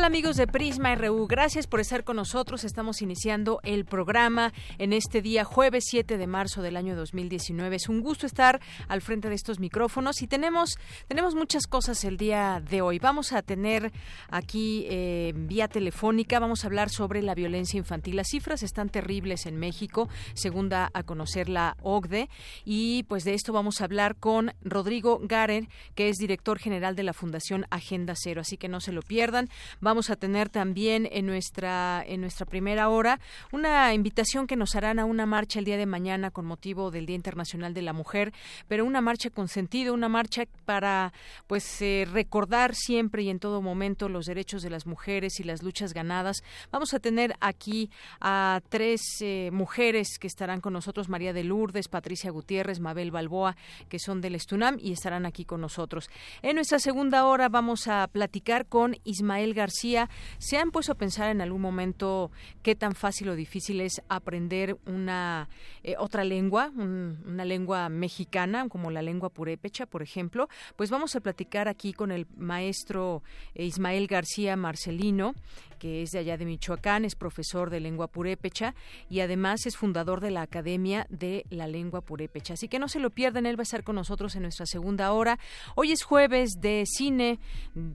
Amigos de Prisma RU? Gracias por estar con nosotros. Estamos iniciando el programa en este día jueves 7 de marzo del año 2019. Es un gusto estar al frente de estos micrófonos y tenemos tenemos muchas cosas el día de hoy. Vamos a tener aquí eh, vía telefónica, vamos a hablar sobre la violencia infantil. Las cifras están terribles en México, según da a conocer la OCDE, y pues de esto vamos a hablar con Rodrigo Garer, que es director general de la Fundación Agenda Cero. Así que no se lo pierdan. Vamos a tener también en nuestra en nuestra primera hora una invitación que nos harán a una marcha el día de mañana con motivo del Día Internacional de la Mujer, pero una marcha con sentido, una marcha para pues eh, recordar siempre y en todo momento los derechos de las mujeres y las luchas ganadas. Vamos a tener aquí a tres eh, mujeres que estarán con nosotros, María de Lourdes, Patricia Gutiérrez, Mabel Balboa, que son del Estunam y estarán aquí con nosotros. En nuestra segunda hora vamos a platicar con Ismael García ¿se han puesto a pensar en algún momento qué tan fácil o difícil es aprender una eh, otra lengua, una lengua mexicana como la lengua purépecha, por ejemplo? Pues vamos a platicar aquí con el maestro eh, Ismael García Marcelino, que es de allá de Michoacán, es profesor de lengua purépecha y además es fundador de la Academia de la Lengua Purépecha. Así que no se lo pierdan, él va a estar con nosotros en nuestra segunda hora. Hoy es jueves de cine,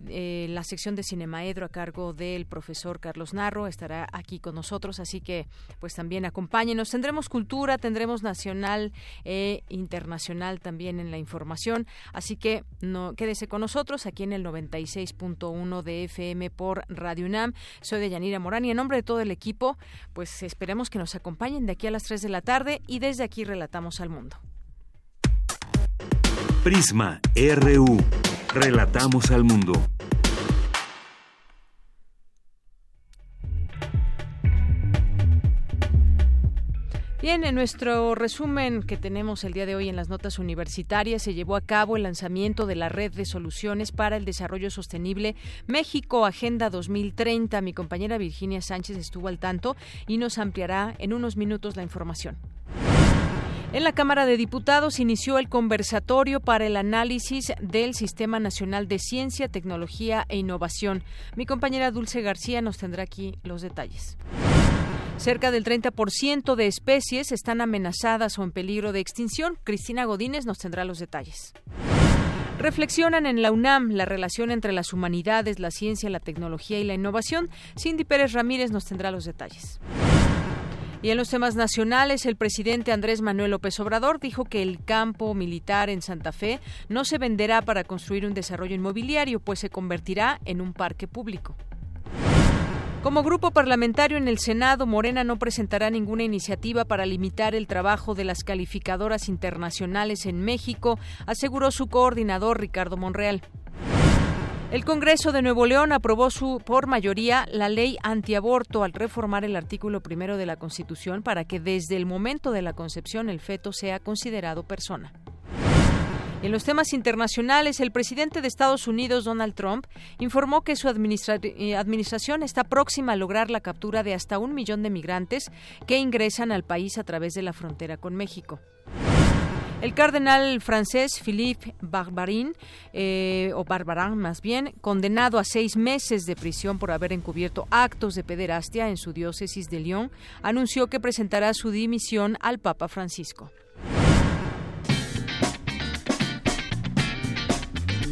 eh, la sección de Cinemaedro a cargo del profesor Carlos Narro estará aquí con nosotros, así que pues también acompáñenos. Tendremos cultura, tendremos nacional e internacional también en la información, así que no quédese con nosotros aquí en el 96.1 de FM por Radio UNAM. Soy de Yanira Morán y en nombre de todo el equipo, pues esperemos que nos acompañen de aquí a las 3 de la tarde y desde aquí relatamos al mundo. Prisma RU. Relatamos al mundo. Bien, en nuestro resumen que tenemos el día de hoy en las notas universitarias se llevó a cabo el lanzamiento de la red de soluciones para el desarrollo sostenible México Agenda 2030. Mi compañera Virginia Sánchez estuvo al tanto y nos ampliará en unos minutos la información. En la Cámara de Diputados inició el conversatorio para el análisis del Sistema Nacional de Ciencia, Tecnología e Innovación. Mi compañera Dulce García nos tendrá aquí los detalles. Cerca del 30% de especies están amenazadas o en peligro de extinción. Cristina Godínez nos tendrá los detalles. Reflexionan en la UNAM la relación entre las humanidades, la ciencia, la tecnología y la innovación. Cindy Pérez Ramírez nos tendrá los detalles. Y en los temas nacionales, el presidente Andrés Manuel López Obrador dijo que el campo militar en Santa Fe no se venderá para construir un desarrollo inmobiliario, pues se convertirá en un parque público. Como grupo parlamentario en el Senado, Morena no presentará ninguna iniciativa para limitar el trabajo de las calificadoras internacionales en México, aseguró su coordinador Ricardo Monreal. El Congreso de Nuevo León aprobó su, por mayoría la ley antiaborto al reformar el artículo primero de la Constitución para que desde el momento de la concepción el feto sea considerado persona. En los temas internacionales, el presidente de Estados Unidos, Donald Trump, informó que su eh, administración está próxima a lograr la captura de hasta un millón de migrantes que ingresan al país a través de la frontera con México. El cardenal francés Philippe Barbarin, eh, o Barbarin más bien, condenado a seis meses de prisión por haber encubierto actos de pederastia en su diócesis de Lyon, anunció que presentará su dimisión al Papa Francisco.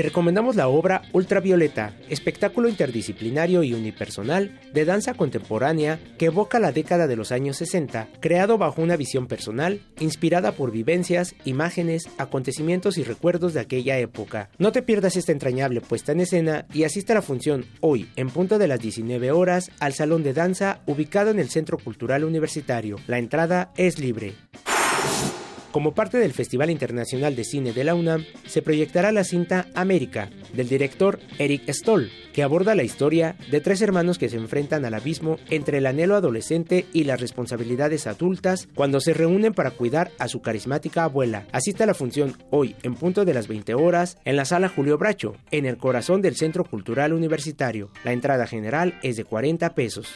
Te recomendamos la obra Ultravioleta, espectáculo interdisciplinario y unipersonal de danza contemporánea que evoca la década de los años 60, creado bajo una visión personal, inspirada por vivencias, imágenes, acontecimientos y recuerdos de aquella época. No te pierdas esta entrañable puesta en escena y asiste a la función hoy, en punto de las 19 horas, al Salón de Danza ubicado en el Centro Cultural Universitario. La entrada es libre. Como parte del Festival Internacional de Cine de la UNAM, se proyectará la cinta América, del director Eric Stoll, que aborda la historia de tres hermanos que se enfrentan al abismo entre el anhelo adolescente y las responsabilidades adultas cuando se reúnen para cuidar a su carismática abuela. Asista a la función hoy, en punto de las 20 horas, en la sala Julio Bracho, en el corazón del Centro Cultural Universitario. La entrada general es de 40 pesos.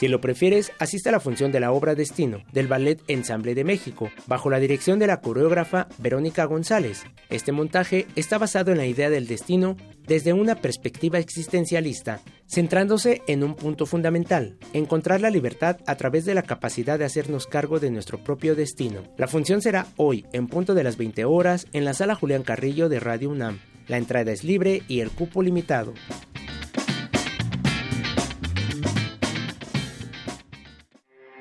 Si lo prefieres, asiste a la función de la obra Destino del Ballet Ensamble de México, bajo la dirección de la coreógrafa Verónica González. Este montaje está basado en la idea del destino desde una perspectiva existencialista, centrándose en un punto fundamental, encontrar la libertad a través de la capacidad de hacernos cargo de nuestro propio destino. La función será hoy, en punto de las 20 horas, en la sala Julián Carrillo de Radio UNAM. La entrada es libre y el cupo limitado.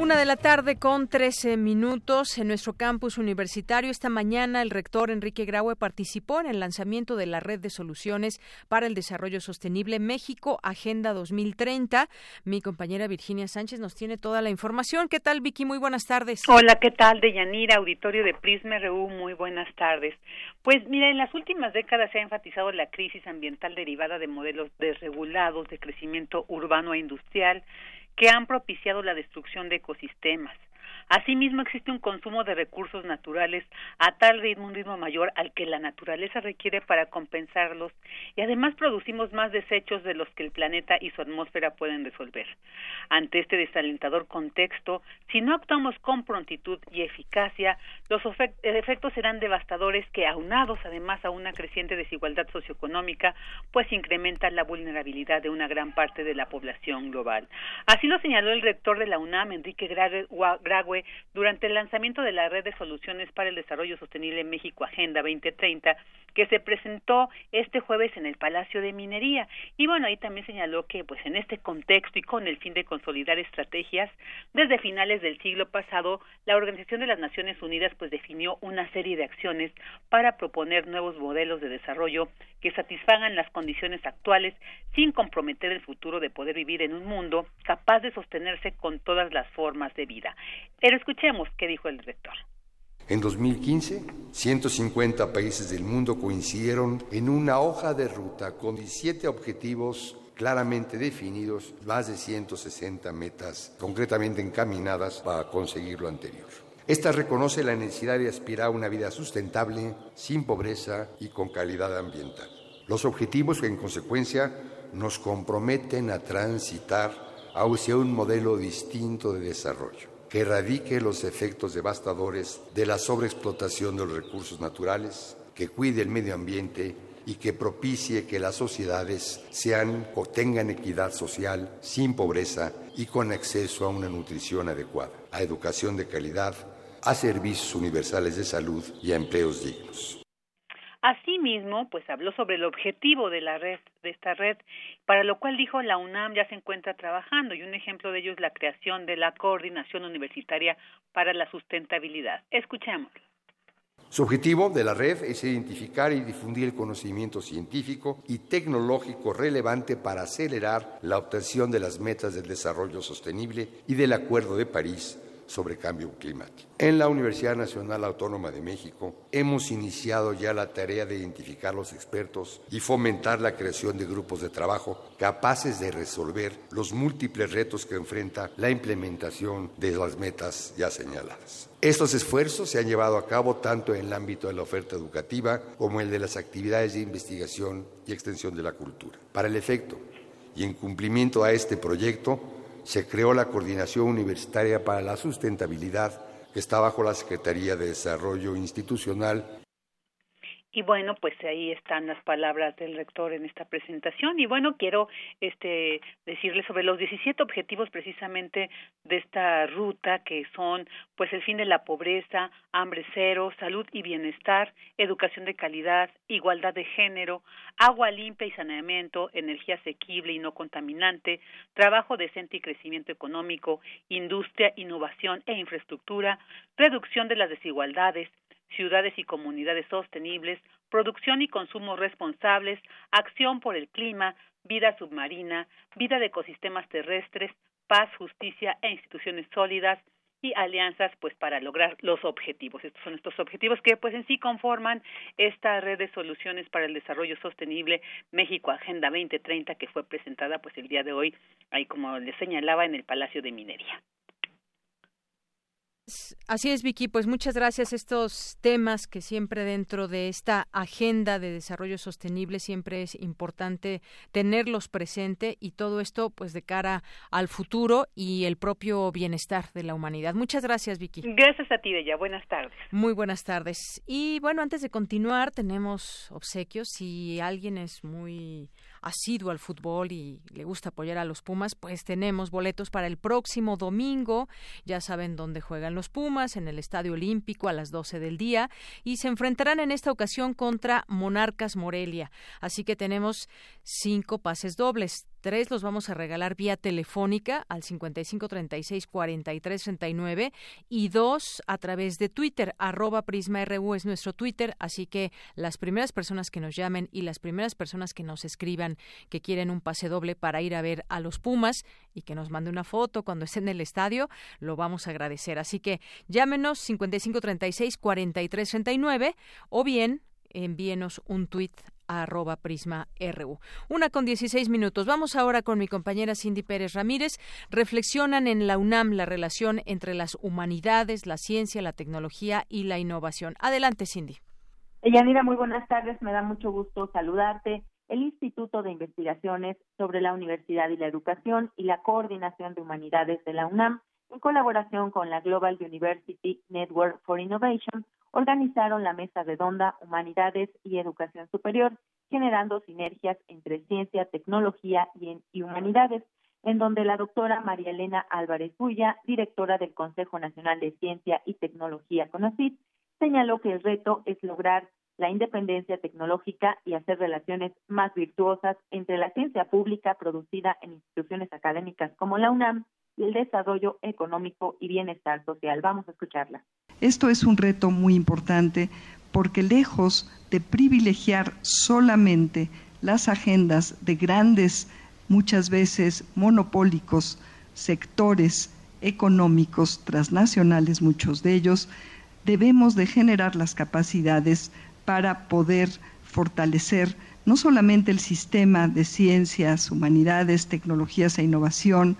Una de la tarde con 13 minutos en nuestro campus universitario. Esta mañana el rector Enrique Graue participó en el lanzamiento de la Red de Soluciones para el Desarrollo Sostenible México Agenda 2030. Mi compañera Virginia Sánchez nos tiene toda la información. ¿Qué tal, Vicky? Muy buenas tardes. Hola, ¿qué tal, Deyanira? Auditorio de Prisma RU, muy buenas tardes. Pues mira, en las últimas décadas se ha enfatizado la crisis ambiental derivada de modelos desregulados de crecimiento urbano e industrial que han propiciado la destrucción de ecosistemas. Asimismo, existe un consumo de recursos naturales a tal ritmo, un ritmo mayor al que la naturaleza requiere para compensarlos y además producimos más desechos de los que el planeta y su atmósfera pueden resolver. Ante este desalentador contexto, si no actuamos con prontitud y eficacia, los efectos serán devastadores que, aunados además a una creciente desigualdad socioeconómica, pues incrementan la vulnerabilidad de una gran parte de la población global. Así lo señaló el rector de la UNAM, Enrique Grague, durante el lanzamiento de la Red de Soluciones para el Desarrollo Sostenible en México Agenda 2030, que se presentó este jueves en el Palacio de Minería. Y bueno, ahí también señaló que pues en este contexto y con el fin de consolidar estrategias, desde finales del siglo pasado, la Organización de las Naciones Unidas pues definió una serie de acciones para proponer nuevos modelos de desarrollo que satisfagan las condiciones actuales sin comprometer el futuro de poder vivir en un mundo capaz de sostenerse con todas las formas de vida. Pero escuchemos qué dijo el rector. En 2015, 150 países del mundo coincidieron en una hoja de ruta con 17 objetivos claramente definidos, más de 160 metas concretamente encaminadas para conseguir lo anterior. Esta reconoce la necesidad de aspirar a una vida sustentable, sin pobreza y con calidad ambiental. Los objetivos que en consecuencia nos comprometen a transitar hacia un modelo distinto de desarrollo que erradique los efectos devastadores de la sobreexplotación de los recursos naturales, que cuide el medio ambiente y que propicie que las sociedades sean tengan equidad social, sin pobreza y con acceso a una nutrición adecuada, a educación de calidad, a servicios universales de salud y a empleos dignos. Asimismo, pues habló sobre el objetivo de la red, de esta red, para lo cual dijo la UNAM ya se encuentra trabajando y un ejemplo de ello es la creación de la Coordinación Universitaria para la Sustentabilidad. Escuchemos. Su objetivo de la red es identificar y difundir el conocimiento científico y tecnológico relevante para acelerar la obtención de las metas del desarrollo sostenible y del Acuerdo de París sobre cambio climático. En la Universidad Nacional Autónoma de México hemos iniciado ya la tarea de identificar los expertos y fomentar la creación de grupos de trabajo capaces de resolver los múltiples retos que enfrenta la implementación de las metas ya señaladas. Estos esfuerzos se han llevado a cabo tanto en el ámbito de la oferta educativa como el de las actividades de investigación y extensión de la cultura. Para el efecto y en cumplimiento a este proyecto, se creó la Coordinación Universitaria para la Sustentabilidad, que está bajo la Secretaría de Desarrollo Institucional y bueno, pues ahí están las palabras del rector en esta presentación. Y bueno, quiero este, decirles sobre los 17 objetivos precisamente de esta ruta, que son pues el fin de la pobreza, hambre cero, salud y bienestar, educación de calidad, igualdad de género, agua limpia y saneamiento, energía asequible y no contaminante, trabajo decente y crecimiento económico, industria, innovación e infraestructura, reducción de las desigualdades, ciudades y comunidades sostenibles, producción y consumo responsables, acción por el clima, vida submarina, vida de ecosistemas terrestres, paz, justicia e instituciones sólidas y alianzas pues para lograr los objetivos. Estos son estos objetivos que pues en sí conforman esta red de soluciones para el desarrollo sostenible México Agenda 2030 que fue presentada pues el día de hoy ahí como les señalaba en el Palacio de Minería. Así es, Vicky. Pues muchas gracias. Estos temas que siempre dentro de esta agenda de desarrollo sostenible siempre es importante tenerlos presente y todo esto pues de cara al futuro y el propio bienestar de la humanidad. Muchas gracias, Vicky. Gracias a ti, Bella. Buenas tardes. Muy buenas tardes. Y bueno, antes de continuar, tenemos obsequios. Si alguien es muy asiduo al fútbol y le gusta apoyar a los Pumas, pues tenemos boletos para el próximo domingo. Ya saben dónde juegan los Pumas, en el Estadio Olímpico a las 12 del día, y se enfrentarán en esta ocasión contra Monarcas Morelia. Así que tenemos cinco pases dobles Tres los vamos a regalar vía telefónica al 5536-4339 y dos a través de Twitter, arroba PrismaRU es nuestro Twitter, así que las primeras personas que nos llamen y las primeras personas que nos escriban que quieren un pase doble para ir a ver a los Pumas y que nos mande una foto cuando esté en el estadio, lo vamos a agradecer. Así que llámenos 5536-4339 o bien envíenos un tuit RU. Una con 16 minutos. Vamos ahora con mi compañera Cindy Pérez Ramírez. Reflexionan en la UNAM la relación entre las humanidades, la ciencia, la tecnología y la innovación. Adelante, Cindy. Yanira, muy buenas tardes. Me da mucho gusto saludarte. El Instituto de Investigaciones sobre la Universidad y la Educación y la Coordinación de Humanidades de la UNAM, en colaboración con la Global University Network for Innovation, organizaron la mesa redonda Humanidades y Educación Superior, generando sinergias entre ciencia, tecnología y, humanidades, en donde la doctora María Elena Álvarez Buya, directora del Consejo Nacional de Ciencia y Tecnología CONACYT, señaló que el reto es lograr la independencia tecnológica y hacer relaciones más virtuosas entre la ciencia pública producida en instituciones académicas como la UNAM y el desarrollo económico y bienestar social. Vamos a escucharla. Esto es un reto muy importante porque lejos de privilegiar solamente las agendas de grandes, muchas veces monopólicos sectores económicos transnacionales, muchos de ellos, debemos de generar las capacidades para poder fortalecer no solamente el sistema de ciencias, humanidades, tecnologías e innovación,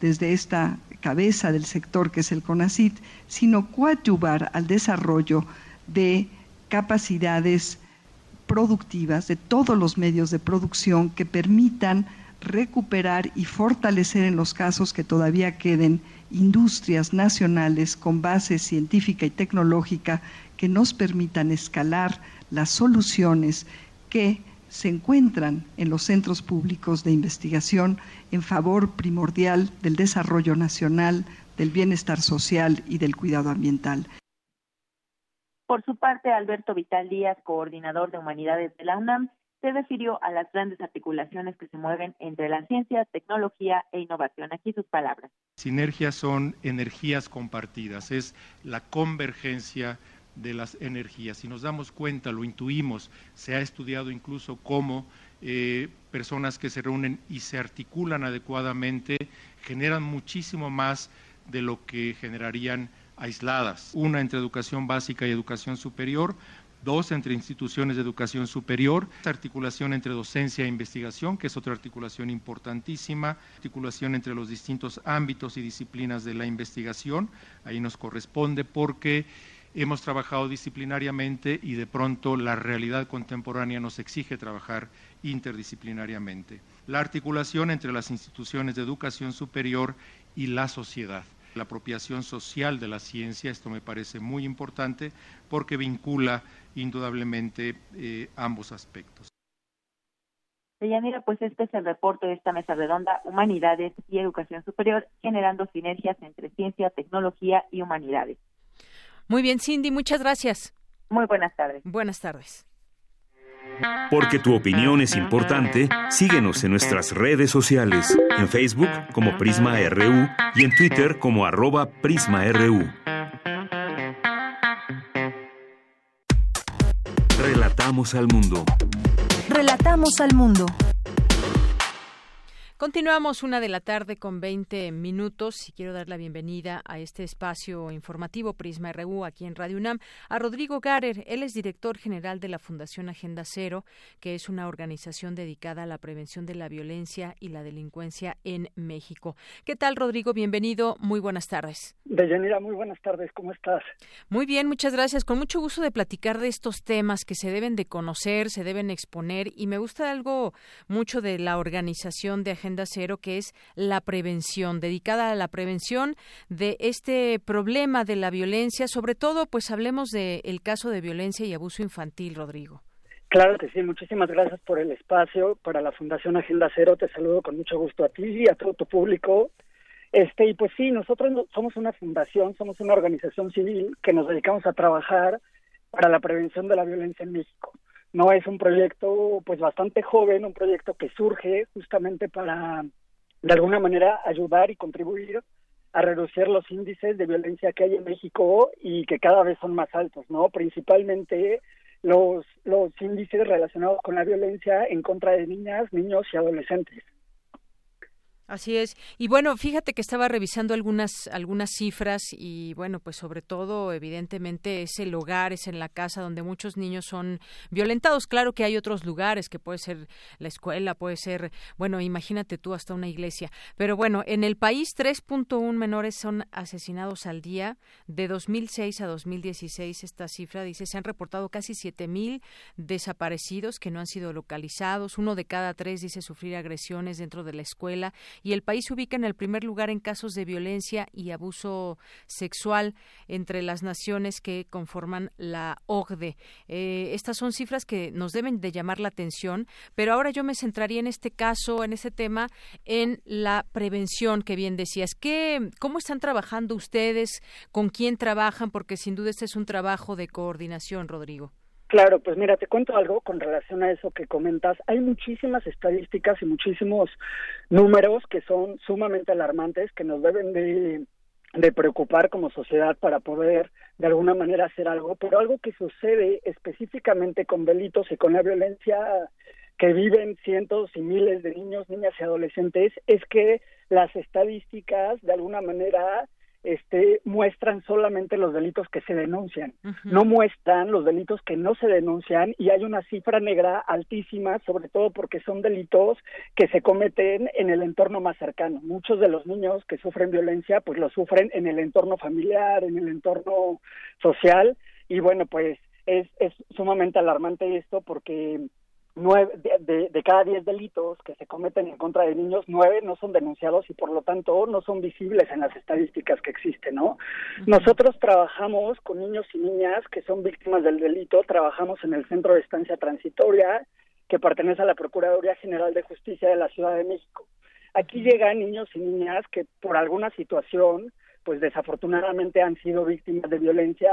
desde esta cabeza del sector que es el CONACIT, sino coadyuvar al desarrollo de capacidades productivas de todos los medios de producción que permitan recuperar y fortalecer en los casos que todavía queden industrias nacionales con base científica y tecnológica que nos permitan escalar las soluciones que se encuentran en los centros públicos de investigación en favor primordial del desarrollo nacional, del bienestar social y del cuidado ambiental. Por su parte, Alberto Vital Díaz, coordinador de humanidades de la UNAM, se refirió a las grandes articulaciones que se mueven entre la ciencia, tecnología e innovación. Aquí sus palabras. Sinergias son energías compartidas, es la convergencia de las energías. Si nos damos cuenta, lo intuimos, se ha estudiado incluso cómo eh, personas que se reúnen y se articulan adecuadamente generan muchísimo más de lo que generarían aisladas. Una entre educación básica y educación superior, dos entre instituciones de educación superior, articulación entre docencia e investigación, que es otra articulación importantísima, articulación entre los distintos ámbitos y disciplinas de la investigación, ahí nos corresponde porque hemos trabajado disciplinariamente y de pronto la realidad contemporánea nos exige trabajar interdisciplinariamente. la articulación entre las instituciones de educación superior y la sociedad. La apropiación social de la ciencia, esto me parece muy importante porque vincula indudablemente eh, ambos aspectos. Deyanira, pues este es el reporte de esta mesa redonda, Humanidades y Educación Superior, generando sinergias entre ciencia, tecnología y humanidades. Muy bien, Cindy, muchas gracias. Muy buenas tardes. Buenas tardes. Porque tu opinión es importante, síguenos en nuestras redes sociales, en Facebook como Prisma RU y en Twitter como arroba PrismaRU. Relatamos al mundo. Relatamos al mundo. Continuamos una de la tarde con 20 minutos y quiero dar la bienvenida a este espacio informativo Prisma RU aquí en Radio UNAM a Rodrigo Garer. Él es director general de la Fundación Agenda Cero, que es una organización dedicada a la prevención de la violencia y la delincuencia en México. ¿Qué tal, Rodrigo? Bienvenido. Muy buenas tardes. Deyanira, muy buenas tardes. ¿Cómo estás? Muy bien, muchas gracias. Con mucho gusto de platicar de estos temas que se deben de conocer, se deben exponer y me gusta algo mucho de la organización de Agenda Cero, que es la prevención, dedicada a la prevención de este problema de la violencia. Sobre todo, pues hablemos del caso de violencia y abuso infantil, Rodrigo. Claro que sí, muchísimas gracias por el espacio para la Fundación Agenda Cero. Te saludo con mucho gusto a ti y a todo tu público. Este, y pues sí, nosotros somos una fundación, somos una organización civil que nos dedicamos a trabajar para la prevención de la violencia en México no es un proyecto pues bastante joven, un proyecto que surge justamente para de alguna manera ayudar y contribuir a reducir los índices de violencia que hay en México y que cada vez son más altos, ¿no? Principalmente los los índices relacionados con la violencia en contra de niñas, niños y adolescentes. Así es. Y bueno, fíjate que estaba revisando algunas algunas cifras y bueno, pues sobre todo evidentemente es el hogar, es en la casa donde muchos niños son violentados. Claro que hay otros lugares que puede ser la escuela, puede ser, bueno, imagínate tú hasta una iglesia. Pero bueno, en el país 3.1 menores son asesinados al día. De 2006 a 2016 esta cifra dice se han reportado casi 7000 desaparecidos que no han sido localizados. Uno de cada tres dice sufrir agresiones dentro de la escuela y el país se ubica en el primer lugar en casos de violencia y abuso sexual entre las naciones que conforman la OCDE. Eh, estas son cifras que nos deben de llamar la atención, pero ahora yo me centraría en este caso, en este tema, en la prevención que bien decías. ¿Qué, ¿Cómo están trabajando ustedes? ¿Con quién trabajan? Porque sin duda este es un trabajo de coordinación, Rodrigo. Claro, pues mira, te cuento algo con relación a eso que comentas. Hay muchísimas estadísticas y muchísimos números que son sumamente alarmantes que nos deben de, de preocupar como sociedad para poder de alguna manera hacer algo, pero algo que sucede específicamente con delitos y con la violencia que viven cientos y miles de niños, niñas y adolescentes es que las estadísticas de alguna manera este, muestran solamente los delitos que se denuncian, no muestran los delitos que no se denuncian y hay una cifra negra altísima, sobre todo porque son delitos que se cometen en el entorno más cercano. Muchos de los niños que sufren violencia, pues lo sufren en el entorno familiar, en el entorno social. Y bueno, pues es, es sumamente alarmante esto porque nueve, de, de, cada diez delitos que se cometen en contra de niños, nueve no son denunciados y por lo tanto no son visibles en las estadísticas que existen, ¿no? Nosotros trabajamos con niños y niñas que son víctimas del delito, trabajamos en el Centro de Estancia Transitoria que pertenece a la Procuraduría General de Justicia de la Ciudad de México. Aquí llegan niños y niñas que por alguna situación, pues desafortunadamente han sido víctimas de violencia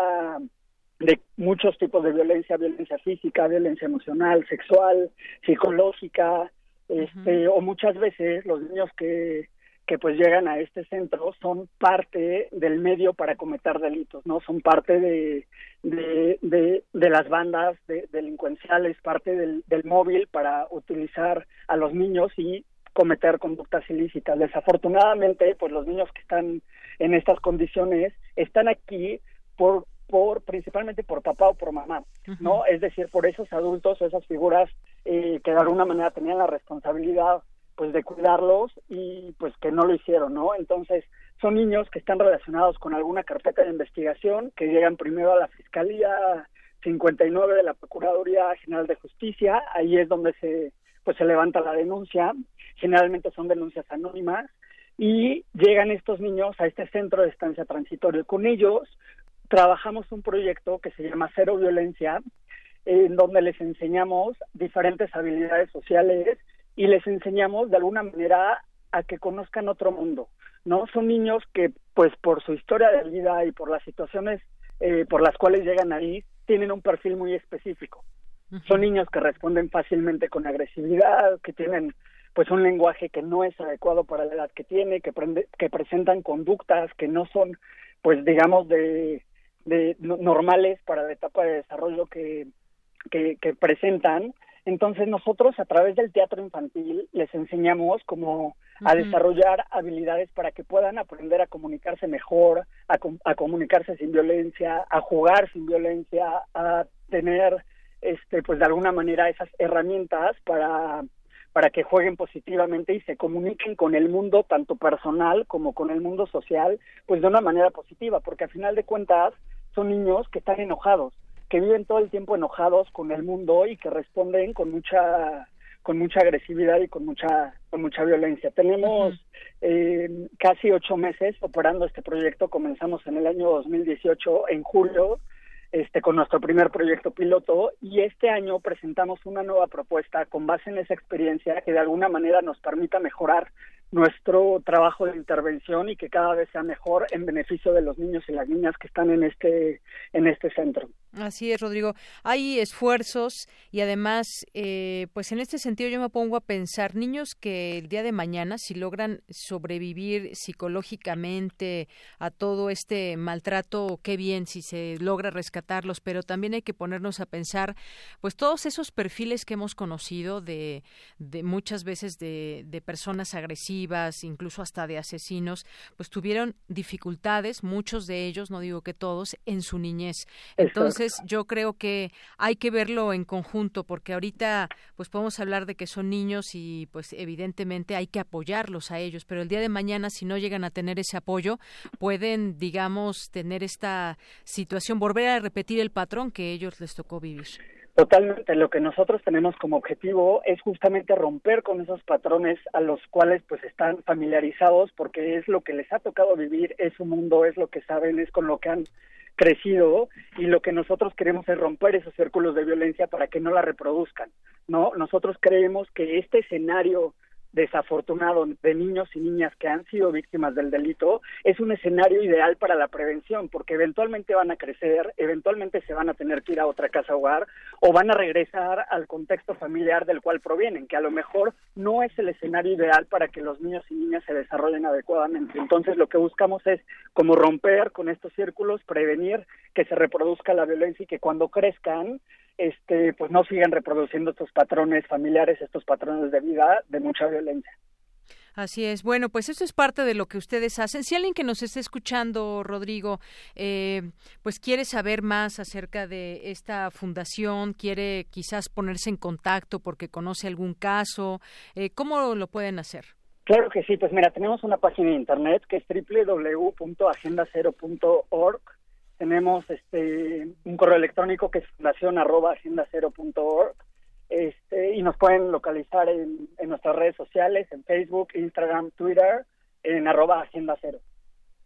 de muchos tipos de violencia, violencia física, violencia emocional, sexual, psicológica, este, o muchas veces los niños que, que pues llegan a este centro son parte del medio para cometer delitos, ¿no? Son parte de, de, de, las bandas delincuenciales, parte del, del móvil para utilizar a los niños y cometer conductas ilícitas. Desafortunadamente, pues los niños que están en estas condiciones están aquí por por principalmente por papá o por mamá, ¿no? Es decir, por esos adultos o esas figuras eh, que de alguna manera tenían la responsabilidad pues de cuidarlos y pues que no lo hicieron, ¿no? Entonces, son niños que están relacionados con alguna carpeta de investigación que llegan primero a la Fiscalía 59 de la Procuraduría General de Justicia, ahí es donde se pues se levanta la denuncia generalmente son denuncias anónimas, y llegan estos niños a este centro de estancia transitorio. Con ellos trabajamos un proyecto que se llama Cero Violencia, en donde les enseñamos diferentes habilidades sociales y les enseñamos de alguna manera a que conozcan otro mundo, ¿no? Son niños que, pues, por su historia de vida y por las situaciones eh, por las cuales llegan ahí, tienen un perfil muy específico. Son niños que responden fácilmente con agresividad, que tienen pues un lenguaje que no es adecuado para la edad que tiene, que, que presentan conductas que no son, pues digamos, de, de normales para la etapa de desarrollo que, que, que presentan. Entonces nosotros a través del teatro infantil les enseñamos como a desarrollar habilidades para que puedan aprender a comunicarse mejor, a, a, comunicarse sin violencia, a jugar sin violencia, a tener, este, pues de alguna manera esas herramientas para para que jueguen positivamente y se comuniquen con el mundo tanto personal como con el mundo social, pues de una manera positiva, porque al final de cuentas son niños que están enojados, que viven todo el tiempo enojados con el mundo y que responden con mucha con mucha agresividad y con mucha con mucha violencia. Tenemos eh, casi ocho meses operando este proyecto. Comenzamos en el año 2018 en julio este, con nuestro primer proyecto piloto y este año presentamos una nueva propuesta con base en esa experiencia que de alguna manera nos permita mejorar nuestro trabajo de intervención y que cada vez sea mejor en beneficio de los niños y las niñas que están en este en este centro. Así es, Rodrigo. Hay esfuerzos y además, eh, pues en este sentido yo me pongo a pensar niños que el día de mañana, si logran sobrevivir psicológicamente a todo este maltrato, qué bien si se logra rescatarlos, pero también hay que ponernos a pensar, pues todos esos perfiles que hemos conocido de, de muchas veces de, de personas agresivas incluso hasta de asesinos, pues tuvieron dificultades, muchos de ellos, no digo que todos, en su niñez. Entonces, yo creo que hay que verlo en conjunto, porque ahorita, pues podemos hablar de que son niños y, pues evidentemente hay que apoyarlos a ellos, pero el día de mañana, si no llegan a tener ese apoyo, pueden, digamos, tener esta situación, volver a repetir el patrón que ellos les tocó vivir. Totalmente, lo que nosotros tenemos como objetivo es justamente romper con esos patrones a los cuales pues están familiarizados porque es lo que les ha tocado vivir, es su mundo, es lo que saben, es con lo que han crecido y lo que nosotros queremos es romper esos círculos de violencia para que no la reproduzcan, ¿no? Nosotros creemos que este escenario desafortunado de niños y niñas que han sido víctimas del delito es un escenario ideal para la prevención porque eventualmente van a crecer, eventualmente se van a tener que ir a otra casa hogar o van a regresar al contexto familiar del cual provienen, que a lo mejor no es el escenario ideal para que los niños y niñas se desarrollen adecuadamente. Entonces lo que buscamos es como romper con estos círculos, prevenir que se reproduzca la violencia y que cuando crezcan este, pues no sigan reproduciendo estos patrones familiares, estos patrones de vida de mucha violencia. Así es. Bueno, pues eso es parte de lo que ustedes hacen. Si alguien que nos esté escuchando, Rodrigo, eh, pues quiere saber más acerca de esta fundación, quiere quizás ponerse en contacto porque conoce algún caso, eh, ¿cómo lo pueden hacer? Claro que sí. Pues mira, tenemos una página de internet que es www.agendacero.org tenemos este un correo electrónico que es fundación arroba agenda este, y nos pueden localizar en, en nuestras redes sociales, en Facebook, Instagram, Twitter, en arroba agenda cero.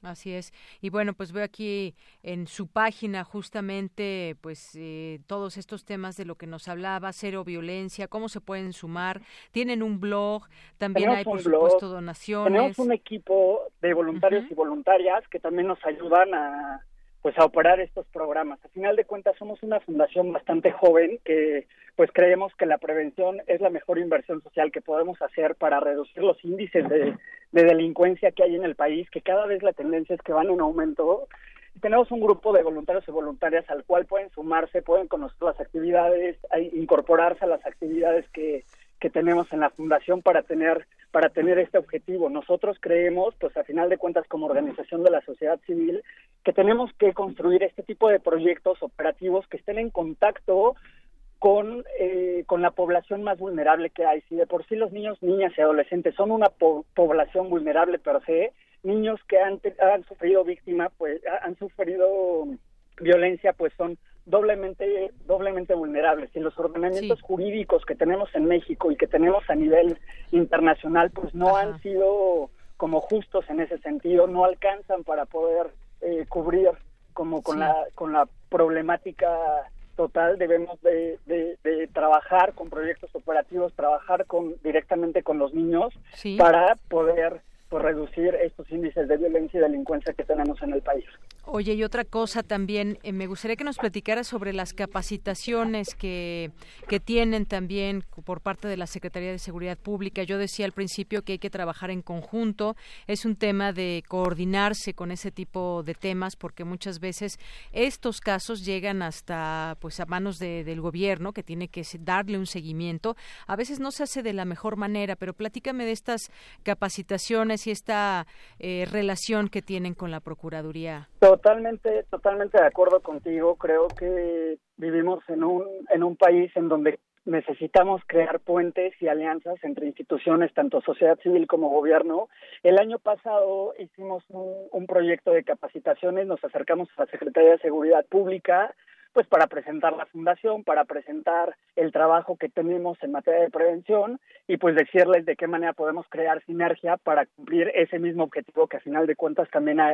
Así es. Y bueno, pues veo aquí en su página justamente pues eh, todos estos temas de lo que nos hablaba, cero violencia, cómo se pueden sumar. Tienen un blog, también hay por supuesto donaciones. Tenemos un equipo de voluntarios y voluntarias que también nos ayudan a pues a operar estos programas. A final de cuentas somos una fundación bastante joven que pues creemos que la prevención es la mejor inversión social que podemos hacer para reducir los índices de, delincuencia que hay en el país, que cada vez la tendencia es que van en aumento. tenemos un grupo de voluntarios y voluntarias al cual pueden sumarse, pueden conocer las actividades, incorporarse a las actividades que, que tenemos en la fundación para tener para tener este objetivo. Nosotros creemos, pues a final de cuentas como organización de la sociedad civil, que tenemos que construir este tipo de proyectos operativos que estén en contacto con, eh, con la población más vulnerable que hay. Si de por sí los niños, niñas y adolescentes son una población vulnerable per se, niños que han, han sufrido víctima, pues han sufrido violencia, pues son doblemente doblemente vulnerables. Y los ordenamientos jurídicos que tenemos en México y que tenemos a nivel internacional pues no han sido como justos en ese sentido no alcanzan para poder eh, cubrir como con la con la problemática total. Debemos de, de, trabajar con proyectos operativos trabajar con directamente con los niños para poder por reducir estos índices de violencia y delincuencia que tenemos en el país. Oye, y otra cosa también, eh, me gustaría que nos platicara sobre las capacitaciones que, que tienen también por parte de la Secretaría de Seguridad Pública. Yo decía al principio que hay que trabajar en conjunto, es un tema de coordinarse con ese tipo de temas, porque muchas veces estos casos llegan hasta pues a manos del gobierno, que tiene que darle un seguimiento. A veces no se hace de la mejor manera, pero platícame de estas capacitaciones y esta eh, relación que tienen con la Procuraduría. Totalmente, totalmente de acuerdo contigo. Creo que vivimos en un, en un país en donde necesitamos crear puentes y alianzas entre instituciones, tanto sociedad civil como gobierno. El año pasado hicimos un, un proyecto de capacitaciones, nos acercamos a la Secretaría de Seguridad Pública, pues para presentar la fundación, para presentar el trabajo que tenemos en materia de prevención y pues decirles de qué manera podemos crear sinergia para cumplir ese mismo objetivo que a final de cuentas también a,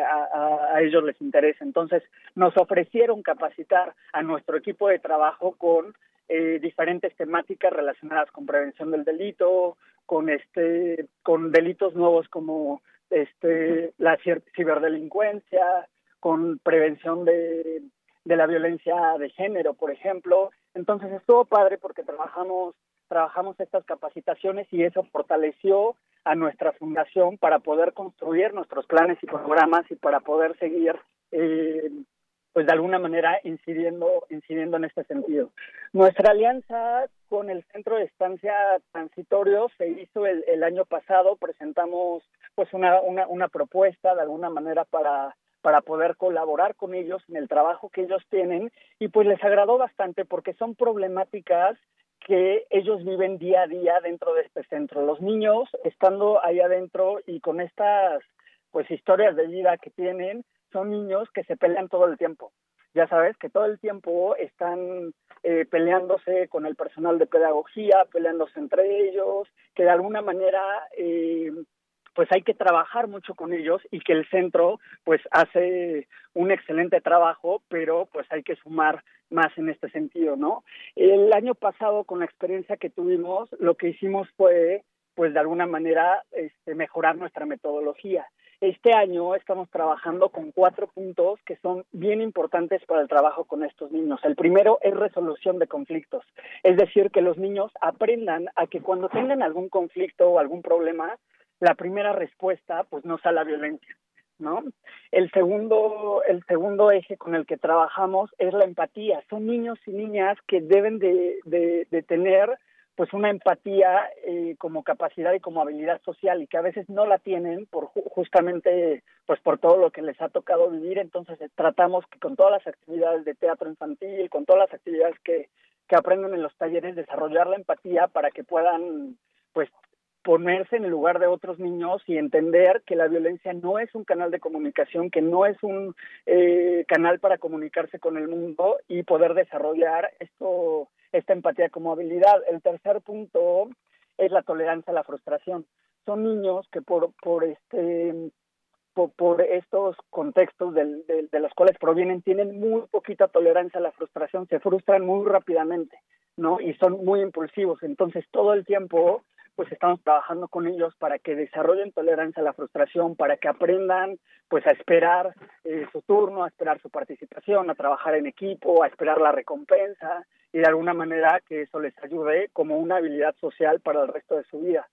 ellos les interesa. Entonces nos ofrecieron capacitar a nuestro equipo de trabajo con eh, diferentes temáticas relacionadas con prevención del delito, con este, con delitos nuevos como este la ciberdelincuencia, con prevención de de la violencia de género, por ejemplo. Entonces estuvo padre porque trabajamos trabajamos estas capacitaciones y eso fortaleció a nuestra fundación para poder construir nuestros planes y programas y para poder seguir eh, pues de alguna manera incidiendo incidiendo en este sentido. Nuestra alianza con el centro de estancia transitorio se hizo el, el año pasado, presentamos pues una, una, una propuesta de alguna manera para para poder colaborar con ellos en el trabajo que ellos tienen y pues les agradó bastante porque son problemáticas que ellos viven día a día dentro de este centro. Los niños estando ahí adentro y con estas pues historias de vida que tienen, son niños que se pelean todo el tiempo. Ya sabes que todo el tiempo están eh, peleándose con el personal de pedagogía, peleándose entre ellos, que de alguna manera eh, pues hay que trabajar mucho con ellos y que el centro pues hace un excelente trabajo, pero pues hay que sumar más en este sentido, ¿no? El año pasado con la experiencia que tuvimos, lo que hicimos fue pues de alguna manera este, mejorar nuestra metodología. Este año estamos trabajando con cuatro puntos que son bien importantes para el trabajo con estos niños. El primero es resolución de conflictos, es decir, que los niños aprendan a que cuando tengan algún conflicto o algún problema, la primera respuesta pues no sea la violencia, ¿no? El segundo, el segundo eje con el que trabajamos es la empatía. Son niños y niñas que deben de, de, tener pues una empatía eh, como capacidad y como habilidad social y que a veces no la tienen por justamente pues por todo lo que les ha tocado vivir entonces eh, tratamos que con todas las actividades de teatro infantil con todas las actividades que que aprenden en los talleres desarrollar la empatía para que puedan pues ponerse en el lugar de otros niños y entender que la violencia no es un canal de comunicación, que no es un eh, canal para comunicarse con el mundo y poder desarrollar esto, esta empatía como habilidad. El tercer punto es la tolerancia a la frustración. Son niños que por, por este por, estos contextos de, de los cuales provienen tienen muy poquita tolerancia a la frustración, se frustran muy rápidamente, ¿no? Y son muy impulsivos. Entonces todo el tiempo pues estamos trabajando con ellos para que desarrollen tolerancia a la frustración, para que aprendan pues a esperar eh, su turno, a esperar su participación, a trabajar en equipo, a esperar la recompensa y de alguna manera que eso les ayude como una habilidad social para el resto de su vida.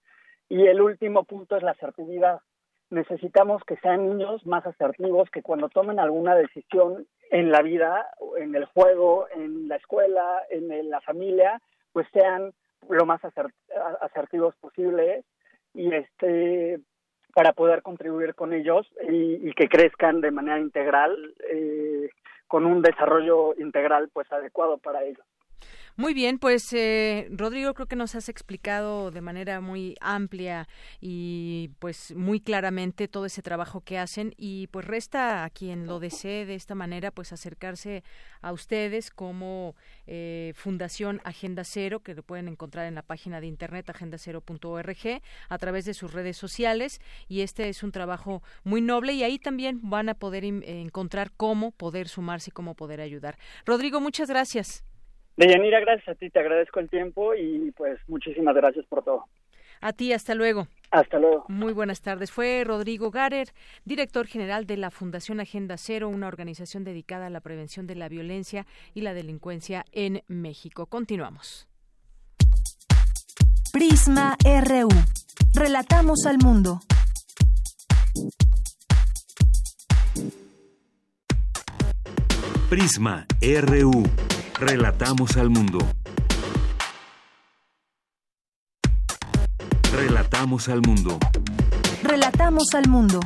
Y el último punto es la asertividad. Necesitamos que sean niños más asertivos, que cuando tomen alguna decisión en la vida, en el juego, en la escuela, en la familia, pues sean lo más asertivos posibles y este para poder contribuir con ellos y, que crezcan de manera integral eh, con un desarrollo integral pues adecuado para ellos. Muy bien, pues eh, Rodrigo, creo que nos has explicado de manera muy amplia y pues muy claramente todo ese trabajo que hacen y pues resta a quien lo desee de esta manera pues acercarse a ustedes como eh, Fundación Agenda Cero, que lo pueden encontrar en la página de internet agendacero.org a través de sus redes sociales y este es un trabajo muy noble y ahí también van a poder encontrar cómo poder sumarse y cómo poder ayudar. Rodrigo, muchas gracias. Deyanira, gracias a ti, te agradezco el tiempo y pues muchísimas gracias por todo. A ti, hasta luego. Hasta luego. Muy buenas tardes. Fue Rodrigo Garer, director general de la Fundación Agenda Cero, una organización dedicada a la prevención de la violencia y la delincuencia en México. Continuamos. Prisma RU. Relatamos al mundo. Prisma RU. Relatamos al mundo. Relatamos al mundo. Relatamos al mundo.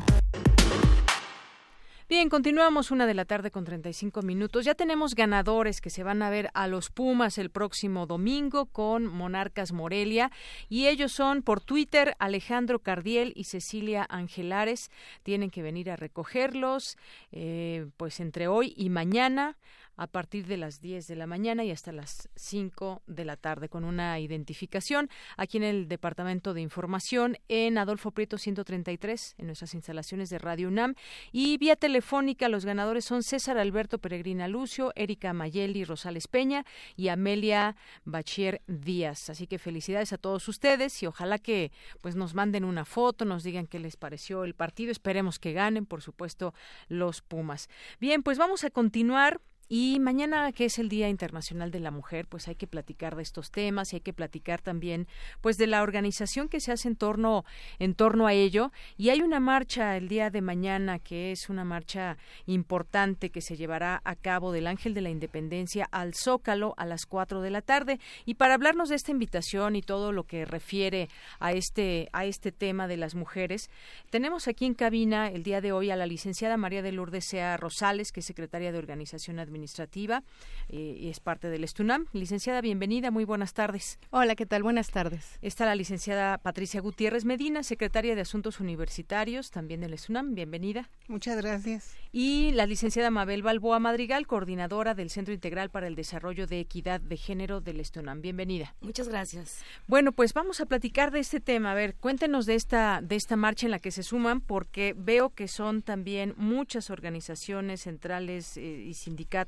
Bien, continuamos una de la tarde con 35 minutos. Ya tenemos ganadores que se van a ver a los Pumas el próximo domingo con Monarcas Morelia y ellos son por Twitter Alejandro Cardiel y Cecilia Angelares. Tienen que venir a recogerlos eh, pues entre hoy y mañana a partir de las 10 de la mañana y hasta las 5 de la tarde con una identificación aquí en el Departamento de Información en Adolfo Prieto 133 en nuestras instalaciones de Radio UNAM y vía telefónica los ganadores son César Alberto Peregrina Lucio, Erika Mayeli Rosales Peña y Amelia Bachier Díaz. Así que felicidades a todos ustedes y ojalá que pues nos manden una foto, nos digan qué les pareció el partido. Esperemos que ganen, por supuesto, los Pumas. Bien, pues vamos a continuar y mañana, que es el Día Internacional de la Mujer, pues hay que platicar de estos temas y hay que platicar también pues de la organización que se hace en torno, en torno a ello. Y hay una marcha el día de mañana que es una marcha importante que se llevará a cabo del Ángel de la Independencia al Zócalo a las cuatro de la tarde. Y para hablarnos de esta invitación y todo lo que refiere a este, a este tema de las mujeres, tenemos aquí en cabina el día de hoy a la licenciada María de Lourdes Sea Rosales, que es secretaria de Organización Administrativa Administrativa eh, y es parte del Estunam. Licenciada, bienvenida, muy buenas tardes. Hola, ¿qué tal? Buenas tardes. Está la licenciada Patricia Gutiérrez Medina, secretaria de Asuntos Universitarios, también del Estunam. Bienvenida. Muchas gracias. Y la licenciada Mabel Balboa Madrigal, coordinadora del Centro Integral para el Desarrollo de Equidad de Género del Estunam. Bienvenida. Muchas gracias. Bueno, pues vamos a platicar de este tema. A ver, cuéntenos de esta, de esta marcha en la que se suman, porque veo que son también muchas organizaciones centrales eh, y sindicatos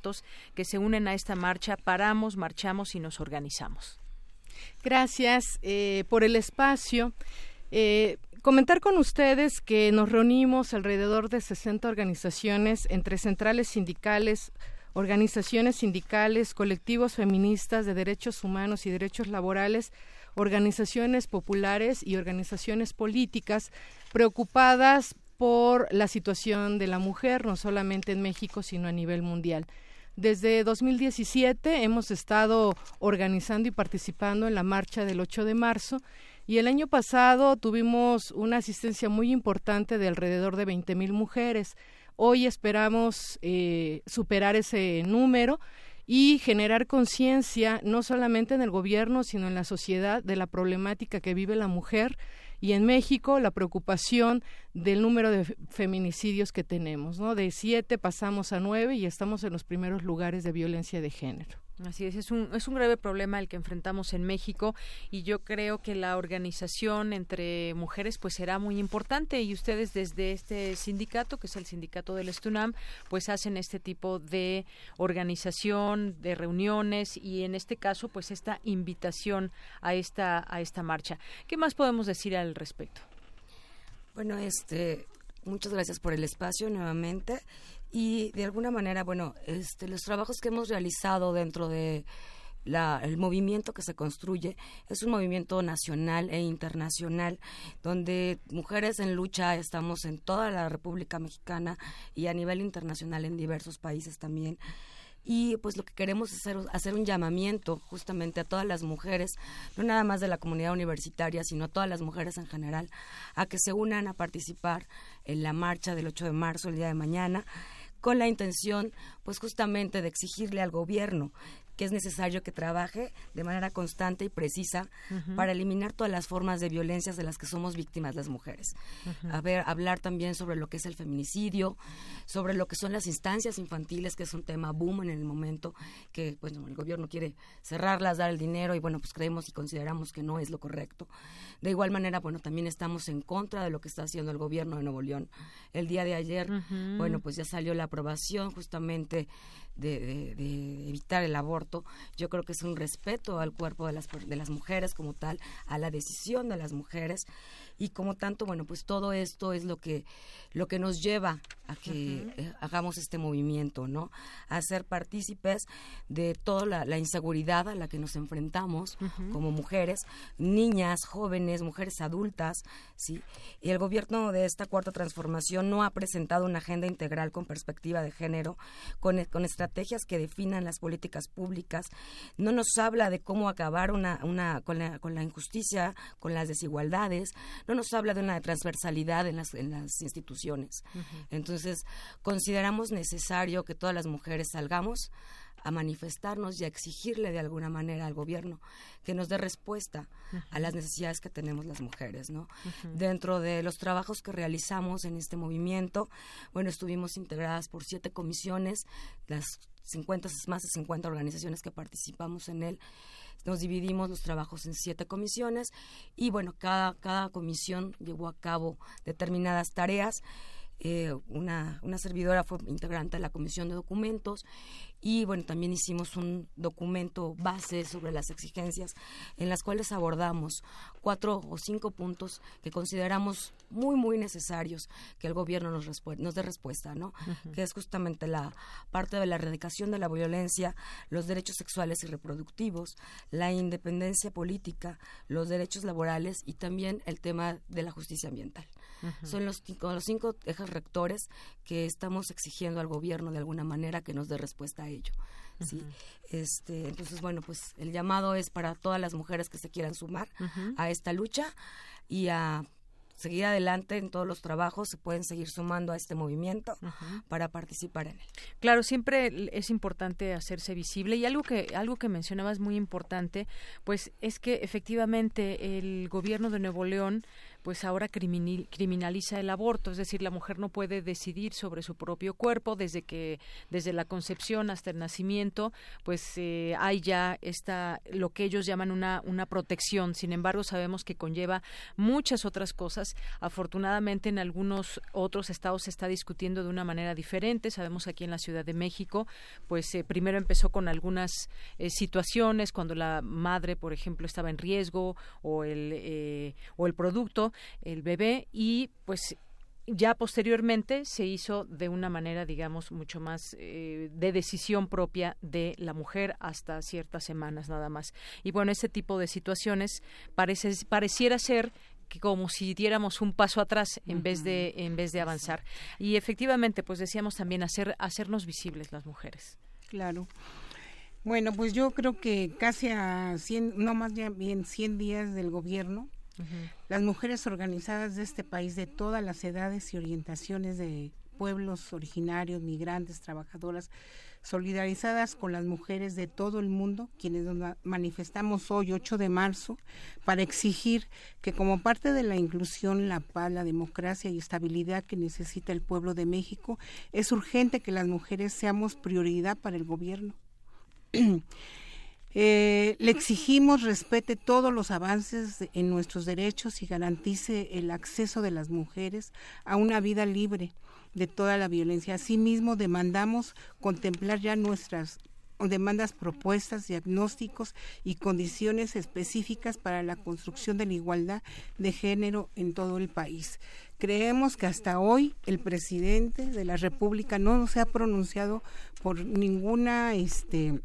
que se unen a esta marcha. Paramos, marchamos y nos organizamos. Gracias eh, por el espacio. Eh, comentar con ustedes que nos reunimos alrededor de 60 organizaciones entre centrales sindicales, organizaciones sindicales, colectivos feministas de derechos humanos y derechos laborales, organizaciones populares y organizaciones políticas preocupadas por la situación de la mujer, no solamente en México, sino a nivel mundial. Desde 2017 hemos estado organizando y participando en la marcha del 8 de marzo y el año pasado tuvimos una asistencia muy importante de alrededor de 20 mil mujeres. Hoy esperamos eh, superar ese número y generar conciencia no solamente en el gobierno, sino en la sociedad de la problemática que vive la mujer y en México la preocupación del número de feminicidios que tenemos, ¿no? De siete pasamos a nueve y estamos en los primeros lugares de violencia de género. Así es, es un, es un grave problema el que enfrentamos en México y yo creo que la organización entre mujeres pues será muy importante y ustedes desde este sindicato, que es el sindicato del Estunam, pues hacen este tipo de organización, de reuniones y en este caso pues esta invitación a esta, a esta marcha. ¿Qué más podemos decir al respecto? Bueno, este, muchas gracias por el espacio nuevamente y de alguna manera, bueno, este, los trabajos que hemos realizado dentro de la, el movimiento que se construye es un movimiento nacional e internacional donde mujeres en lucha estamos en toda la República Mexicana y a nivel internacional en diversos países también. Y pues lo que queremos es hacer, hacer, un llamamiento justamente a todas las mujeres, no nada más de la comunidad universitaria, sino a todas las mujeres en general, a que se unan a participar en la marcha del 8 de marzo, el día de mañana, con la intención, pues justamente de exigirle al gobierno que es necesario que trabaje de manera constante y precisa para eliminar todas las formas de violencias de las que somos víctimas las mujeres. A ver, hablar también sobre lo que es el feminicidio, sobre lo que son las instancias infantiles, que es un tema boom en el momento, que bueno, el gobierno quiere cerrarlas, dar el dinero y bueno, pues creemos y consideramos que no es lo correcto. De igual manera, bueno, también estamos en contra de lo que está haciendo el gobierno de Nuevo León. El día de ayer, bueno, pues ya salió la aprobación justamente de, evitar el aborto. Yo creo que es un respeto al cuerpo de las, de las mujeres como tal, a la decisión de las mujeres y como tanto, bueno, pues todo esto es lo que, lo que nos lleva a que eh, hagamos este movimiento, ¿no? A ser partícipes de toda la, inseguridad a la que nos enfrentamos como mujeres, niñas, jóvenes, mujeres adultas, ¿sí? Y el gobierno de esta cuarta transformación no ha presentado una agenda integral con perspectiva de género, con, con estrategias que definan las políticas públicas, no nos habla de cómo acabar una, una, con, la, con la injusticia, con las desigualdades, no nos habla de una transversalidad en las, en las instituciones. Entonces, consideramos necesario que todas las mujeres salgamos a manifestarnos y a exigirle de alguna manera al gobierno que nos dé respuesta a las necesidades que tenemos las mujeres, ¿no? Dentro de los trabajos que realizamos en este movimiento, bueno, estuvimos integradas por siete comisiones, las 50, más de 50 organizaciones que participamos en él, nos dividimos los trabajos en siete comisiones y bueno, cada, cada comisión llevó a cabo determinadas tareas. Eh, una, una servidora fue integrante de la comisión de documentos y bueno, también hicimos un documento base sobre las exigencias en las cuales abordamos cuatro o cinco puntos que consideramos muy, muy necesarios que el gobierno nos, nos dé respuesta, ¿no? Que es justamente la parte de la erradicación de la violencia, los derechos sexuales y reproductivos, la independencia política, los derechos laborales y también el tema de la justicia ambiental. Son los, los cinco ejes rectores que estamos exigiendo al gobierno de alguna manera que nos dé respuesta a ello. ¿sí? este, entonces, bueno, pues el llamado es para todas las mujeres que se quieran sumar a esta lucha y a seguir adelante en todos los trabajos, se pueden seguir sumando a este movimiento para participar en él. Claro, siempre es importante hacerse visible y algo que algo que mencionabas muy importante, pues es que efectivamente el gobierno de Nuevo León pues ahora criminaliza el aborto, es decir, la mujer no puede decidir sobre su propio cuerpo desde que desde la concepción hasta el nacimiento, pues eh, hay ya esta lo que ellos llaman una una protección. Sin embargo, sabemos que conlleva muchas otras cosas. Afortunadamente, en algunos otros estados se está discutiendo de una manera diferente. Sabemos aquí en la Ciudad de México, pues eh, primero empezó con algunas eh, situaciones cuando la madre, por ejemplo, estaba en riesgo o el o el producto el bebé y pues ya posteriormente se hizo de una manera, digamos, mucho más eh, de decisión propia de la mujer hasta ciertas semanas nada más. Y bueno, ese tipo de situaciones parece, pareciera ser que como si diéramos un paso atrás en vez de en vez de avanzar. Y efectivamente, pues decíamos también hacer hacernos visibles las mujeres. Claro. Bueno, pues yo creo que casi a 100, no más bien 100 días del gobierno, las mujeres organizadas de este país, de todas las edades y orientaciones de pueblos originarios, migrantes, trabajadoras, solidarizadas con las mujeres de todo el mundo, quienes nos manifestamos hoy, 8 de marzo, para exigir que como parte de la inclusión, la paz, la democracia y estabilidad que necesita el pueblo de México, es urgente que las mujeres seamos prioridad para el gobierno. Eh, le exigimos respete todos los avances en nuestros derechos y garantice el acceso de las mujeres a una vida libre de toda la violencia. Asimismo, demandamos contemplar ya nuestras demandas propuestas, diagnósticos y condiciones específicas para la construcción de la igualdad de género en todo el país. Creemos que hasta hoy el presidente de la República no se ha pronunciado por ninguna este,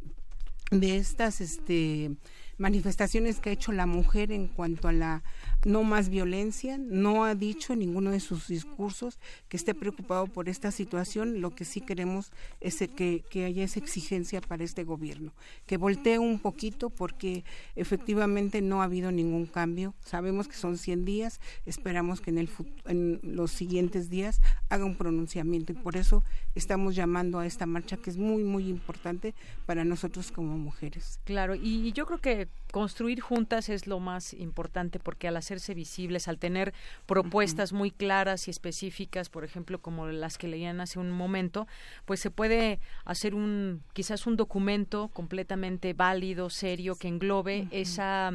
de estas este, manifestaciones que ha hecho la mujer en cuanto a la no más violencia, no ha dicho en ninguno de sus discursos que esté preocupado por esta situación, lo que sí queremos es que, que haya esa exigencia para este gobierno, que voltee un poquito porque efectivamente no ha habido ningún cambio, sabemos que son 100 días, esperamos que en, el, en los siguientes días haga un pronunciamiento y por eso estamos llamando a esta marcha que es muy, muy importante para nosotros como mujeres. Claro, y yo creo que construir juntas es lo más importante porque al hacerse visibles, al tener propuestas muy claras y específicas, por ejemplo, como las que leían hace un momento, pues se puede hacer un quizás un documento completamente válido, serio que englobe esa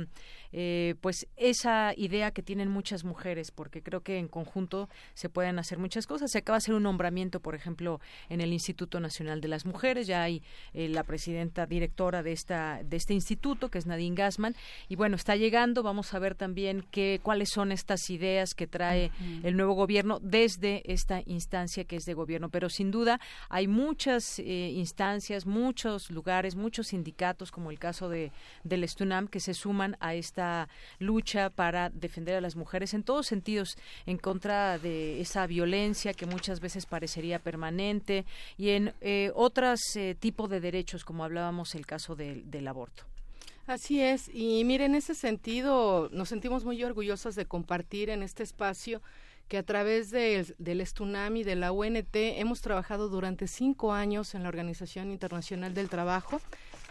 eh, pues esa idea que tienen muchas mujeres, porque creo que en conjunto se pueden hacer muchas cosas. Se acaba de hacer un nombramiento, por ejemplo, en el Instituto Nacional de las Mujeres, ya hay eh, la presidenta directora de esta de este instituto, que es Nadine Gassman, y bueno, está llegando, vamos a ver también qué cuáles son estas ideas que trae el nuevo gobierno desde esta instancia que es de gobierno, pero sin duda hay muchas eh, instancias, muchos lugares, muchos sindicatos, como el caso de del Estunam, que se suman a esta lucha para defender a las mujeres en todos sentidos, en contra de esa violencia que muchas veces parecería permanente y en eh, otros eh, tipos de derechos, como hablábamos el caso del aborto. Así es, y mire, en ese sentido nos sentimos muy orgullosos de compartir en este espacio que a través del, del y de la UNT, hemos trabajado durante cinco años en la Organización Internacional del Trabajo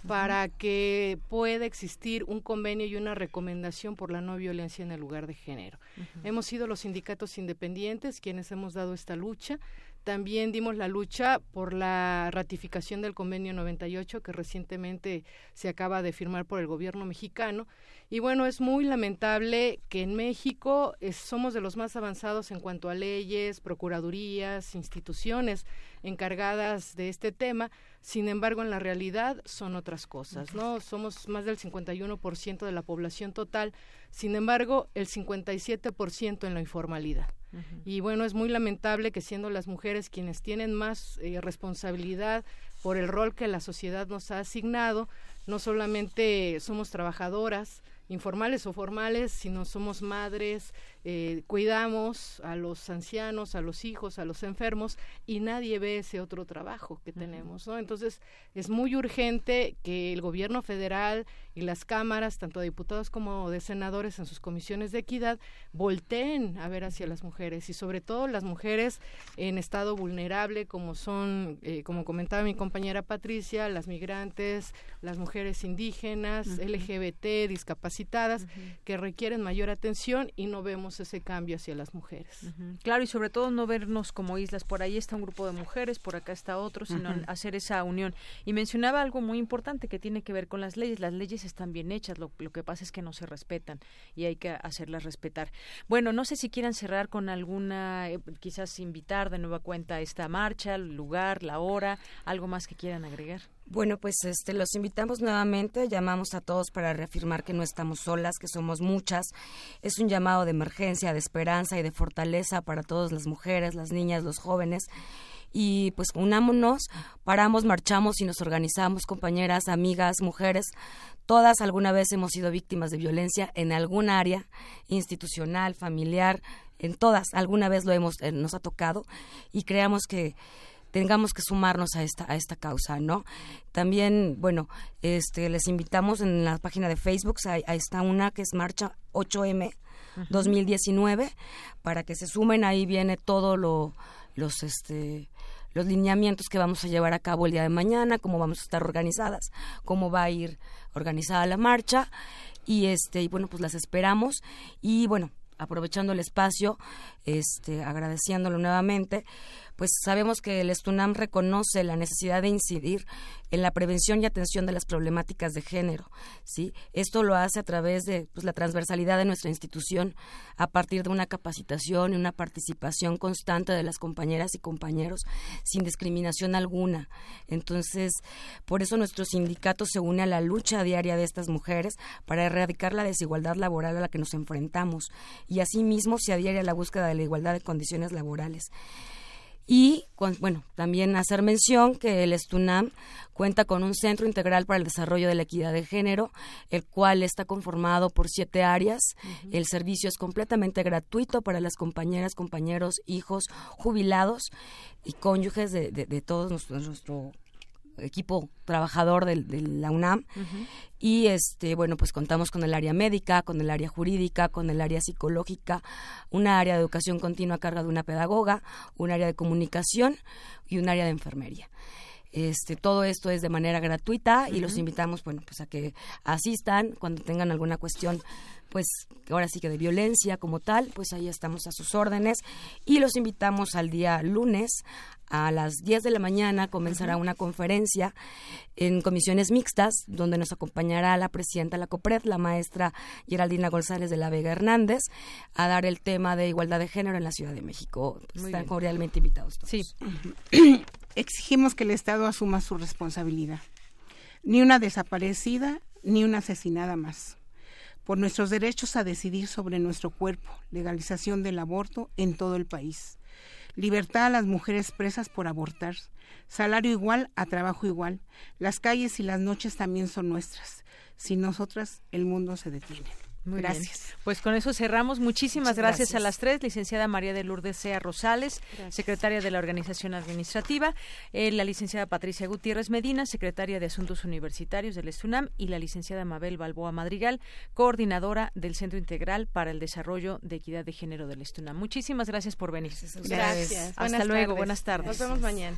para que pueda existir un convenio y una recomendación por la no violencia en el lugar de género. Hemos sido los sindicatos independientes quienes hemos dado esta lucha. También dimos la lucha por la ratificación del convenio 98 que recientemente se acaba de firmar por el gobierno mexicano. Y bueno, es muy lamentable que en México somos de los más avanzados en cuanto a leyes, procuradurías, instituciones encargadas de este tema, sin embargo, en la realidad son otras cosas, ¿no? Somos más del 51% de la población total, sin embargo, el 57% en la informalidad. Y bueno, es muy lamentable que siendo las mujeres quienes tienen más eh, responsabilidad por el rol que la sociedad nos ha asignado, no solamente somos trabajadoras, informales o formales, sino somos madres, eh, cuidamos a los ancianos, a los hijos, a los enfermos y nadie ve ese otro trabajo que tenemos, ¿no? Entonces es muy urgente que el gobierno federal y las cámaras, tanto de diputados como de senadores en sus comisiones de equidad, volteen a ver hacia las mujeres y sobre todo las mujeres en estado vulnerable como son, eh, como comentaba mi compañera Patricia, las migrantes, las mujeres indígenas, LGBT, discapacitadas, que requieren mayor atención y no vemos ese cambio hacia las mujeres. Claro, y sobre todo no vernos como islas. Por ahí está un grupo de mujeres, por acá está otro, sino hacer esa unión. Y mencionaba algo muy importante que tiene que ver con las leyes. Las leyes están bien hechas, lo, que pasa es que no se respetan y hay que hacerlas respetar. Bueno, no sé si quieran cerrar con alguna, eh, quizás invitar de nueva cuenta a esta marcha, el lugar, la hora, algo más que quieran agregar. Bueno, pues este, los invitamos nuevamente, llamamos a todos para reafirmar que no estamos solas, que somos muchas. Es un llamado de emergencia, de esperanza y de fortaleza para todas las mujeres, las niñas, los jóvenes. Y pues unámonos, paramos, marchamos y nos organizamos, compañeras, amigas, mujeres. Todas alguna vez hemos sido víctimas de violencia en algún área institucional, familiar, en todas, alguna vez lo hemos, eh, nos ha tocado y creamos que tengamos que sumarnos a esta a esta causa, ¿no? También, bueno, este les invitamos en la página de Facebook, ahí, está una que es Marcha 8M 2019 para que se sumen, ahí viene todo lo los este los lineamientos que vamos a llevar a cabo el día de mañana, cómo vamos a estar organizadas, cómo va a ir organizada la marcha y este y bueno, pues las esperamos y bueno, aprovechando el espacio, este agradeciéndolo nuevamente, pues sabemos que el Estunam reconoce la necesidad de incidir en la prevención y atención de las problemáticas de género. ¿sí? Esto lo hace a través de pues, la transversalidad de nuestra institución, a partir de una capacitación y una participación constante de las compañeras y compañeros sin discriminación alguna. Entonces, por eso nuestro sindicato se une a la lucha diaria de estas mujeres para erradicar la desigualdad laboral a la que nos enfrentamos y asimismo se adhiere a la búsqueda de la igualdad de condiciones laborales Y, bueno, también hacer mención que el Estunam cuenta con un centro integral para el desarrollo de la equidad de género, el cual está conformado por siete áreas. El servicio es completamente gratuito para las compañeras, compañeros, hijos, jubilados y cónyuges de, de, todos nuestro equipo trabajador de, la UNAM. Y este bueno pues contamos con el área médica con el área jurídica con el área psicológica una área de educación continua a cargo de una pedagoga un área de comunicación y un área de enfermería este, todo esto es de manera gratuita y los invitamos bueno pues a que asistan cuando tengan alguna cuestión pues ahora sí que de violencia como tal, pues ahí estamos a sus órdenes y los invitamos al día lunes a las 10 de la mañana comenzará una conferencia en comisiones mixtas donde nos acompañará la presidenta de la COPRED, la maestra Geraldina González de la Vega Hernández, a dar el tema de igualdad de género en la Ciudad de México. Están cordialmente invitados todos. Sí. Exigimos que el Estado asuma su responsabilidad. Ni una desaparecida, ni una asesinada más por nuestros derechos a decidir sobre nuestro cuerpo, legalización del aborto en todo el país, libertad a las mujeres presas por abortar, salario igual a trabajo igual. Las calles y las noches también son nuestras. Sin nosotras, el mundo se detiene gracias. Pues con eso cerramos. Muchísimas gracias, a las tres. Licenciada María de Lourdes Sea Rosales, secretaria de la Organización Administrativa, eh, la licenciada Patricia Gutiérrez Medina, secretaria de Asuntos Universitarios del ESTUNAM y la licenciada Mabel Balboa Madrigal, coordinadora del Centro Integral para el Desarrollo de Equidad de Género del ESTUNAM. Muchísimas gracias por venir. Gracias. Hasta luego. Buenas tardes. Nos vemos mañana.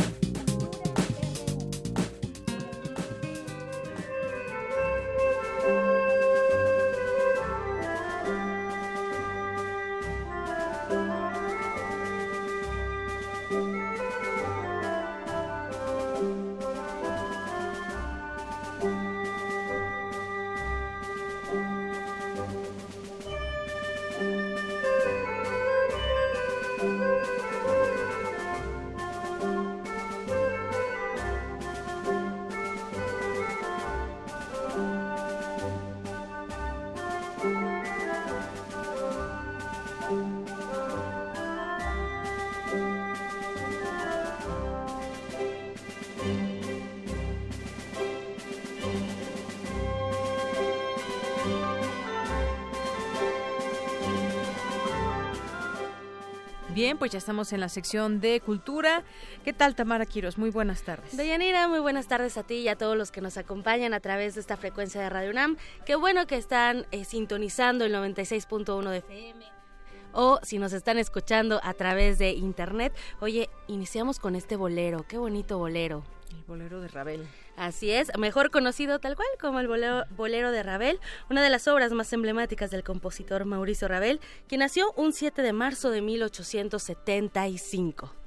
Ya estamos en la sección de cultura. ¿Qué tal, Tamara Quiros? Muy buenas tardes. Deyanira, muy buenas tardes a ti y a todos los que nos acompañan a través de esta frecuencia de Radio UNAM. Qué bueno que están eh, sintonizando el 96.1 de FM o si nos están escuchando a través de internet. Oye, iniciamos con este bolero, qué bonito bolero. El bolero de Ravel. Así es, mejor conocido tal cual como el bolero, de Ravel, una de las obras más emblemáticas del compositor Mauricio Ravel, quien nació un 7 de marzo de 1875.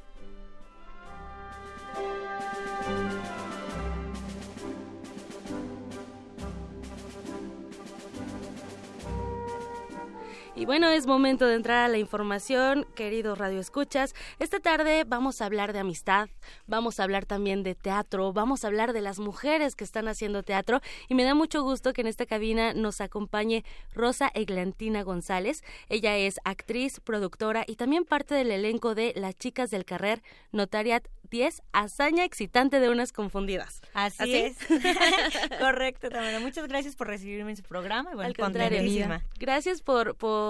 Y bueno, es momento de entrar a la información, queridos radioescuchas. Esta tarde vamos a hablar de amistad, vamos a hablar también de teatro, vamos a hablar de las mujeres que están haciendo teatro y me da mucho gusto que en esta cabina nos acompañe Rosa Eglantina González. Ella es actriz, productora y también parte del elenco de Las Chicas del Carrer, Notariat 10, hazaña excitante de unas confundidas. Así, es. Correcto, también. Muchas gracias por recibirme en su programa. Y bueno, Al contrario, gracias por, por,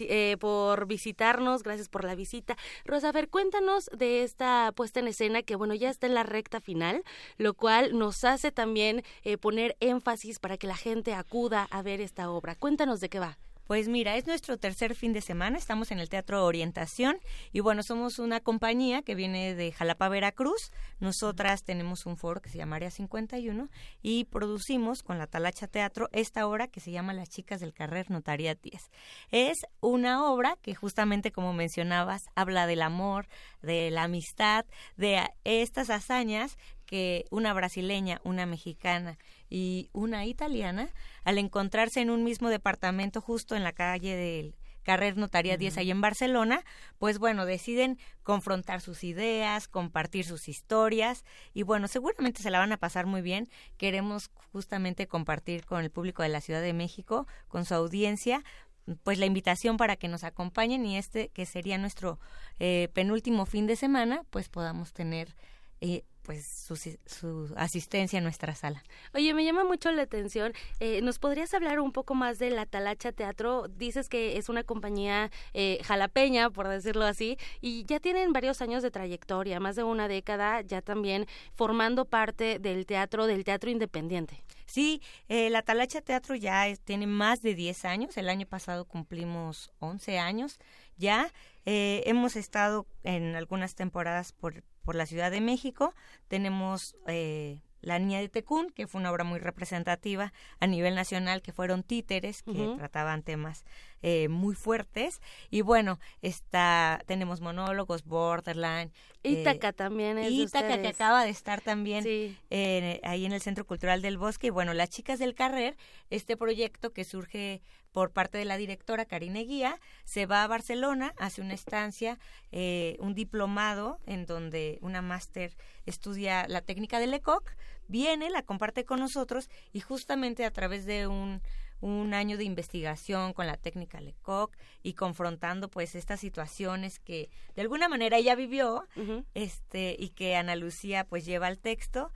eh, por visitarnos, gracias por la visita. Rosa, a ver, cuéntanos de esta puesta en escena que, bueno, ya está en la recta final, lo cual nos hace también eh, poner énfasis para que la gente acuda a ver esta obra. Cuéntanos de qué va. Pues mira, es nuestro tercer fin de semana, estamos en el Teatro Orientación y bueno, somos una compañía que viene de Jalapa, Veracruz. Nosotras tenemos un foro que se llama Área 51 y producimos con la Talacha Teatro esta obra que se llama Las chicas del Carrer Notaría 10. Es una obra que justamente como mencionabas habla del amor, de la amistad, de estas hazañas que una brasileña, una mexicana y una italiana, al encontrarse en un mismo departamento justo en la calle del Carrer Notaría 10 ahí en Barcelona, pues bueno, deciden confrontar sus ideas, compartir sus historias y bueno, seguramente se la van a pasar muy bien. Queremos justamente compartir con el público de la Ciudad de México, con su audiencia, pues la invitación para que nos acompañen y este que sería nuestro eh, penúltimo fin de semana, pues podamos tener eh, pues su, asistencia en nuestra sala. Oye, me llama mucho la atención. Eh, ¿Nos podrías hablar un poco más de la Talacha Teatro? Dices que es una compañía eh, jalapeña, por decirlo así, y ya tienen varios años de trayectoria, más de una década, ya también formando parte del teatro, del teatro independiente. Sí, eh, la Talacha Teatro ya tiene más de 10 años. El año pasado cumplimos 11 años ya. hemos estado en algunas temporadas por por la Ciudad de México. Tenemos eh, La Niña de Tecún, que fue una obra muy representativa a nivel nacional, que fueron títeres, que trataban temas eh, muy fuertes. Y bueno, está, tenemos monólogos, Borderline. Ítaca también es Ítaca, que acaba de estar también ahí en el Centro Cultural del Bosque. Y bueno, Las Chicas del Carrer, este proyecto que surge por parte de la directora Karine Guía, se va a Barcelona, hace una estancia, eh, un diplomado en donde una máster estudia la técnica de Lecoq, viene, la comparte con nosotros y justamente a través de un un año de investigación con la técnica Lecoq y confrontando pues estas situaciones que de alguna manera ella vivió este y que Ana Lucía pues lleva al texto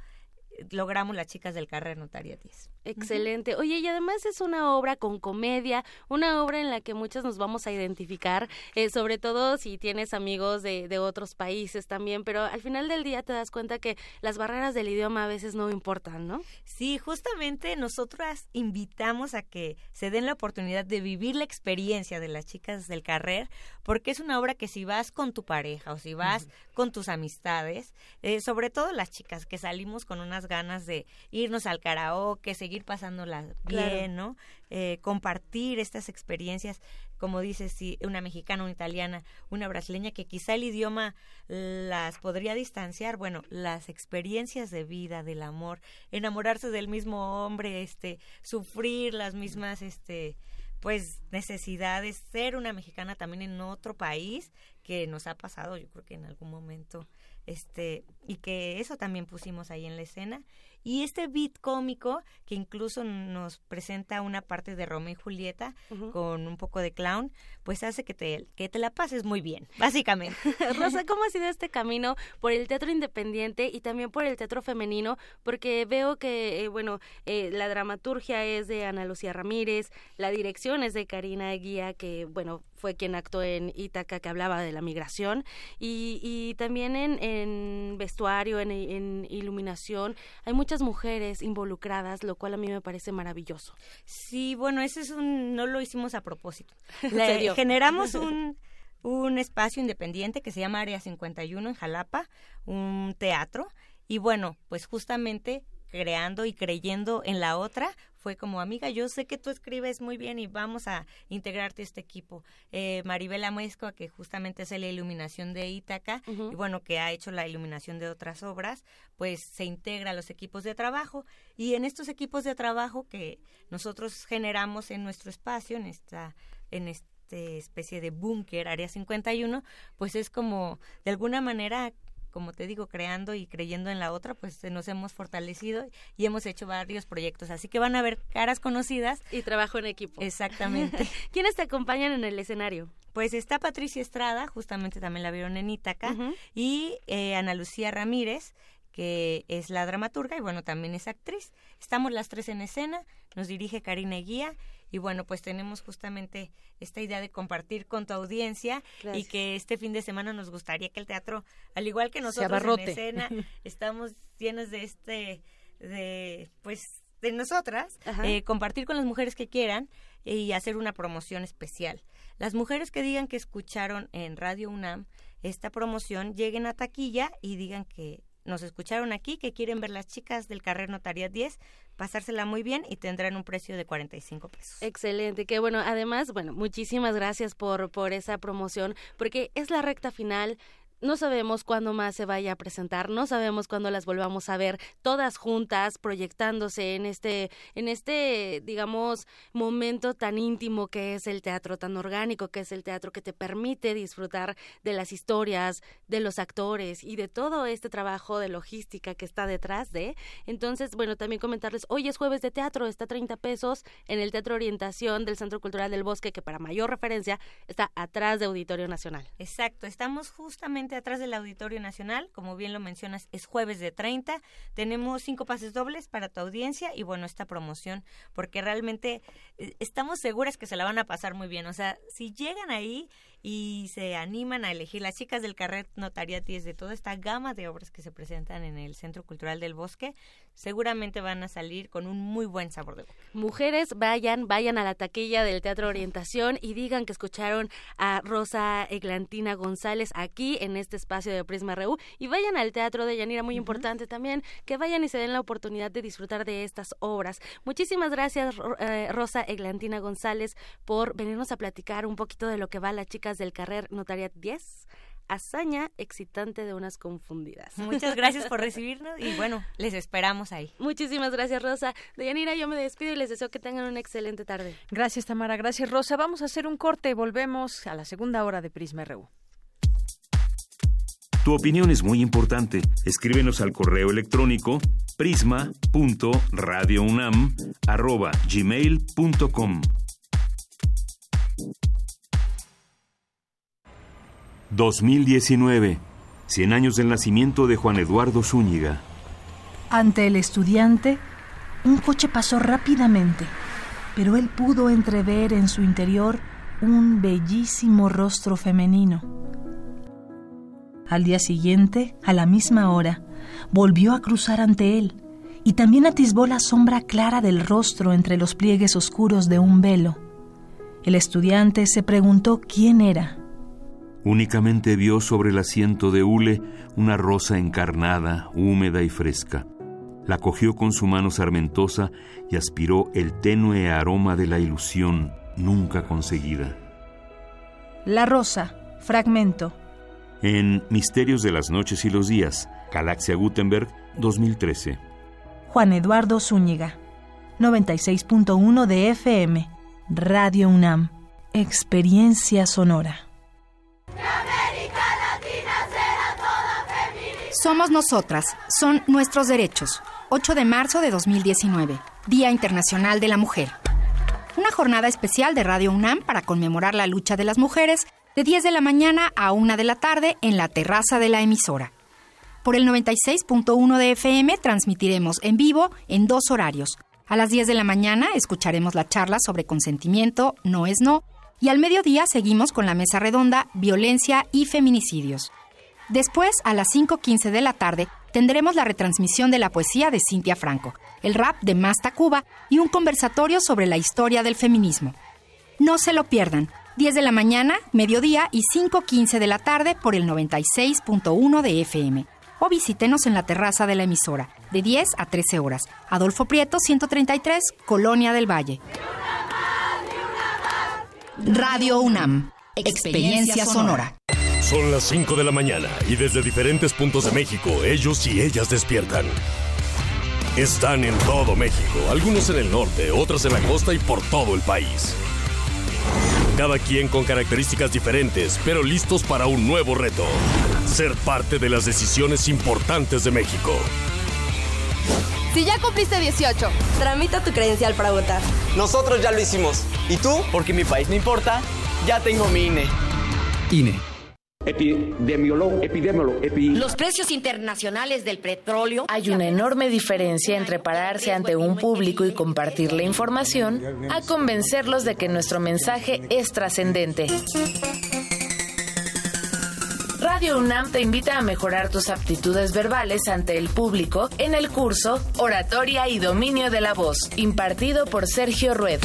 logramos las chicas del carrer Notaria 10. Excelente. Oye, y además es una obra con comedia, una obra en la que muchas nos vamos a identificar, eh, sobre todo si tienes amigos de, de, otros países también, pero al final del día te das cuenta que las barreras del idioma a veces no importan, ¿no? Sí, justamente nosotras invitamos a que se den la oportunidad de vivir la experiencia de las chicas del carrer, porque es una obra que si vas con tu pareja o si vas con tus amistades, eh, sobre todo las chicas que salimos con unas ganas de irnos al karaoke, seguir pasándola bien, ¿no? Eh, compartir estas experiencias, como dices, si una mexicana, una italiana, una brasileña, que quizá el idioma las podría distanciar, bueno, las experiencias de vida, del amor, enamorarse del mismo hombre, este, sufrir las mismas, este, pues necesidades, ser una mexicana también en otro país que nos ha pasado, yo creo que en algún momento, este, y que eso también pusimos ahí en la escena y este beat cómico que incluso nos presenta una parte de Romeo y Julieta con un poco de clown, pues hace que te, que te la pases muy bien, básicamente. Rosa, ¿cómo ha sido este camino por el teatro independiente y también por el teatro femenino? Porque veo que, eh, bueno, eh, la dramaturgia es de Ana Lucía Ramírez, la dirección es de Karina Guía, que, bueno, fue quien actuó en Ítaca, que hablaba de la migración, y, y también en, en vestuario, en, en iluminación, hay muchas mujeres involucradas, lo cual a mí me parece maravilloso. Sí, bueno, ese es un, no lo hicimos a propósito. generamos un, un espacio independiente que se llama Área 51 en Jalapa, un teatro, y bueno, pues justamente creando y creyendo en la otra, fue como, amiga, yo sé que tú escribes muy bien y vamos a integrarte a este equipo. Eh, Maribel Amuesco, que justamente hace la iluminación de Ítaca, y bueno, que ha hecho la iluminación de otras obras, pues se integra a los equipos de trabajo. Y en estos equipos de trabajo que nosotros generamos en nuestro espacio, en esta, en esta especie de búnker, Área 51, pues es como, de alguna manera, como te digo, creando y creyendo en la otra, pues nos hemos fortalecido y hemos hecho varios proyectos. Así que van a ver caras conocidas. Y trabajo en equipo. Exactamente. ¿Quiénes te acompañan en el escenario? Pues está Patricia Estrada, justamente también la vieron en Ítaca, y eh, Ana Lucía Ramírez, que es la dramaturga y bueno, también es actriz. Estamos las tres en escena, nos dirige Karina Guía y bueno, pues tenemos justamente esta idea de compartir con tu audiencia y que este fin de semana nos gustaría que el teatro, al igual que nosotros en escena, estamos llenos de este, de pues de nosotras eh, compartir con las mujeres que quieran y hacer una promoción especial. Las mujeres que digan que escucharon en Radio UNAM esta promoción lleguen a taquilla y digan que nos escucharon aquí, que quieren ver las chicas del Carrer Notariat 10, pasársela muy bien y tendrán un precio de 45 pesos. Excelente, que bueno, además, bueno, muchísimas gracias por, por esa promoción, porque es la recta final no sabemos cuándo más se vaya a presentar, no sabemos cuándo las volvamos a ver todas juntas proyectándose en este en este digamos momento tan íntimo que es el teatro tan orgánico que es el teatro que te permite disfrutar de las historias, de los actores y de todo este trabajo de logística que está detrás de. Entonces, bueno, también comentarles, hoy es jueves de teatro, está a 30 pesos en el Teatro Orientación del Centro Cultural del Bosque que para mayor referencia está atrás de Auditorio Nacional. Exacto, estamos justamente atrás del Auditorio Nacional, como bien lo mencionas, es jueves de 30. Tenemos cinco pases dobles para tu audiencia y bueno, esta promoción, porque realmente eh, estamos seguras que se la van a pasar muy bien. O sea, si llegan ahí y se animan a elegir las chicas del Carret Notariatis de toda esta gama de obras que se presentan en el Centro Cultural del Bosque, seguramente van a salir con un muy buen sabor de boca. Mujeres, vayan, vayan a la taquilla del Teatro Orientación y digan que escucharon a Rosa Eglantina González aquí en este espacio de Prisma RU y vayan al Teatro de Yanira, muy importante también, que vayan y se den la oportunidad de disfrutar de estas obras. Muchísimas gracias, eh, Rosa Eglantina González, por venirnos a platicar un poquito de lo que va la chica del Carrer Notariat 10 hazaña excitante de unas confundidas. Muchas gracias por recibirnos y bueno, les esperamos ahí. Muchísimas gracias, Rosa. Deyanira, yo me despido y les deseo que tengan una excelente tarde. Gracias, Tamara. Gracias, Rosa. Vamos a hacer un corte. Volvemos a la segunda hora de Prisma RU. Tu opinión es muy importante. Escríbenos al correo electrónico prisma.radiounam@gmail.com. 2019. 100 años del nacimiento de Juan Eduardo Zúñiga. Ante el estudiante, un coche pasó rápidamente, pero él pudo entrever en su interior un bellísimo rostro femenino. Al día siguiente, a la misma hora, volvió a cruzar ante él y también atisbó la sombra clara del rostro entre los pliegues oscuros de un velo. El estudiante se preguntó quién era Únicamente vio sobre el asiento de hule una rosa encarnada, húmeda y fresca. La cogió con su mano sarmentosa y aspiró el tenue aroma de la ilusión nunca conseguida. La rosa, fragmento. En Misterios de las Noches y los Días, Galaxia Gutenberg, 2013. Juan Eduardo Zúñiga, 96.1 de FM, Radio UNAM, Experiencia Sonora. Somos nosotras, son nuestros derechos. 8 de marzo de 2019, Día Internacional de la Mujer. Una jornada especial de Radio UNAM para conmemorar la lucha de las mujeres de 10 de la mañana a 1 de la tarde en la terraza de la emisora. Por el 96.1 de FM transmitiremos en vivo en dos horarios. A las 10 de la mañana escucharemos la charla sobre consentimiento, no es no, y al mediodía seguimos con la mesa redonda Violencia y Feminicidios. Después, a las 5.15 de la tarde, tendremos la retransmisión de la poesía de Cintia Franco, el rap de Masta Cuba y un conversatorio sobre la historia del feminismo. No se lo pierdan. 10 de la mañana, mediodía y 5.15 de la tarde por el 96.1 de FM. O visítenos en la terraza de la emisora, de 10 a 13 horas. Adolfo Prieto, 133, Colonia del Valle. Radio UNAM. Experiencia sonora. Son las 5 de la mañana y desde diferentes puntos de México ellos y ellas despiertan. Están en todo México, algunos en el norte, otros en la costa y por todo el país. Cada quien con características diferentes, pero listos para un nuevo reto. Ser parte de las decisiones importantes de México. Si ya cumpliste 18, tramita tu credencial para votar. Nosotros ya lo hicimos. ¿Y tú? Porque mi país no importa, ya tengo mi INE. INE. Epidemiólogo, epidemiólogo, Los precios internacionales del petróleo. Hay una enorme diferencia entre pararse ante un público y compartir la información a convencerlos de que nuestro mensaje es trascendente. Radio UNAM te invita a mejorar tus aptitudes verbales ante el público en el curso Oratoria y Dominio de la Voz, impartido por Sergio Rued.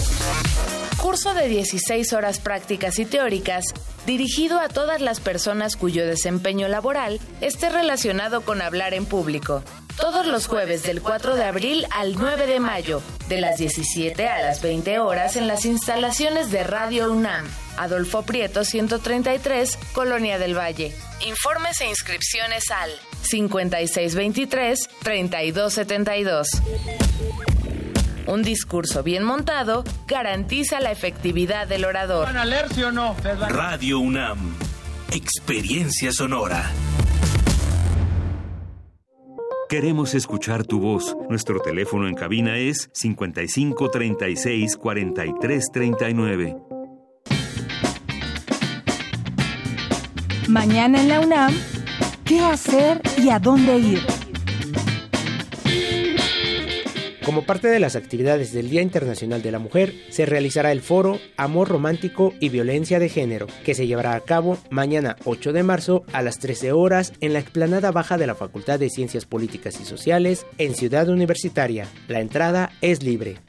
Curso de 16 horas prácticas y teóricas dirigido a todas las personas cuyo desempeño laboral esté relacionado con hablar en público. Todos los jueves del 4 de abril al 9 de mayo, de las 17 a las 20 horas en las instalaciones de Radio UNAM. Adolfo Prieto 133, Colonia del Valle. Informes e inscripciones al 5623-3272. Un discurso bien montado garantiza la efectividad del orador. ¿Van a leer, sí o no? Radio UNAM. Experiencia sonora. Queremos escuchar tu voz. Nuestro teléfono en cabina es 55 36 Mañana en la UNAM, ¿qué hacer y a dónde ir? Como parte de las actividades del Día Internacional de la Mujer, se realizará el foro Amor Romántico y Violencia de Género, que se llevará a cabo mañana 8 de marzo a las 13 horas en la explanada baja de la Facultad de Ciencias Políticas y Sociales en Ciudad Universitaria. La entrada es libre.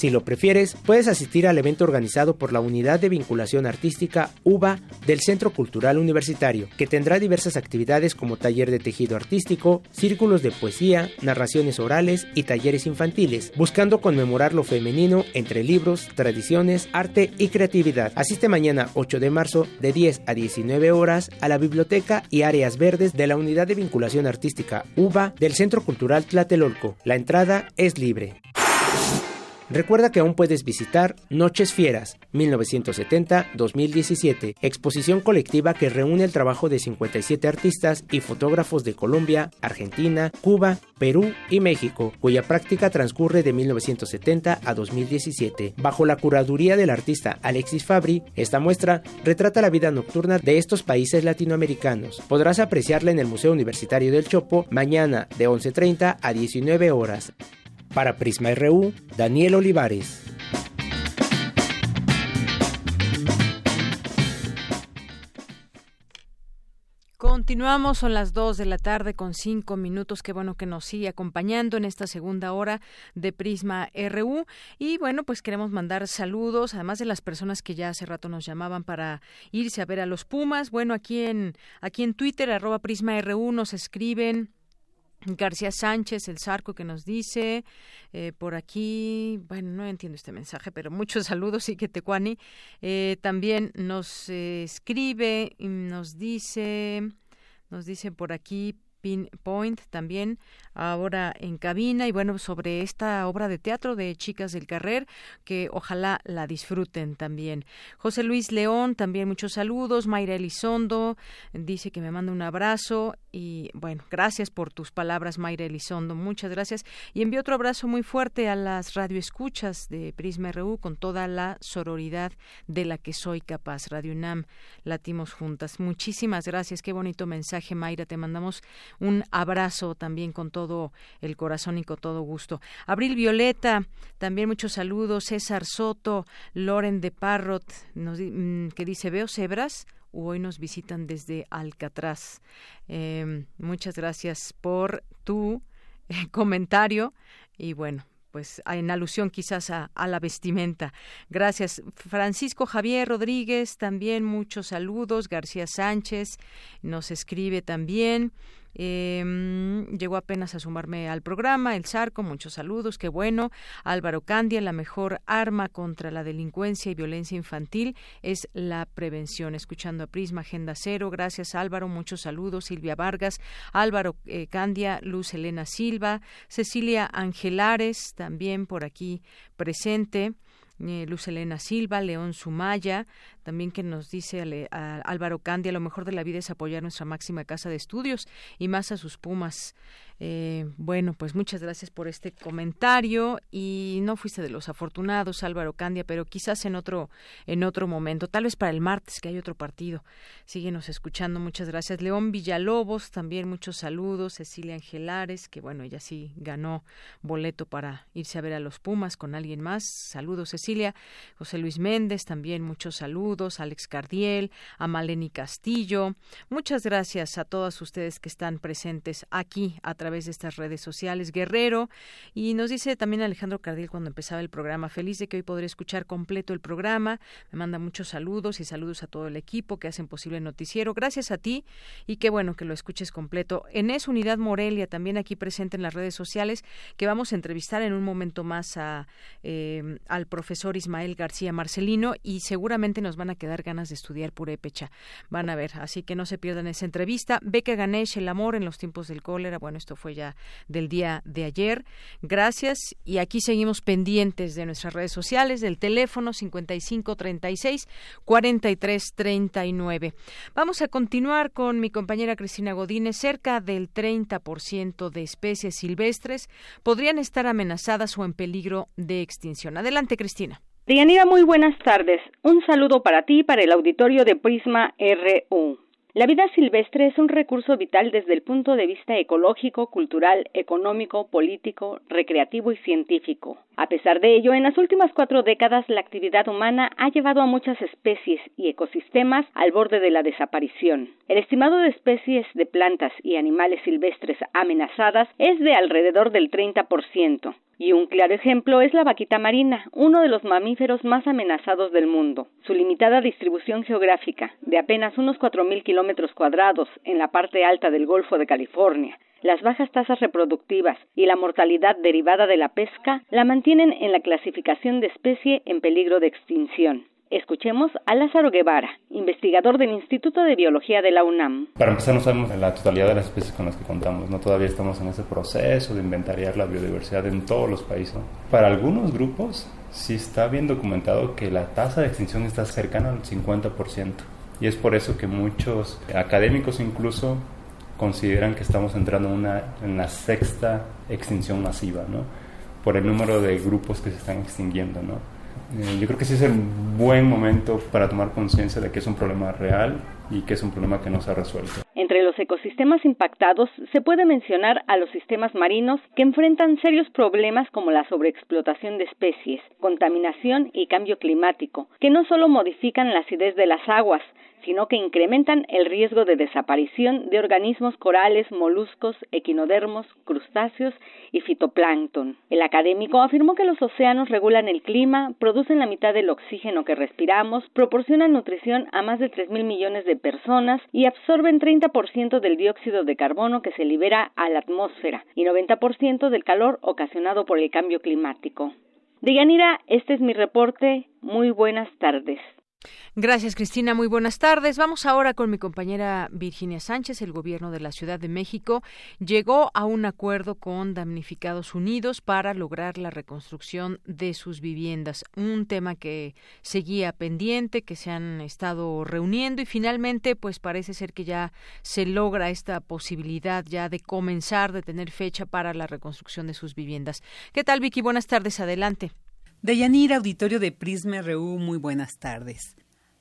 Si lo prefieres, puedes asistir al evento organizado por la Unidad de Vinculación Artística UBA del Centro Cultural Universitario, que tendrá diversas actividades como taller de tejido artístico, círculos de poesía, narraciones orales y talleres infantiles, buscando conmemorar lo femenino entre libros, tradiciones, arte y creatividad. Asiste mañana 8 de marzo de 10 a 19 horas a la biblioteca y áreas verdes de la Unidad de Vinculación Artística UBA del Centro Cultural Tlatelolco. La entrada es libre. Recuerda que aún puedes visitar Noches Fieras 1970-2017, exposición colectiva que reúne el trabajo de 57 artistas y fotógrafos de Colombia, Argentina, Cuba, Perú y México, cuya práctica transcurre de 1970 a 2017. Bajo la curaduría del artista Alexis Fabri, esta muestra retrata la vida nocturna de estos países latinoamericanos. Podrás apreciarla en el Museo Universitario del Chopo mañana de 11.30 a 19 horas. Para Prisma RU, Daniel Olivares. Continuamos, son las 2 de la tarde con 5 minutos. Qué bueno que nos sigue acompañando en esta segunda hora de Prisma RU. Y bueno, pues queremos mandar saludos, además de las personas que ya hace rato nos llamaban para irse a ver a los Pumas. Bueno, aquí en, aquí en Twitter, arroba Prisma RU, nos escriben García Sánchez, el Zarco, que nos dice eh, por aquí, bueno, no entiendo este mensaje, pero muchos saludos y que Tecuani eh, también nos eh, escribe y nos dice, nos dice por aquí Pinpoint también ahora en cabina y bueno sobre esta obra de teatro de Chicas del Carrer que ojalá la disfruten también. José Luis León también muchos saludos, Mayra Elizondo dice que me manda un abrazo y bueno, gracias por tus palabras Mayra Elizondo, muchas gracias y envío otro abrazo muy fuerte a las radioescuchas de Prisma RU con toda la sororidad de la que soy capaz. Radio UNAM latimos juntas. Muchísimas gracias, qué bonito mensaje Mayra, te mandamos un abrazo también con todo el corazón y con todo gusto. Abril Violeta, también muchos saludos. César Soto, Loren de Parrot, mm, que dice, veo cebras hoy nos visitan desde Alcatraz. Em, muchas gracias por tu eh, comentario y bueno, pues en alusión quizás a, la vestimenta. Gracias. Francisco Javier Rodríguez, también muchos saludos. García Sánchez nos escribe también. Eh, llegó apenas a sumarme al programa, el Zarco, muchos saludos, qué bueno. Álvaro Candia, la mejor arma contra la delincuencia y violencia infantil es la prevención. Escuchando a Prisma Agenda Cero, gracias Álvaro, muchos saludos. Silvia Vargas, Álvaro eh, Candia, Luz Elena Silva, Cecilia Angelares, también por aquí presente. Eh, Luz Elena Silva, León Sumaya, también que nos dice Álvaro Candia, lo mejor de la vida es apoyar nuestra máxima casa de estudios y más a sus Pumas. Eh, bueno, pues muchas gracias por este comentario y no fuiste de los afortunados, Álvaro Candia, pero quizás en otro en otro momento, tal vez para el martes que hay otro partido. Síguenos escuchando, muchas gracias. León Villalobos, también muchos saludos. Cecilia Angelares, que bueno, ella sí ganó boleto para irse a ver a los Pumas con alguien más. Saludos, Cecilia. José Luis Méndez, también muchos saludos. Alex Cardiel, a Maleni Castillo. Muchas gracias a todos ustedes que están presentes aquí a través de estas redes sociales. Guerrero, y nos dice también Alejandro Cardil cuando empezaba el programa, feliz de que hoy podré escuchar completo el programa. Me manda muchos saludos y saludos a todo el equipo que hacen posible el noticiero. Gracias a ti y qué bueno que lo escuches completo. En esa unidad Morelia, también aquí presente en las redes sociales, que vamos a entrevistar en un momento más a, eh, al profesor Ismael García Marcelino y seguramente nos van a quedar ganas de estudiar purépecha. Van a ver, así que no se pierdan esa entrevista. Beca Ganesh, el amor en los tiempos del cólera. Bueno, esto fue ya del día de ayer. Gracias y aquí seguimos pendientes de nuestras redes sociales, del teléfono 5536 4339. Vamos a continuar con mi compañera Cristina Godínez. Cerca del 30% de especies silvestres podrían estar amenazadas o en peligro de extinción. Adelante, Cristina. Dianira, muy buenas tardes. Un saludo para ti y para el auditorio de Prisma RU. La vida silvestre es un recurso vital desde el punto de vista ecológico, cultural, económico, político, recreativo y científico. A pesar de ello, en las últimas cuatro décadas la actividad humana ha llevado a muchas especies y ecosistemas al borde de la desaparición. El estimado de especies de plantas y animales silvestres amenazadas es de alrededor del 30%. Y un claro ejemplo es la vaquita marina, uno de los mamíferos más amenazados del mundo. Su limitada distribución geográfica, de apenas unos 4.000 kilómetros cuadrados en la parte alta del Golfo de California, las bajas tasas reproductivas y la mortalidad derivada de la pesca la mantienen en la clasificación de especie en peligro de extinción. Escuchemos a Lázaro Guevara, investigador del Instituto de Biología de la UNAM. Para empezar, no sabemos la totalidad de las especies con las que contamos, ¿no? Todavía estamos en ese proceso de inventariar la biodiversidad en todos los países. Para algunos grupos, sí está bien documentado que la tasa de extinción está cercana al 50%. Y es por eso que muchos académicos incluso consideran que estamos entrando en, la sexta extinción masiva, ¿no? Por el número de grupos que se están extinguiendo, ¿no? Eh, yo creo que sí es el buen momento para tomar conciencia de que es un problema real y que es un problema que no se ha resuelto. Entre los ecosistemas impactados se puede mencionar a los sistemas marinos que enfrentan serios problemas como la sobreexplotación de especies, contaminación y cambio climático, que no solo modifican la acidez de las aguas, sino que incrementan el riesgo de desaparición de organismos corales, moluscos, equinodermos, crustáceos y fitoplancton. El académico afirmó que los océanos regulan el clima, producen la mitad del oxígeno que respiramos, proporcionan nutrición a más de 3.000 millones de personas y absorben 30% del dióxido de carbono que se libera a la atmósfera y 90% del calor ocasionado por el cambio climático. Deyanira, este es mi reporte. Muy buenas tardes. Gracias, Cristina. Muy buenas tardes. Vamos ahora con mi compañera Virginia Sánchez. El gobierno de la Ciudad de México llegó a un acuerdo con Damnificados Unidos para lograr la reconstrucción de sus viviendas. Un tema que seguía pendiente, que se han estado reuniendo y finalmente, pues parece ser que ya se logra esta posibilidad ya de comenzar, de tener fecha para la reconstrucción de sus viviendas. ¿Qué tal, Vicky? Buenas tardes. Adelante. Deyanira, auditorio de Prisma RU, muy buenas tardes.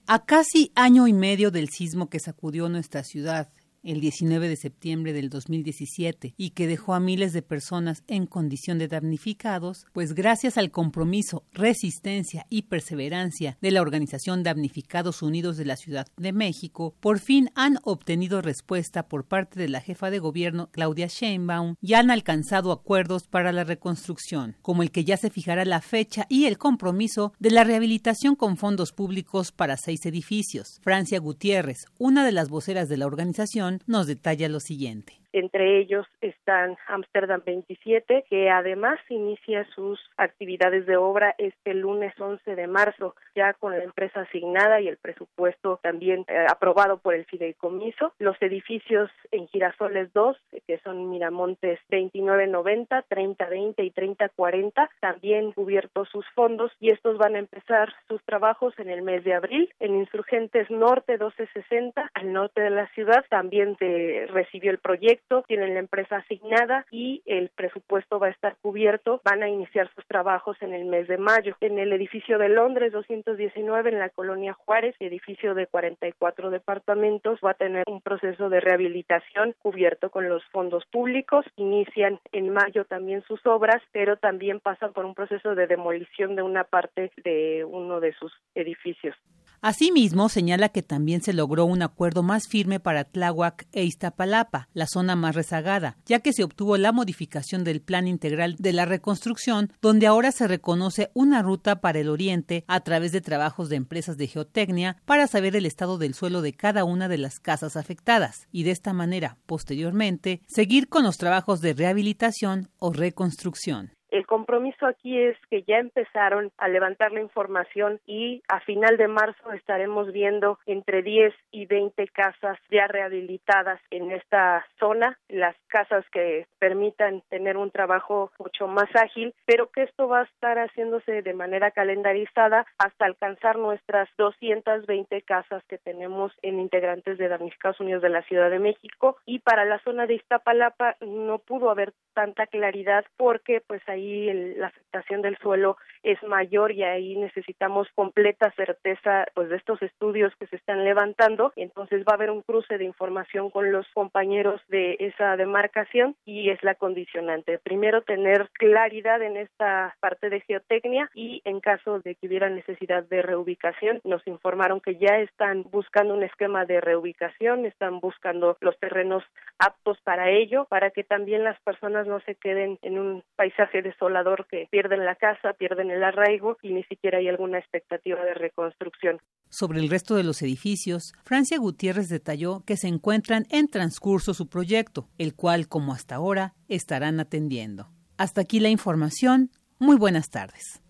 A casi año y medio del sismo que sacudió nuestra ciudad, el 19 de septiembre del 2017 y que dejó a miles de personas en condición de damnificados, pues gracias al compromiso, resistencia y perseverancia de la Organización Damnificados Unidos de la Ciudad de México, por fin han obtenido respuesta por parte de la jefa de gobierno Claudia Sheinbaum y han alcanzado acuerdos para la reconstrucción, como el que ya se fijará la fecha y el compromiso de la rehabilitación con fondos públicos para seis edificios. Francia Gutiérrez, una de las voceras de la organización, nos detalla lo siguiente. Entre ellos están Amsterdam 27, que además inicia sus actividades de obra este lunes 11 de marzo, ya con la empresa asignada y el presupuesto también eh, aprobado por el fideicomiso. Los edificios en Girasoles 2, que son Miramontes 2990, 3020 y 3040, también cubiertos sus fondos y estos van a empezar sus trabajos en el mes de abril. En Insurgentes Norte 1260, al norte de la ciudad, también se recibió el proyecto tienen la empresa asignada y el presupuesto va a estar cubierto. Van a iniciar sus trabajos en el mes de mayo. En el edificio de Londres 219 en la colonia Juárez, edificio de 44 departamentos, va a tener un proceso de rehabilitación cubierto con los fondos públicos. Inician en mayo también sus obras, pero también pasan por un proceso de demolición de una parte de uno de sus edificios. Asimismo, señala que también se logró un acuerdo más firme para Tláhuac e Iztapalapa, la zona más rezagada, ya que se obtuvo la modificación del Plan Integral de la Reconstrucción, donde ahora se reconoce una ruta para el oriente a través de trabajos de empresas de geotecnia para saber el estado del suelo de cada una de las casas afectadas y de esta manera, posteriormente, seguir con los trabajos de rehabilitación o reconstrucción. El compromiso aquí es que ya empezaron a levantar la información y a final de marzo estaremos viendo entre 10 y 20 casas ya rehabilitadas en esta zona, las casas que permitan tener un trabajo mucho más ágil, pero que esto va a estar haciéndose de manera calendarizada hasta alcanzar nuestras 220 casas que tenemos en integrantes de damnificados unidos de la Ciudad de México. Y para la zona de Iztapalapa no pudo haber tanta claridad porque pues ahí ahí la afectación del suelo es mayor y ahí necesitamos completa certeza pues de estos estudios que se están levantando. Entonces va a haber un cruce de información con los compañeros de esa demarcación y es la condicionante. Primero tener claridad en esta parte de geotecnia y en caso de que hubiera necesidad de reubicación nos informaron que ya están buscando un esquema de reubicación están buscando los terrenos aptos para ello para que también las personas no se queden en un paisaje desolador que pierden la casa pierden el arraigo y ni siquiera hay alguna expectativa de reconstrucción. Sobre el resto de los edificios, Francia Gutiérrez detalló que se encuentran en transcurso su proyecto, el cual, como hasta ahora, estarán atendiendo. Hasta aquí la información. Muy buenas tardes.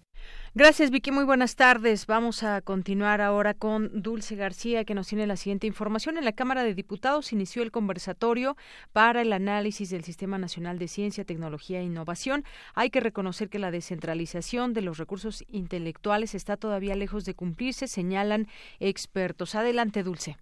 Gracias, Vicky. Muy buenas tardes. Vamos a continuar ahora con Dulce García, que nos tiene la siguiente información. En la Cámara de Diputados inició el conversatorio para el análisis del Sistema Nacional de Ciencia, Tecnología e Innovación. Hay que reconocer que la descentralización de los recursos intelectuales está todavía lejos de cumplirse, señalan expertos. Adelante, Dulce.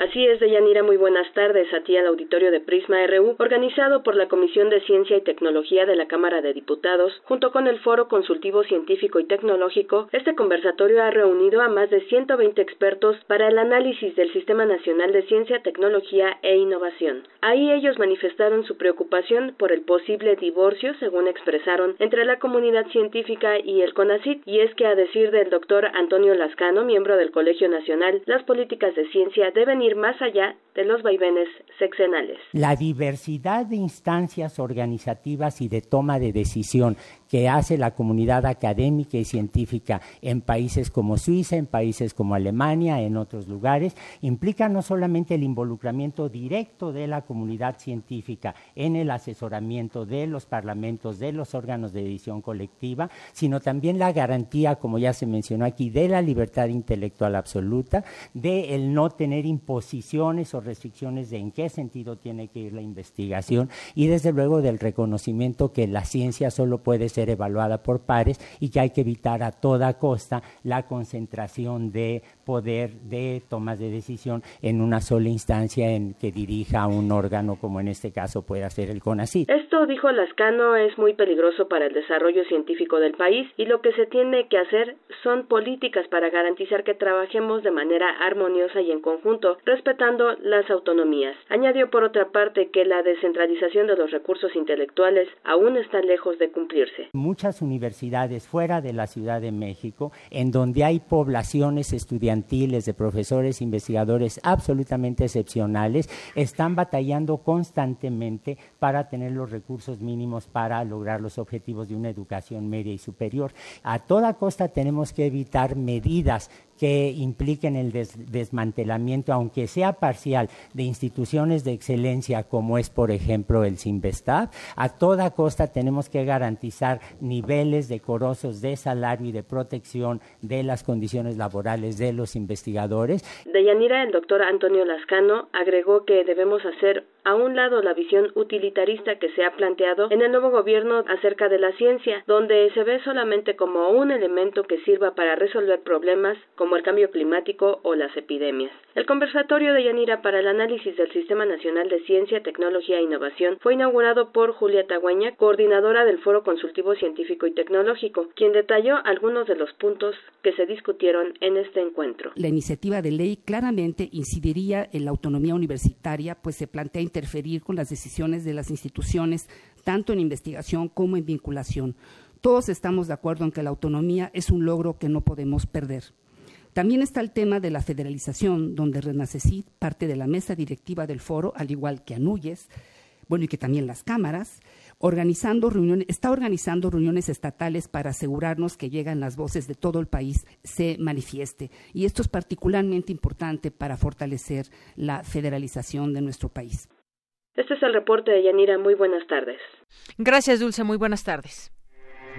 Así es, Deyanira, muy buenas tardes a ti al auditorio de Prisma RU, organizado por la Comisión de Ciencia y Tecnología de la Cámara de Diputados, junto con el Foro Consultivo Científico y Tecnológico. Este conversatorio ha reunido a más de 120 expertos para el análisis del Sistema Nacional de Ciencia, Tecnología e Innovación. Ahí ellos manifestaron su preocupación por el posible divorcio, según expresaron, entre la comunidad científica y el CONACYT, y es que a decir del doctor Antonio Lascano, miembro del Colegio Nacional, las políticas de ciencia deben ir más allá de los vaivenes sexenales. La diversidad de instancias organizativas y de toma de decisión que hace la comunidad académica y científica en países como Suiza, en países como Alemania, en otros lugares, implica no solamente el involucramiento directo de la comunidad científica en el asesoramiento de los parlamentos, de los órganos de decisión colectiva, sino también la garantía, como ya se mencionó aquí, de la libertad intelectual absoluta, de el no tener imposiciones o restricciones de en qué sentido tiene que ir la investigación y desde luego del reconocimiento que la ciencia solo puede ser evaluada por pares y que hay que evitar a toda costa la concentración de poder de tomas de decisión en una sola instancia en que dirija un órgano como en este caso puede ser el CONACYT. Esto, dijo Lascano, es muy peligroso para el desarrollo científico del país y lo que se tiene que hacer son políticas para garantizar que trabajemos de manera armoniosa y en conjunto, respetando las autonomías. Añadió por otra parte que la descentralización de los recursos intelectuales aún está lejos de cumplirse. Muchas universidades fuera de la Ciudad de México, en donde hay poblaciones estudiantiles de profesores investigadores absolutamente excepcionales, están batallando constantemente para tener los recursos mínimos para lograr los objetivos de una educación media y superior. A toda costa tenemos que evitar medidas que impliquen el desmantelamiento, aunque sea parcial, de instituciones de excelencia como es, por ejemplo, el CIMBESTAB. A toda costa tenemos que garantizar niveles decorosos de salario y de protección de las condiciones laborales de los investigadores. De Yanira, el doctor Antonio Lascano agregó que debemos hacer a un lado la visión utilitarista que se ha planteado en el nuevo gobierno acerca de la ciencia, donde se ve solamente como un elemento que sirva para resolver problemas como como el cambio climático o las epidemias. El conversatorio de Yanira para el análisis del Sistema Nacional de Ciencia, Tecnología e Innovación fue inaugurado por Julia Tagüeña, coordinadora del Foro Consultivo Científico y Tecnológico, quien detalló algunos de los puntos que se discutieron en este encuentro. La iniciativa de ley claramente incidiría en la autonomía universitaria, pues se plantea interferir con las decisiones de las instituciones, tanto en investigación como en vinculación. Todos estamos de acuerdo en que la autonomía es un logro que no podemos perder. También está el tema de la federalización, donde Renacecid, parte de la mesa directiva del foro, al igual que Anuyes, bueno, y que también las cámaras, organizando reuniones, está organizando reuniones estatales para asegurarnos que llegan las voces de todo el país, se manifieste. Y esto es particularmente importante para fortalecer la federalización de nuestro país. Este es el reporte de Yanira. Muy buenas tardes. Gracias, Dulce. Muy buenas tardes.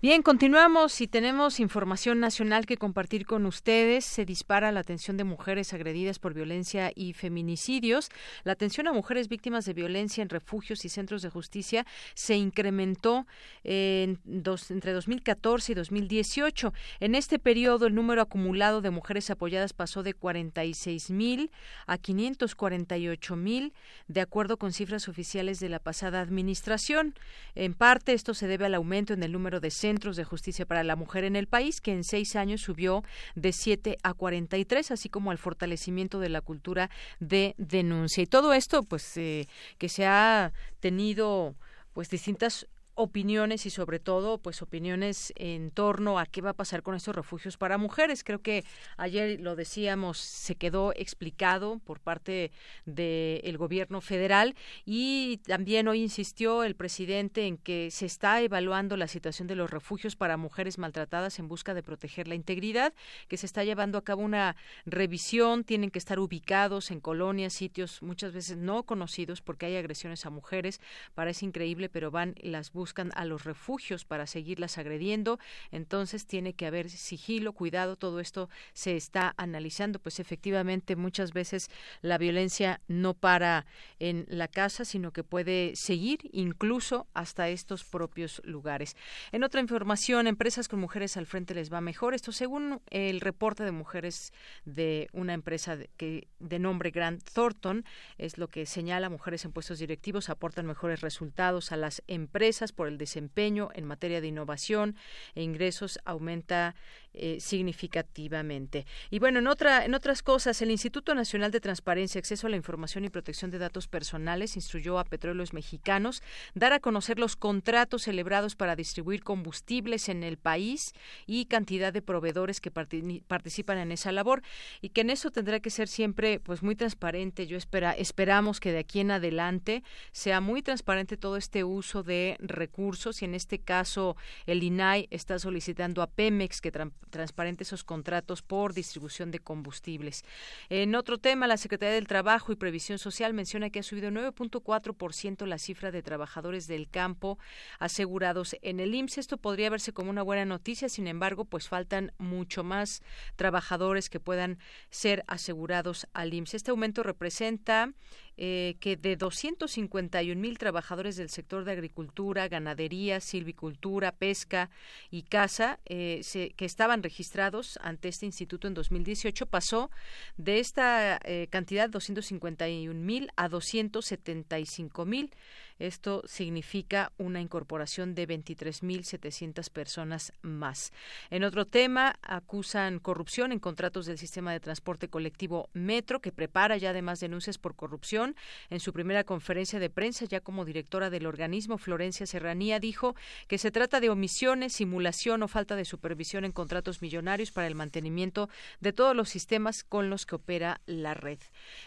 Bien, continuamos y tenemos información nacional que compartir con ustedes. Se dispara la atención de mujeres agredidas por violencia y feminicidios. La atención a mujeres víctimas de violencia en refugios y centros de justicia se incrementó en dos, entre 2014 y 2018. En este periodo, el número acumulado de mujeres apoyadas pasó de 46 mil a 548 mil, de acuerdo con cifras oficiales de la pasada administración. En parte, esto se debe al aumento en el número de centros de justicia para la mujer en el país, que en seis años subió de 7 a 43, así como al fortalecimiento de la cultura de denuncia. Y todo esto, pues, eh, que se ha tenido pues distintas opiniones y sobre todo pues opiniones en torno a qué va a pasar con estos refugios para mujeres. Creo que ayer lo decíamos, se quedó explicado por parte del gobierno federal y también hoy insistió el presidente en que se está evaluando la situación de los refugios para mujeres maltratadas en busca de proteger la integridad, que se está llevando a cabo una revisión, tienen que estar ubicados en colonias, sitios muchas veces no conocidos porque hay agresiones a mujeres, parece increíble, pero van las búsquedas buscan a los refugios para seguirlas agrediendo. Entonces tiene que haber sigilo, cuidado, todo esto se está analizando. Pues efectivamente muchas veces la violencia no para en la casa, sino que puede seguir incluso hasta estos propios lugares. En otra información, empresas con mujeres al frente les va mejor. Esto según el reporte de mujeres de una empresa de, que, de nombre Grant Thornton, es lo que señala mujeres en puestos directivos aportan mejores resultados a las empresas por el desempeño en materia de innovación e ingresos aumenta eh, significativamente. Y bueno, en, otra, en otras cosas, el Instituto Nacional de Transparencia, Acceso a la Información y Protección de Datos Personales instruyó a petróleos mexicanos dar a conocer los contratos celebrados para distribuir combustibles en el país y cantidad de proveedores que participan en esa labor y que en eso tendrá que ser siempre pues muy transparente. Yo espera, esperamos que de aquí en adelante sea muy transparente todo este uso de recursos y en este caso el INAI está solicitando a Pemex que transparente esos contratos por distribución de combustibles. En otro tema, la Secretaría del Trabajo y Previsión Social menciona que ha subido 9.4% la cifra de trabajadores del campo asegurados en el IMSS. Esto podría verse como una buena noticia, sin embargo, pues faltan mucho más trabajadores que puedan ser asegurados al IMSS. Este aumento representa eh, que de 251 mil trabajadores del sector de agricultura, ganadería, silvicultura, pesca y caza eh, que estaban registrados ante este instituto en 2018 pasó de esta eh, cantidad 251 mil a 275 mil. Esto significa una incorporación de 23.700 personas más. En otro tema, acusan corrupción en contratos del sistema de transporte colectivo Metro, que prepara ya además denuncias por corrupción. En su primera conferencia de prensa, ya como directora del organismo, Florencia Serranía dijo que se trata de omisiones, simulación o falta de supervisión en contratos millonarios para el mantenimiento de todos los sistemas con los que opera la red.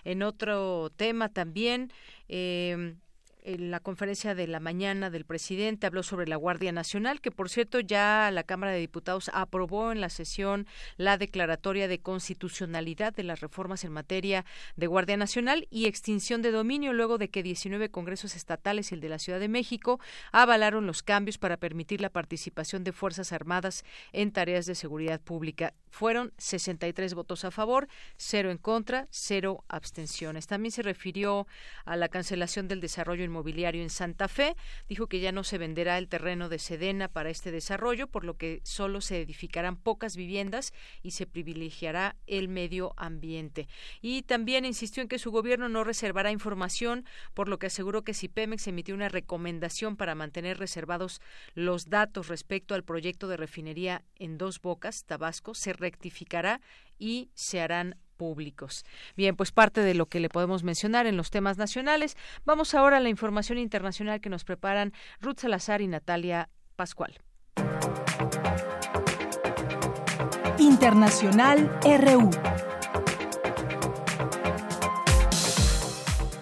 En otro tema también, eh, en la conferencia de la mañana del presidente habló sobre la Guardia Nacional, que por cierto ya la Cámara de Diputados aprobó en la sesión la declaratoria de constitucionalidad de las reformas en materia de Guardia Nacional y extinción de dominio luego de que 19 congresos estatales y el de la Ciudad de México avalaron los cambios para permitir la participación de Fuerzas Armadas en tareas de seguridad pública. Fueron 63 votos a favor, cero en contra, cero abstenciones. También se refirió a la cancelación del desarrollo inmobiliario en Santa Fe. Dijo que ya no se venderá el terreno de Sedena para este desarrollo, por lo que solo se edificarán pocas viviendas y se privilegiará el medio ambiente. Y también insistió en que su gobierno no reservará información, por lo que aseguró que si Pemex emitió una recomendación para mantener reservados los datos respecto al proyecto de refinería en Dos Bocas, Tabasco, se rectificará y se harán públicos. Bien, pues parte de lo que le podemos mencionar en los temas nacionales. Vamos ahora a la información internacional que nos preparan Ruth Salazar y Natalia Pascual. Internacional RU.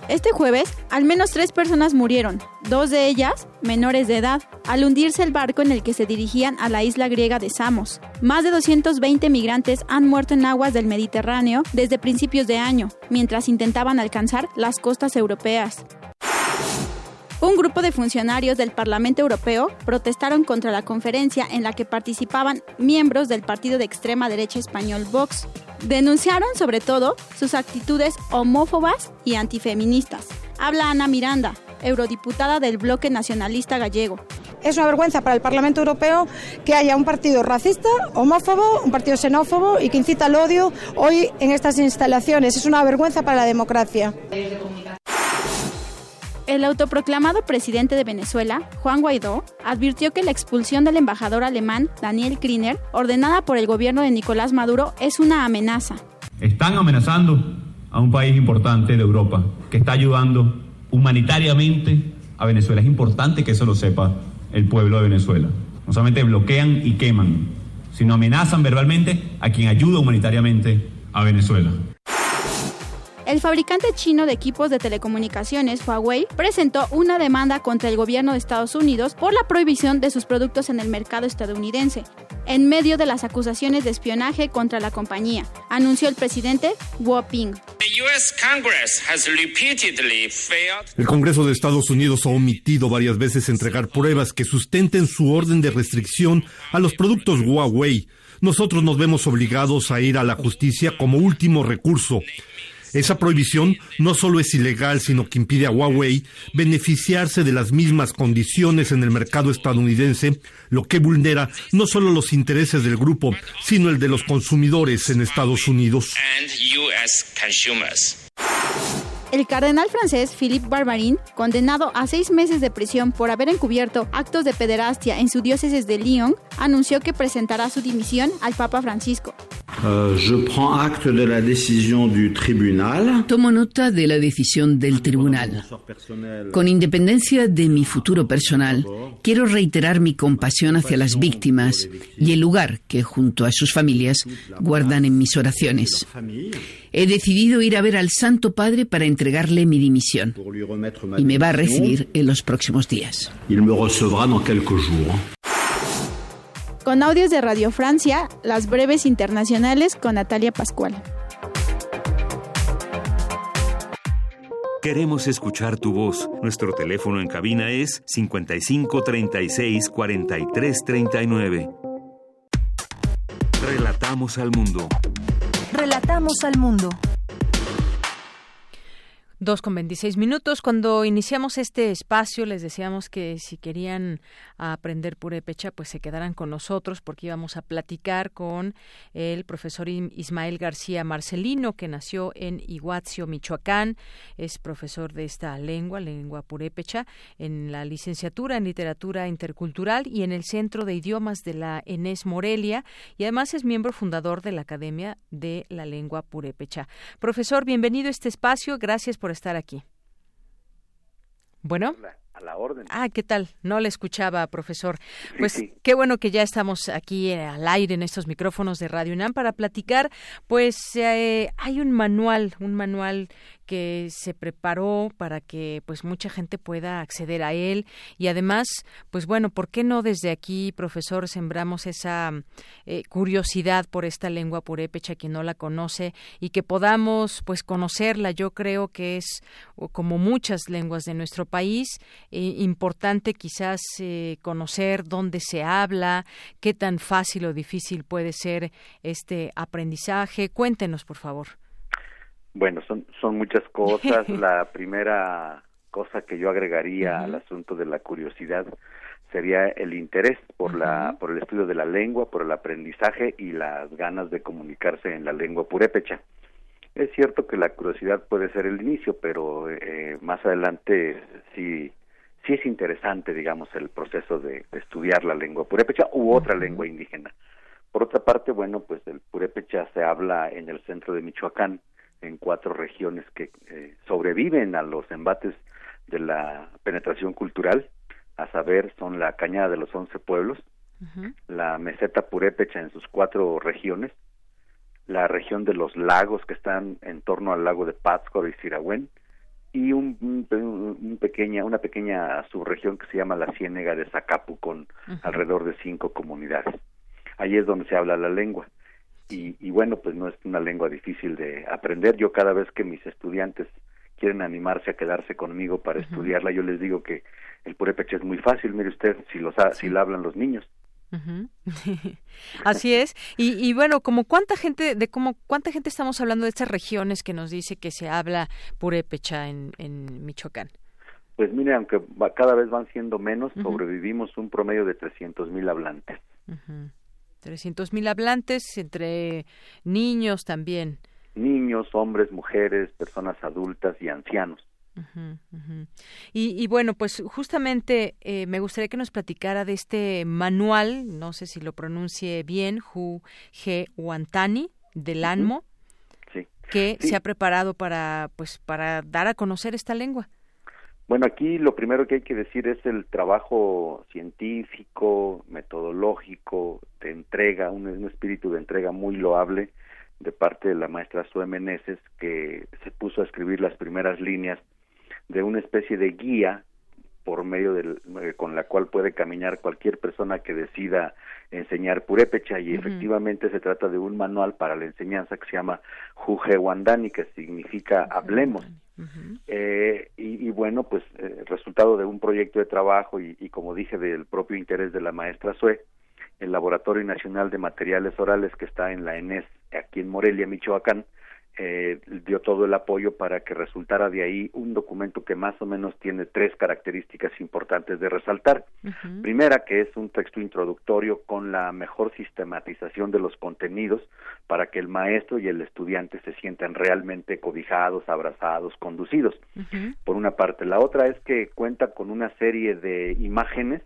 Este jueves, al menos tres personas murieron, dos de ellas menores de edad, al hundirse el barco en el que se dirigían a la isla griega de Samos. Más de 220 migrantes han muerto en aguas del Mediterráneo desde principios de año, mientras intentaban alcanzar las costas europeas. Un grupo de funcionarios del Parlamento Europeo protestaron contra la conferencia en la que participaban miembros del partido de extrema derecha español Vox. Denunciaron sobre todo sus actitudes homófobas y antifeministas. Habla Ana Miranda, eurodiputada del bloque nacionalista gallego. Es una vergüenza para el Parlamento Europeo que haya un partido racista, homófobo, un partido xenófobo y que incita al odio hoy en estas instalaciones. Es una vergüenza para la democracia. El autoproclamado presidente de Venezuela, Juan Guaidó, advirtió que la expulsión del embajador alemán Daniel Kriner, ordenada por el gobierno de Nicolás Maduro, es una amenaza. Están amenazando a un país importante de Europa que está ayudando humanitariamente a Venezuela. Es importante que eso lo sepa el pueblo de Venezuela. No solamente bloquean y queman, sino amenazan verbalmente a quien ayuda humanitariamente a Venezuela. El fabricante chino de equipos de telecomunicaciones Huawei presentó una demanda contra el gobierno de Estados Unidos por la prohibición de sus productos en el mercado estadounidense, en medio de las acusaciones de espionaje contra la compañía, anunció el presidente Wu Ping. El Congreso de Estados Unidos ha omitido varias veces entregar pruebas que sustenten su orden de restricción a los productos Huawei. Nosotros nos vemos obligados a ir a la justicia como último recurso. Esa prohibición no solo es ilegal, sino que impide a Huawei beneficiarse de las mismas condiciones en el mercado estadounidense, lo que vulnera no solo los intereses del grupo, sino el de los consumidores en Estados Unidos. El cardenal francés Philippe Barbarin, condenado a seis meses de prisión por haber encubierto actos de pederastia en su diócesis de Lyon, anunció que presentará su dimisión al Papa Francisco. Euh, Tomo nota de la decisión del tribunal. Con independencia de mi futuro personal, quiero reiterar mi compasión hacia las víctimas y el lugar que, junto a sus familias, guardan en mis oraciones. He decidido ir a ver al Santo Padre para entregarle mi dimisión y me va a recibir en los próximos días. Con audios de Radio Francia, las breves internacionales con Natalia Pascual. Queremos escuchar tu voz. Nuestro teléfono en cabina es 55 36 43 39. Relatamos al mundo. Relatamos al mundo. Dos con veintiséis minutos. Cuando iniciamos este espacio les decíamos que si querían aprender purépecha, pues se quedaran con nosotros porque íbamos a platicar con el profesor Ismael García Marcelino, que nació en Iguazio, Michoacán. Es profesor de esta lengua, lengua purépecha, en la licenciatura en literatura intercultural y en el Centro de Idiomas de la ENES Morelia y además es miembro fundador de la Academia de la Lengua Purépecha. Profesor, bienvenido a este espacio. Gracias por estar aquí. Bueno. A la orden. Ah, ¿qué tal? No le escuchaba, profesor. Pues qué bueno que ya estamos aquí eh, al aire en estos micrófonos de Radio UNAM para platicar. Pues eh, hay un manual, un manual que se preparó para que pues mucha gente pueda acceder a él. Y además pues bueno por qué no desde aquí profesor sembramos esa eh, curiosidad por esta lengua purépecha quien no la conoce y que podamos pues conocerla yo creo que es como muchas lenguas de nuestro país eh, importante quizás eh, conocer dónde se habla qué tan fácil o difícil puede ser este aprendizaje. Cuéntenos por favor bueno, son, son muchas cosas. la primera cosa que yo agregaría al asunto de la curiosidad sería el interés por la por el estudio de la lengua, por el aprendizaje y las ganas de comunicarse en la lengua purépecha. Es cierto que la curiosidad puede ser el inicio, pero eh, más adelante sí sí es interesante, digamos, el proceso de, estudiar la lengua purépecha u otra lengua indígena. Por otra parte, bueno, pues el purépecha se habla en el centro de Michoacán, en cuatro regiones que eh, sobreviven a los embates de la penetración cultural, a saber, son la Cañada de los Once Pueblos, la meseta purépecha en sus cuatro regiones, la región de los lagos que están en torno al lago de Pátzcuaro y Sirahuén, y un, pequeña, una pequeña subregión que se llama la Ciénega de Zacapu, con alrededor de cinco comunidades. Ahí es donde se habla la lengua y, bueno, pues no es una lengua difícil de aprender. Yo cada vez que mis estudiantes quieren animarse a quedarse conmigo para estudiarla, yo les digo que el purépecha es muy fácil, mire usted, si, los si la hablan los niños. Así es. Y, y, bueno, como cuánta gente, de cómo cuánta gente estamos hablando de estas regiones que nos dice que se habla purépecha en, en Michoacán. Pues mire, aunque cada vez van siendo menos, sobrevivimos un promedio de 300 mil hablantes. 300 mil hablantes entre niños también. Niños, hombres, mujeres, personas adultas y ancianos. Y, bueno, pues justamente eh, me gustaría que nos platicara de este manual, no sé si lo pronuncie bien, Hu G. Wantani, del ANMO, que se ha preparado para, pues, para dar a conocer esta lengua. Bueno, aquí lo primero que hay que decir es el trabajo científico, metodológico, de entrega, un, espíritu de entrega muy loable de parte de la maestra Sue Meneses, que se puso a escribir las primeras líneas de una especie de guía por medio del, eh, con la cual puede caminar cualquier persona que decida enseñar purépecha. Y efectivamente se trata de un manual para la enseñanza que se llama Wandani, que significa hablemos. Eh, y, bueno, pues eh, resultado de un proyecto de trabajo y, como dije, del propio interés de la maestra Sue, el Laboratorio Nacional de Materiales Orales que está en la ENES, aquí en Morelia, Michoacán, eh, dio todo el apoyo para que resultara de ahí un documento que más o menos tiene tres características importantes de resaltar. Primera, que es un texto introductorio con la mejor sistematización de los contenidos para que el maestro y el estudiante se sientan realmente cobijados, abrazados, conducidos. Por una parte. La otra es que cuenta con una serie de imágenes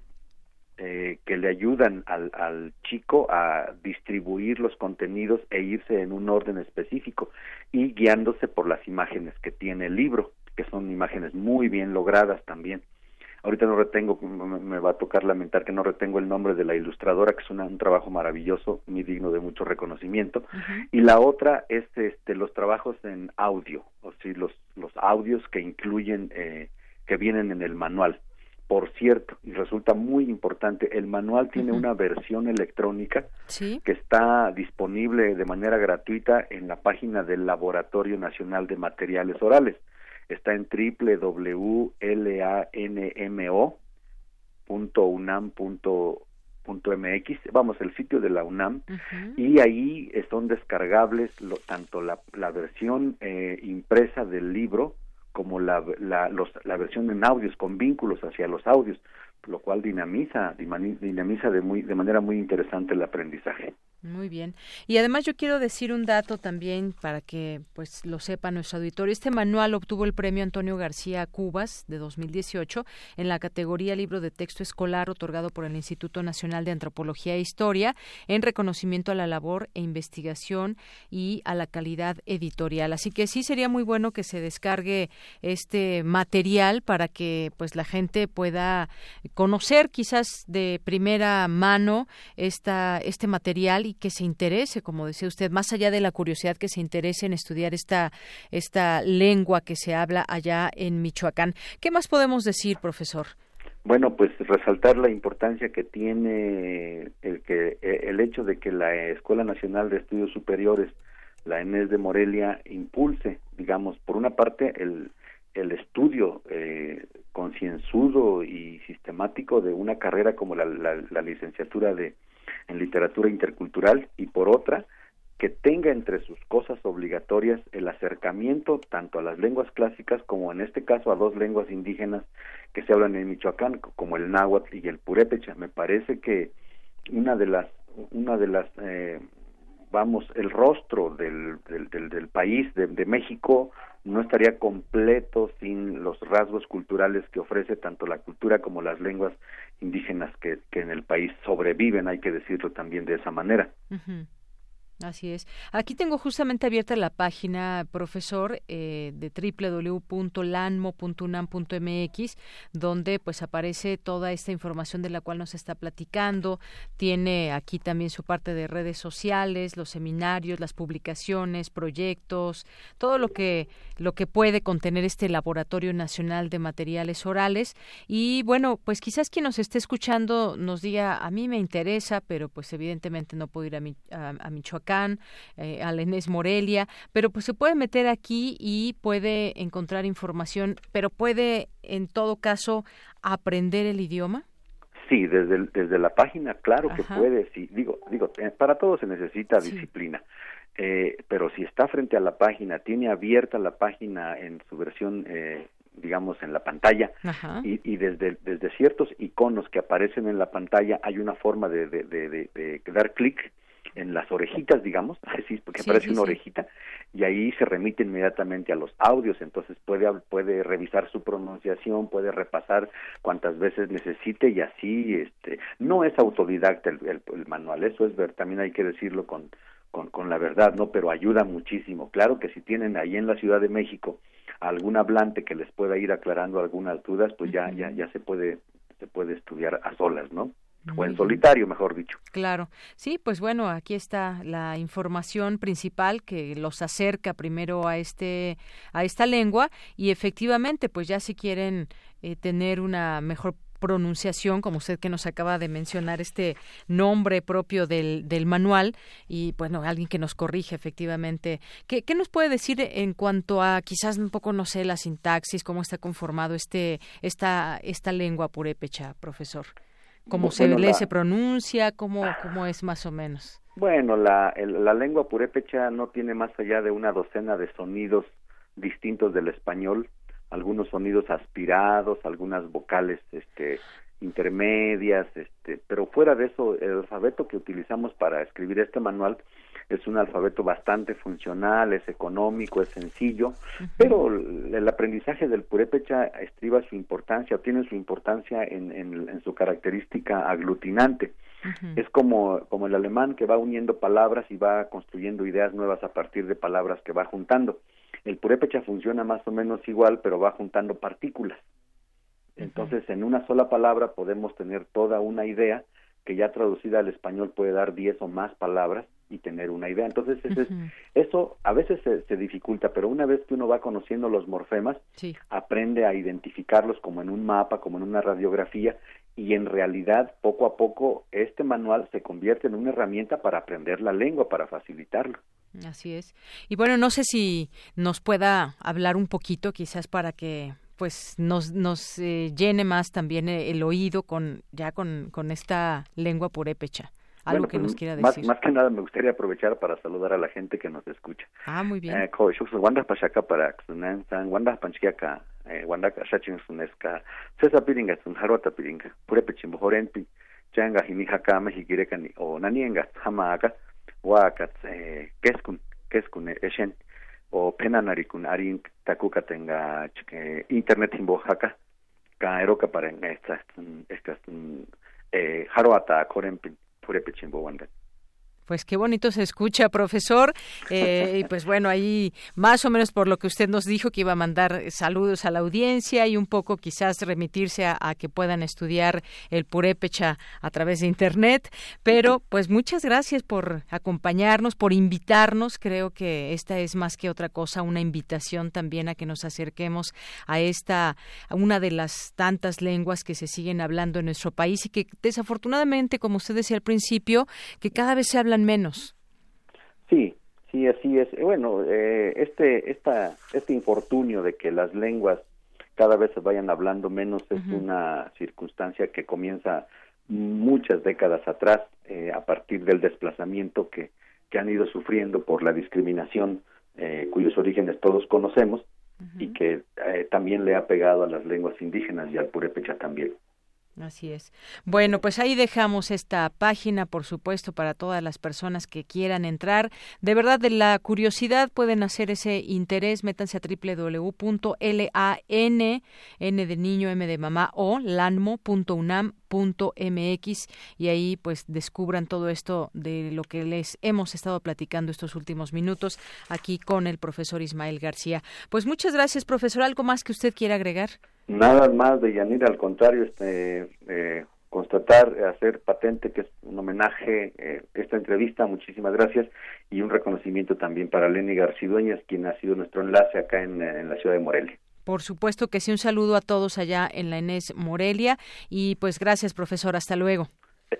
eh, que le ayudan al, al, chico a distribuir los contenidos e irse en un orden específico y guiándose por las imágenes que tiene el libro, que son imágenes muy bien logradas también. Ahorita no retengo, me va a tocar lamentar que no retengo el nombre de la ilustradora, que es un trabajo maravilloso, muy digno de mucho reconocimiento. Y la otra es este, los trabajos en audio, o sí, los, los audios que incluyen, eh, que vienen en el manual. Por cierto, y resulta muy importante, el manual tiene una versión electrónica que está disponible de manera gratuita en la página del Laboratorio Nacional de Materiales Orales. Está en www.lanmo.unam.mx, vamos, el sitio de la UNAM, y ahí son descargables tanto la, la versión eh, impresa del libro como la, la, los, la versión en audios con vínculos hacia los audios, lo cual dinamiza dinamiza de muy de manera muy interesante el aprendizaje. Muy bien. Y además yo quiero decir un dato también para que pues lo sepa nuestro auditorio. Este manual obtuvo el premio Antonio García Cubas de 2018 en la categoría Libro de Texto Escolar otorgado por el Instituto Nacional de Antropología e Historia en reconocimiento a la labor e investigación y a la calidad editorial. Así que sí sería muy bueno que se descargue este material para que pues la gente pueda conocer quizás de primera mano esta este material que se interese, como decía usted, más allá de la curiosidad que se interese en estudiar esta, esta lengua que se habla allá en Michoacán. ¿Qué más podemos decir, profesor? Bueno, pues resaltar la importancia que tiene el que el hecho de que la Escuela Nacional de Estudios Superiores, la ENES de Morelia, impulse, digamos, por una parte el, el estudio eh, concienzudo y sistemático de una carrera como la, la, licenciatura de en literatura intercultural y por otra que tenga entre sus cosas obligatorias el acercamiento tanto a las lenguas clásicas como en este caso a dos lenguas indígenas que se hablan en Michoacán como el náhuatl y el purépecha. Me parece que una de las una de las eh, vamos el rostro del del, del, país de, de México no estaría completo sin los rasgos culturales que ofrece tanto la cultura como las lenguas indígenas que, que en el país sobreviven, hay que decirlo también de esa manera. Así es. Aquí tengo justamente abierta la página, profesor, eh, de www.lanmo.unam.mx, donde pues aparece toda esta información de la cual nos está platicando. Tiene aquí también su parte de redes sociales, los seminarios, las publicaciones, proyectos, todo lo que lo que puede contener este Laboratorio Nacional de Materiales Orales. Y bueno, pues quizás quien nos esté escuchando nos diga, a mí me interesa, pero pues evidentemente no puedo ir a, a, a Michoacán eh, a la Morelia, pero pues se puede meter aquí y puede encontrar información, pero puede en todo caso aprender el idioma. Sí, desde, desde la página, claro que puede, sí, digo, digo, eh, para todo se necesita disciplina. Eh, pero si está frente a la página, tiene abierta la página en su versión, eh, digamos, en la pantalla, y, y, desde, desde ciertos iconos que aparecen en la pantalla hay una forma de, de, de, de dar clic en las orejitas, digamos, así porque aparece una orejita y ahí se remite inmediatamente a los audios, entonces puede puede revisar su pronunciación, puede repasar cuantas veces necesite y así este no es autodidacta el, el, manual, eso es ver, también hay que decirlo con con, con la verdad, ¿no? Pero ayuda muchísimo. Claro que si tienen ahí en la Ciudad de México algún hablante que les pueda ir aclarando algunas dudas, pues ya, ya, ya se puede, se puede estudiar a solas, ¿no? O en solitario, mejor dicho. Claro, sí, pues bueno, aquí está la información principal que los acerca primero a este a esta lengua y efectivamente, pues ya si quieren eh, tener una mejor pronunciación, como usted que nos acaba de mencionar, este nombre propio del, del manual y, bueno, alguien que nos corrige efectivamente. ¿Qué, ¿Qué, nos puede decir en cuanto a quizás un poco, no sé, la sintaxis, cómo está conformado este esta, esta lengua purépecha, profesor? ¿Cómo se lee, se pronuncia? ¿Cómo, ¿Cómo es más o menos? Bueno, la, la lengua purépecha no tiene más allá de una docena de sonidos distintos del español, algunos sonidos aspirados, algunas vocales este, intermedias, este, pero fuera de eso, el alfabeto que utilizamos para escribir este manual es un alfabeto bastante funcional, es económico, es sencillo, pero el aprendizaje del purépecha estriba su importancia, tiene su importancia en, en, su característica aglutinante. Es como, como el alemán que va uniendo palabras y va construyendo ideas nuevas a partir de palabras que va juntando. El purépecha funciona más o menos igual, pero va juntando partículas. Entonces, en una sola palabra podemos tener toda una idea que ya traducida al español puede dar diez o más palabras y tener una idea. Entonces, eso a veces se, dificulta, pero una vez que uno va conociendo los morfemas, aprende a identificarlos como en un mapa, como en una radiografía, y en realidad, poco a poco, este manual se convierte en una herramienta para aprender la lengua, para facilitarlo. Así es. Y bueno, no sé si nos pueda hablar un poquito, quizás para que pues nos, nos eh, llene más también el oído con ya con, con esta lengua purépecha algo que pues, nos quiera decir. Más, que nada me gustaría aprovechar para saludar a la gente que nos escucha. Ah, muy bien. Eh, wanda pashaka para wanda panchiaka eh, wanda shachin suneska sesa piringa sun harwata piringa purepe chimbojorenpi changa himijaka mehikirekani o nanienga hamaaka wakat eh, keskun keskun eshen o penanarikun arin takuka tenga internet himbojaka ka eroka para estas estas put it between one Pues qué bonito se escucha, profesor. Eh, y pues bueno, ahí más o menos por lo que usted nos dijo que iba a mandar saludos a la audiencia y un poco quizás remitirse a, que puedan estudiar el purépecha a través de internet. Pero pues muchas gracias por acompañarnos, por invitarnos. Creo que esta es más que otra cosa una invitación también a que nos acerquemos a esta, a una de las tantas lenguas que se siguen hablando en nuestro país y que desafortunadamente, como usted decía al principio, que cada vez se habla menos. Sí, sí, así es. Eh, bueno, eh, este, esta, este infortunio de que las lenguas cada vez se vayan hablando menos es una circunstancia que comienza muchas décadas atrás, eh, a partir del desplazamiento que, que han ido sufriendo por la discriminación cuyos orígenes todos conocemos y que también le ha pegado a las lenguas indígenas y al purépecha también. Así es. Bueno, pues ahí dejamos esta página, por supuesto, para todas las personas que quieran entrar. De verdad, de la curiosidad pueden hacer ese interés. Métanse a www.lan, n de niño, m de mamá, o lanmo.unam mx y ahí pues descubran todo esto de lo que les hemos estado platicando estos últimos minutos aquí con el profesor Ismael García. Pues muchas gracias, profesor. ¿Algo más que usted quiera agregar? Nada más de Yanira, al contrario, este, eh, constatar, hacer patente que es un homenaje eh, esta entrevista, muchísimas gracias, y un reconocimiento también para Lenny Garcidueñas, quien ha sido nuestro enlace acá en, en la ciudad de Morelia. Por supuesto que sí, un saludo a todos allá en la Enes Morelia y pues gracias, profesor, hasta luego.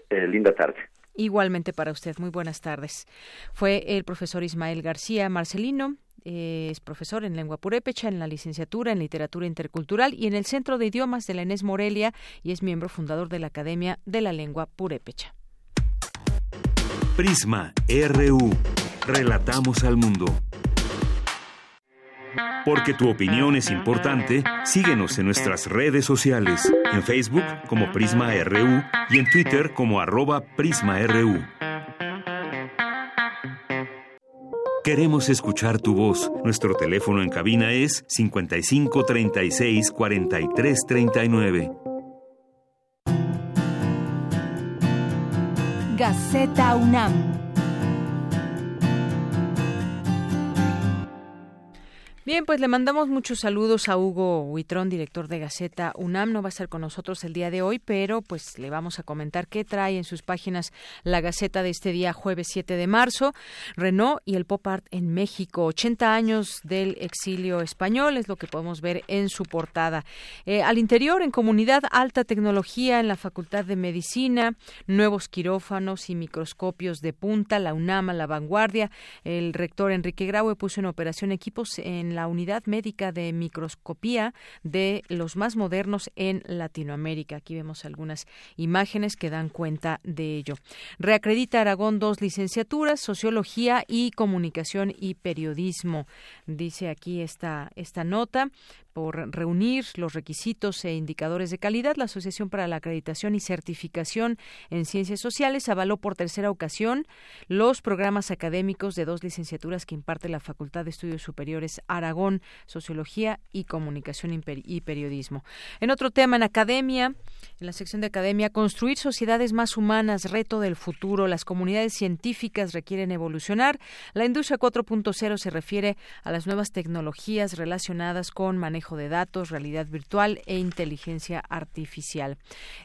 Eh, linda tarde. Igualmente para usted, muy buenas tardes. Fue el profesor Ismael García Marcelino, es profesor en lengua purépecha, en la licenciatura en literatura intercultural y en el Centro de Idiomas de la Enes Morelia y es miembro fundador de la Academia de la Lengua Purépecha. Prisma RU. Relatamos al mundo. Porque tu opinión es importante, síguenos en nuestras redes sociales, en Facebook como Prisma RU y en Twitter como arroba PrismaRU. Queremos escuchar tu voz. Nuestro teléfono en cabina es 55 36 43 39. Gaceta UNAM Bien, pues le mandamos muchos saludos a Hugo Huitrón, director de Gaceta UNAM. No va a estar con nosotros el día de hoy, pero pues le vamos a comentar qué trae en sus páginas la Gaceta de este día, jueves 7 de marzo. Renault y el Pop Art en México, 80 años del exilio español, es lo que podemos ver en su portada. Eh, al interior, en comunidad, alta tecnología en la Facultad de Medicina, nuevos quirófanos y microscopios de punta, la UNAM la vanguardia. El rector Enrique Graue puso en operación equipos en la unidad médica de microscopía de los más modernos en Latinoamérica. Aquí vemos algunas imágenes que dan cuenta de ello. Reacredita Aragón dos licenciaturas, Sociología y Comunicación y Periodismo. Dice aquí esta, esta nota por reunir los requisitos e indicadores de calidad, la Asociación para la Acreditación y Certificación en Ciencias Sociales avaló por tercera ocasión los programas académicos de dos licenciaturas que imparte la Facultad de Estudios Superiores Aragón, Sociología y Comunicación y Periodismo. En otro tema, en academia, en la sección de academia, construir sociedades más humanas, reto del futuro. Las comunidades científicas requieren evolucionar. La industria 4.0 se refiere a las nuevas tecnologías relacionadas con manejo de datos, realidad virtual e inteligencia artificial.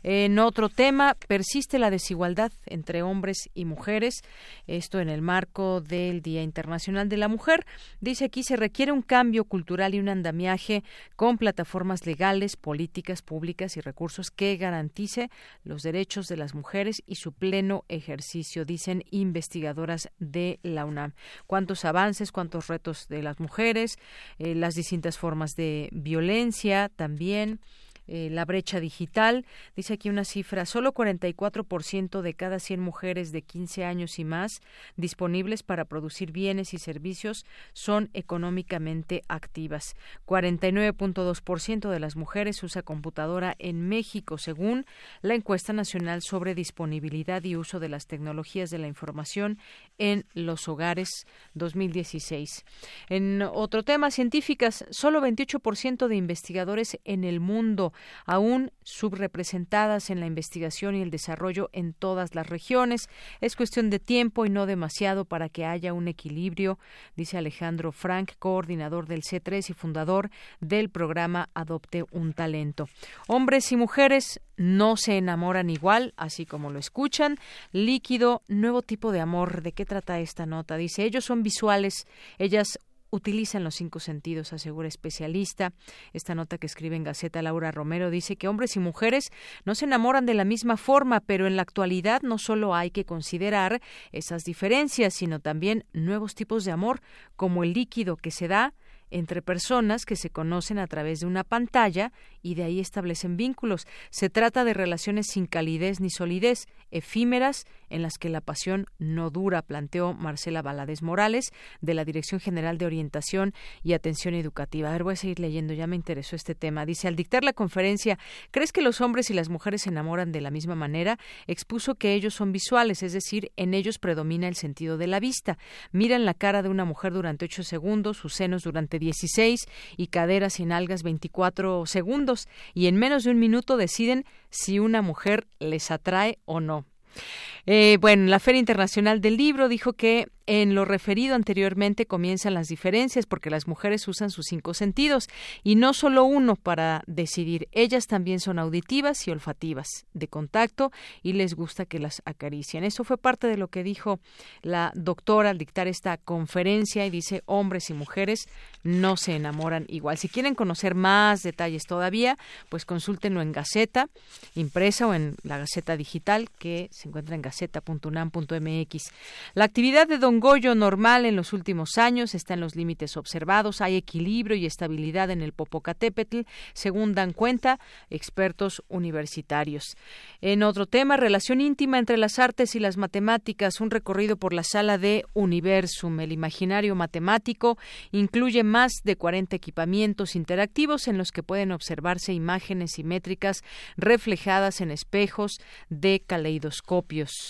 En otro tema, persiste la desigualdad entre hombres y mujeres. Esto en el marco del Día Internacional de la Mujer. Dice aquí se requiere un cambio cultural y un andamiaje con plataformas legales, políticas públicas y recursos que garantice los derechos de las mujeres y su pleno ejercicio, dicen investigadoras de la UNAM. ¿Cuántos avances, cuántos retos de las mujeres, eh, las distintas formas de violencia también eh, la brecha digital. Dice aquí una cifra, solo 44% de cada 100 mujeres de 15 años y más disponibles para producir bienes y servicios son económicamente activas. 49.2% de las mujeres usa computadora en México, según la encuesta nacional sobre disponibilidad y uso de las tecnologías de la información en los hogares 2016. En otro tema, científicas, solo 28% de investigadores en el mundo aún subrepresentadas en la investigación y el desarrollo en todas las regiones. Es cuestión de tiempo y no demasiado para que haya un equilibrio, dice Alejandro Frank, coordinador del C3 y fundador del programa Adopte un Talento. Hombres y mujeres no se enamoran igual, así como lo escuchan. Líquido, nuevo tipo de amor. ¿De qué trata esta nota? Dice, ellos son visuales, ellas utilizan los cinco sentidos, asegura especialista. Esta nota que escribe en Gaceta Laura Romero dice que hombres y mujeres no se enamoran de la misma forma, pero en la actualidad no solo hay que considerar esas diferencias, sino también nuevos tipos de amor, como el líquido que se da entre personas que se conocen a través de una pantalla y de ahí establecen vínculos. Se trata de relaciones sin calidez ni solidez, efímeras en las que la pasión no dura, planteó Marcela Balades Morales de la Dirección General de Orientación y Atención Educativa. A ver, voy a seguir leyendo, ya me interesó este tema. Dice, al dictar la conferencia, ¿crees que los hombres y las mujeres se enamoran de la misma manera? Expuso que ellos son visuales, es decir, en ellos predomina el sentido de la vista. Miran la cara de una mujer durante ocho segundos, sus senos durante 16 y caderas y nalgas 24 segundos y en menos de un minuto deciden si una mujer les atrae o no. Eh, bueno, la Feria Internacional del Libro dijo que en lo referido anteriormente comienzan las diferencias porque las mujeres usan sus cinco sentidos y no solo uno para decidir. Ellas también son auditivas y olfativas de contacto y les gusta que las acaricien. Eso fue parte de lo que dijo la doctora al dictar esta conferencia y dice hombres y mujeres no se enamoran igual. Si quieren conocer más detalles todavía, pues consúltenlo en Gaceta impresa o en la Gaceta digital que se encuentra en gaceta.unam.mx. La actividad de Don Goyo normal en los últimos años está en los límites observados, hay equilibrio y estabilidad en el Popocatépetl, según dan cuenta expertos universitarios. En otro tema, relación íntima entre las artes y las matemáticas, un recorrido por la sala de Universum, el imaginario matemático, incluye más de 40 equipamientos interactivos en los que pueden observarse imágenes simétricas reflejadas en espejos de caleidoscopios.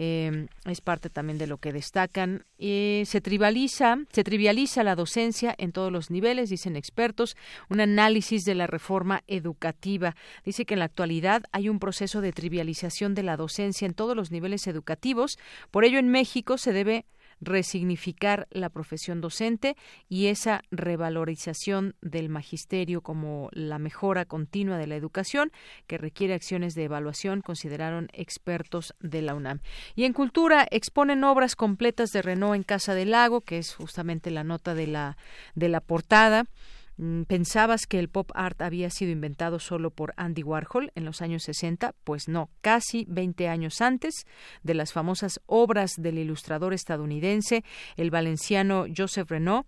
Eh, es parte también de lo que destacan. Eh, se trivializa, se trivializa la docencia en todos los niveles, dicen expertos. Un análisis de la reforma educativa dice que en la actualidad hay un proceso de trivialización de la docencia en todos los niveles educativos. Por ello, en México se debe resignificar la profesión docente y esa revalorización del magisterio como la mejora continua de la educación que requiere acciones de evaluación, consideraron expertos de la UNAM. Y en cultura exponen obras completas de Renault en Casa del Lago, que es justamente la nota de la, de la portada. Mm, ¿Pensabas que el pop art había sido inventado solo por Andy Warhol en los años 60? Pues no, casi 20 años antes de las famosas obras del ilustrador estadounidense, el valenciano Joseph Renault,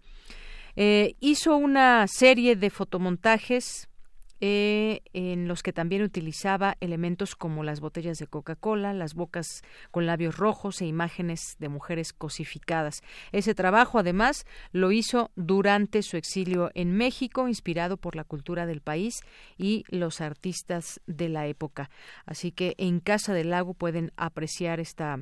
eh, hizo una serie de fotomontajes eh, en los que también utilizaba elementos como las botellas de Coca-Cola, las bocas con labios rojos e imágenes de mujeres cosificadas. Ese trabajo, además, lo hizo durante su exilio en México, inspirado por la cultura del país y los artistas de la época. Así que en Casa del Lago pueden apreciar esta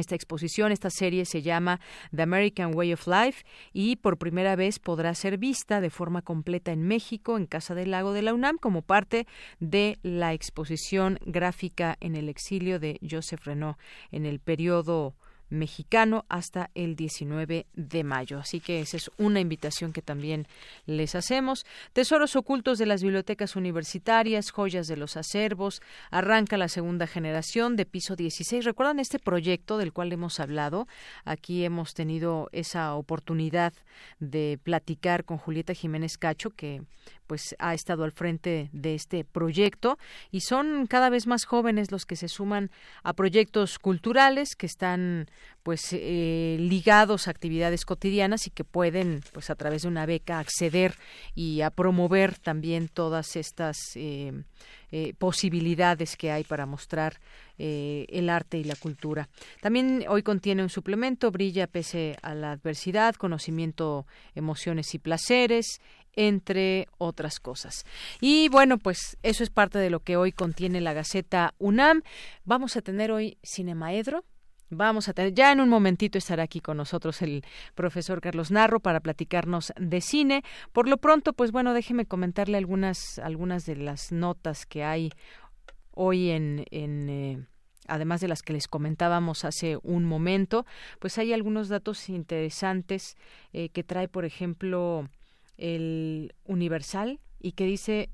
esta exposición, esta serie se llama The American Way of Life y por primera vez podrá ser vista de forma completa en México, en Casa del Lago de la UNAM, como parte de la exposición gráfica en el exilio de Joseph Renault en el periodo mexicano hasta el 19 de mayo. Así que esa es una invitación que también les hacemos. Tesoros ocultos de las bibliotecas universitarias, joyas de los acervos. Arranca la segunda generación de piso 16. ¿Recuerdan este proyecto del cual hemos hablado? Aquí hemos tenido esa oportunidad de platicar con Julieta Jiménez Cacho, que pues ha estado al frente de este proyecto y son cada vez más jóvenes los que se suman a proyectos culturales que están pues eh, ligados a actividades cotidianas y que pueden pues a través de una beca acceder y a promover también todas estas eh, eh, posibilidades que hay para mostrar el arte y la cultura. También hoy contiene un suplemento, brilla pese a la adversidad, conocimiento, emociones y placeres, entre otras cosas. Y bueno, pues eso es parte de lo que hoy contiene la Gaceta UNAM. Vamos a tener hoy Cinemaedro Vamos a tener, ya en un momentito estará aquí con nosotros el profesor Carlos Narro para platicarnos de cine. Por lo pronto, pues bueno, déjeme comentarle algunas, algunas de las notas que hay hoy en, en eh, además de las que les comentábamos hace un momento, pues hay algunos datos interesantes eh, que trae, por ejemplo, el Universal y que dice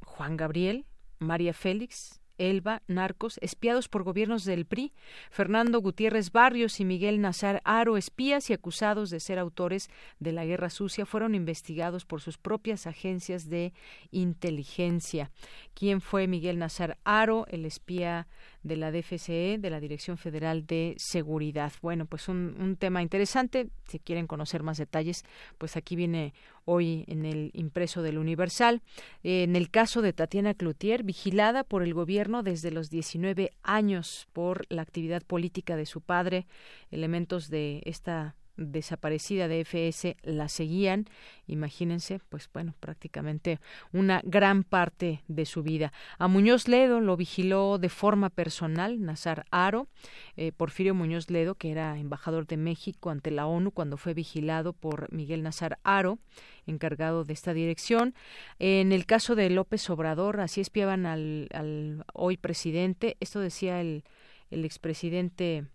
Juan Gabriel, María Félix, Elba, narcos, espiados por gobiernos del PRI, Fernando Gutiérrez Barrios y Miguel Nazar Aro, espías y acusados de ser autores de la guerra sucia, fueron investigados por sus propias agencias de inteligencia. ¿Quién fue Miguel Nazar Aro, el espía de la DFCE, de la Dirección Federal de Seguridad. Bueno, pues un, un, tema interesante. Si quieren conocer más detalles, pues aquí viene hoy en el impreso del Universal. en el caso de Tatiana Cloutier, vigilada por el gobierno desde los 19 años por la actividad política de su padre, elementos de esta desaparecida de FS la seguían, imagínense, pues bueno, prácticamente una gran parte de su vida. A Muñoz Ledo lo vigiló de forma personal Nazar Aro, eh, Porfirio Muñoz Ledo, que era embajador de México ante la ONU cuando fue vigilado por Miguel Nazar Aro, encargado de esta dirección. En el caso de López Obrador, así espiaban al, hoy presidente, esto decía el, el expresidente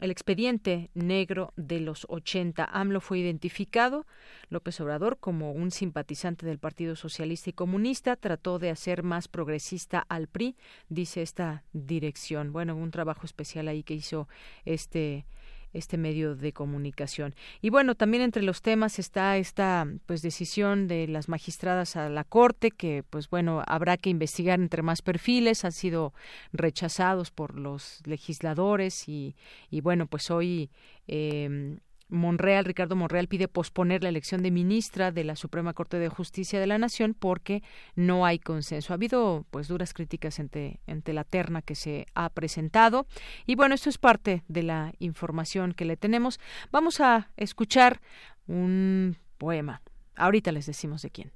el expediente negro de los 80. AMLO fue identificado, López Obrador, como un simpatizante del Partido Socialista y Comunista, trató de hacer más progresista al PRI, dice esta dirección. Bueno, un trabajo especial ahí que hizo este este medio de comunicación. Y bueno, también entre los temas está esta pues decisión de las magistradas a la Corte que pues bueno, habrá que investigar entre más perfiles, han sido rechazados por los legisladores y, y bueno, pues hoy eh, Monreal, Ricardo Monreal pide posponer la elección de ministra de la Suprema Corte de Justicia de la Nación porque no hay consenso. Ha habido pues duras críticas ante, la terna que se ha presentado y bueno, esto es parte de la información que le tenemos. Vamos a escuchar un poema. Ahorita les decimos de quién.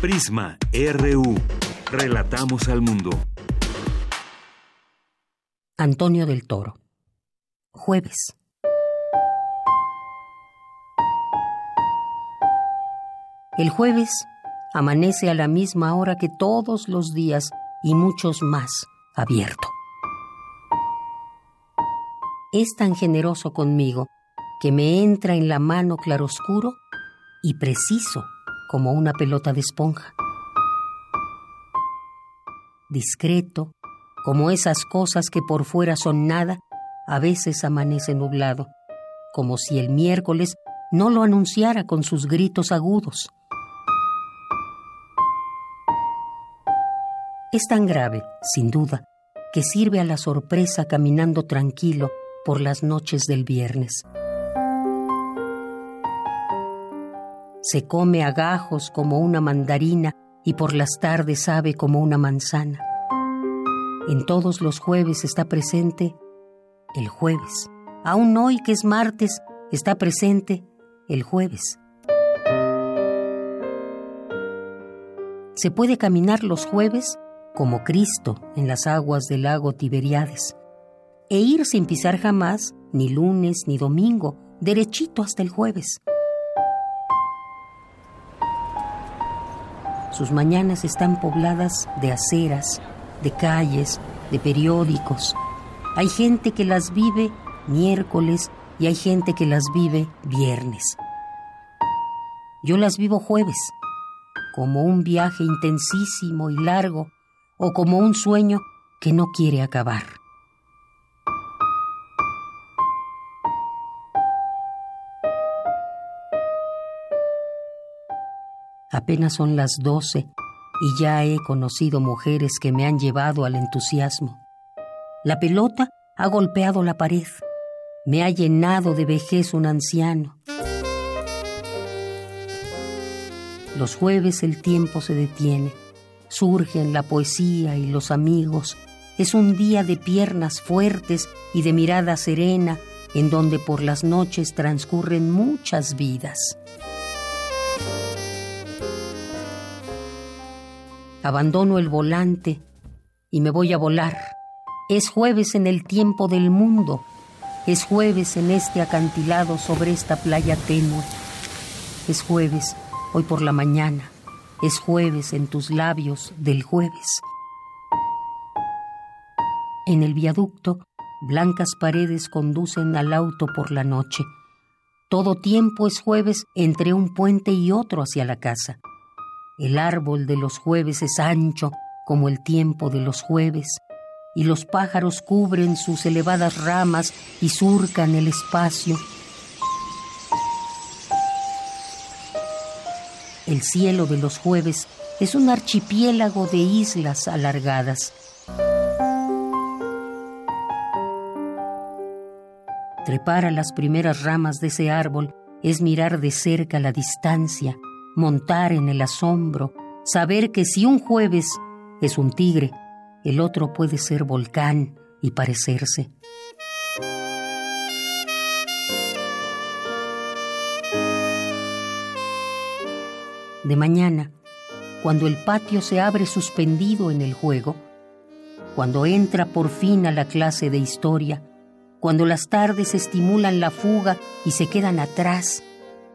Prisma RU. Relatamos al mundo. Antonio del Toro jueves. El jueves amanece a la misma hora que todos los días y muchos más abierto. Es tan generoso conmigo que me entra en la mano claroscuro y preciso como una pelota de esponja. Discreto, como esas cosas que por fuera son nada a veces amanece nublado, como si el miércoles no lo anunciara con sus gritos agudos. Es tan grave, sin duda, que sirve a la sorpresa caminando tranquilo por las noches del viernes. Se come a gajos como una mandarina y por las tardes sabe como una manzana. En todos los jueves está presente el jueves. Aún hoy que es martes, está presente el jueves. Se puede caminar los jueves como Cristo en las aguas del lago Tiberiades e ir sin pisar jamás ni lunes ni domingo, derechito hasta el jueves. Sus mañanas están pobladas de aceras, de calles, de periódicos, hay gente que las vive miércoles y hay gente que las vive viernes. Yo las vivo jueves, como un viaje intensísimo y largo o como un sueño que no quiere acabar. Apenas son las doce y ya he conocido mujeres que me han llevado al entusiasmo. La pelota ha golpeado la pared. Me ha llenado de vejez un anciano. Los jueves el tiempo se detiene. Surgen la poesía y los amigos. Es un día de piernas fuertes y de mirada serena en donde por las noches transcurren muchas vidas. Abandono el volante y me voy a volar Es jueves en el tiempo del mundo. Es jueves en este acantilado sobre esta playa tenue. Es jueves hoy por la mañana. Es jueves en tus labios del jueves. En el viaducto, blancas paredes conducen al auto por la noche. Todo tiempo es jueves entre un puente y otro hacia la casa. El árbol de los jueves es ancho como el tiempo de los jueves, y los pájaros cubren sus elevadas ramas y surcan el espacio. El cielo de los jueves es un archipiélago de islas alargadas. Trepar a las primeras ramas de ese árbol es mirar de cerca la distancia, montar en el asombro, saber que si un jueves es un tigre, el otro puede ser volcán y parecerse. De mañana, cuando el patio se abre suspendido en el juego, cuando entra por fin a la clase de historia, cuando las tardes estimulan la fuga y se quedan atrás,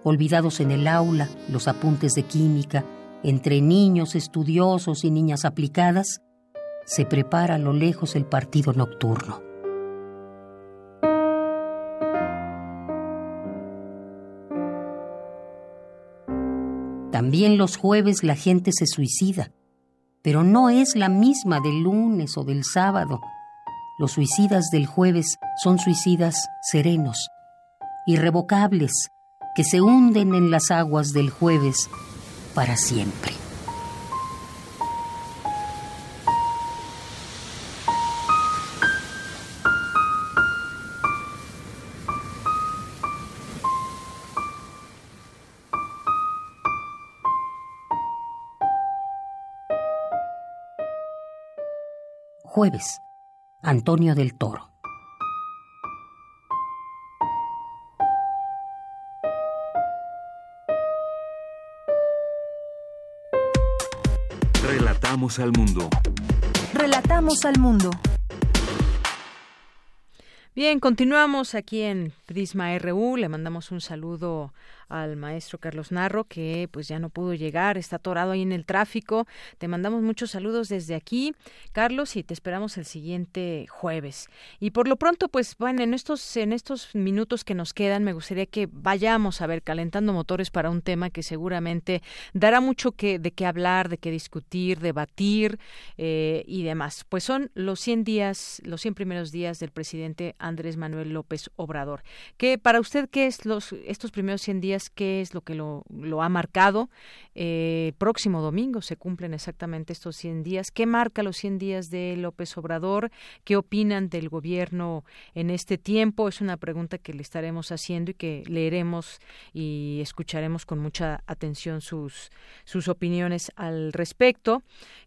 olvidados en el aula los apuntes de química, entre niños estudiosos y niñas aplicadas, se prepara a lo lejos el partido nocturno. También los jueves la gente se suicida, pero no es la misma del lunes o del sábado. Los suicidas del jueves son suicidas serenos, irrevocables, que se hunden en las aguas del jueves para siempre. Jueves, Antonio del Toro. Relatamos al mundo. Relatamos al mundo. Bien, continuamos aquí en Prisma RU. Le mandamos un saludo al maestro Carlos Narro, que pues ya no pudo llegar, está atorado ahí en el tráfico. Te mandamos muchos saludos desde aquí, Carlos, y te esperamos el siguiente jueves. Y por lo pronto, pues bueno, en estos, en estos minutos que nos quedan, me gustaría que vayamos a ver calentando motores para un tema que seguramente dará mucho que, de qué hablar, de qué discutir, debatir eh, y demás. Pues son los 100 días, los 100 primeros días del presidente Andrés Manuel López Obrador. Que para usted, ¿qué es los, estos primeros 100 días? Qué es lo que lo, ha marcado. Eh, próximo domingo se cumplen exactamente estos 100 días. ¿Qué marca los 100 días de López Obrador? ¿Qué opinan del gobierno en este tiempo? Es una pregunta que le estaremos haciendo y que leeremos y escucharemos con mucha atención sus, sus opiniones al respecto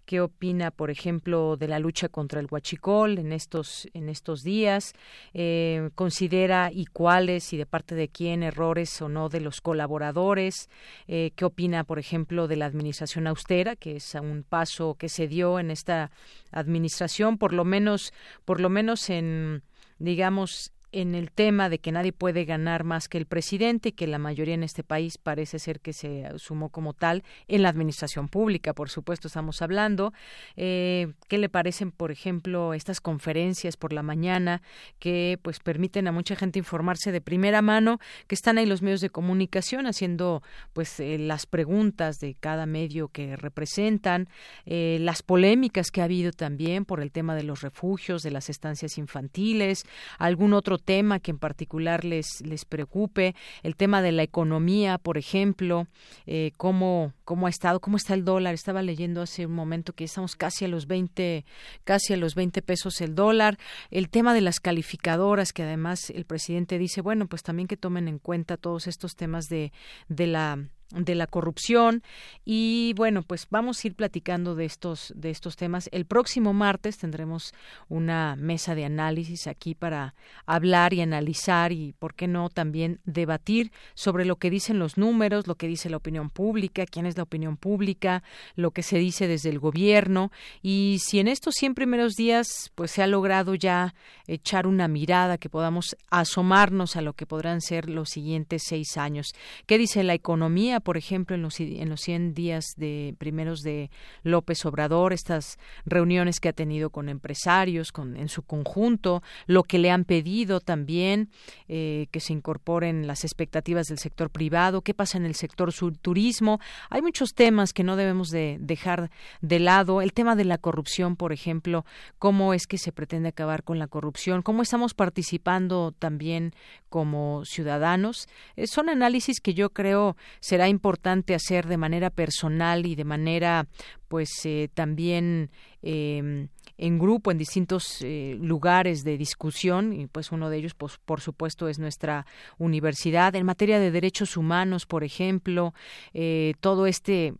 qué opina, por ejemplo, de la lucha contra el huachicol en estos, en estos días, eh, considera y cuáles y de parte de quién errores o no de los colaboradores, eh, qué opina, por ejemplo, de la administración austera, que es un paso que se dio en esta administración, por lo menos, por lo menos en digamos en el tema de que nadie puede ganar más que el presidente y que la mayoría en este país parece ser que se sumó como tal en la administración pública, por supuesto estamos hablando. Eh, ¿Qué le parecen, por ejemplo, estas conferencias por la mañana que pues permiten a mucha gente informarse de primera mano, que están ahí los medios de comunicación haciendo pues eh, las preguntas de cada medio que representan, eh, las polémicas que ha habido también por el tema de los refugios, de las estancias infantiles, algún otro tema que en particular les, les preocupe, el tema de la economía, por ejemplo, eh, cómo, cómo ha estado, cómo está el dólar. Estaba leyendo hace un momento que estamos casi a los 20, casi a los 20 pesos el dólar. El tema de las calificadoras, que además el presidente dice, bueno, pues también que tomen en cuenta todos estos temas de, de la de la corrupción. Y bueno pues vamos a ir platicando de estos de estos temas. El próximo martes tendremos una mesa de análisis aquí para hablar y analizar y por qué no también debatir sobre lo que dicen los números lo que dice la opinión pública quién es la opinión pública lo que se dice desde el gobierno. Y si en estos 100 primeros días pues se ha logrado ya echar una mirada que podamos asomarnos a lo que podrán ser los siguientes seis años. Qué dice la economía por ejemplo, en los, en los 100 días de primeros de López Obrador, estas reuniones que ha tenido con empresarios, con, en su conjunto, lo que le han pedido también, eh, que se incorporen las expectativas del sector privado, qué pasa en el sector turismo. Hay muchos temas que no debemos de dejar de lado. El tema de la corrupción, por ejemplo, cómo es que se pretende acabar con la corrupción, cómo estamos participando también como ciudadanos. Eh, son análisis que yo creo será importante hacer de manera personal y de manera pues eh, también em, en grupo en distintos eh, lugares de discusión y pues uno de ellos pues por supuesto es nuestra universidad. En materia de derechos humanos por ejemplo eh, todo este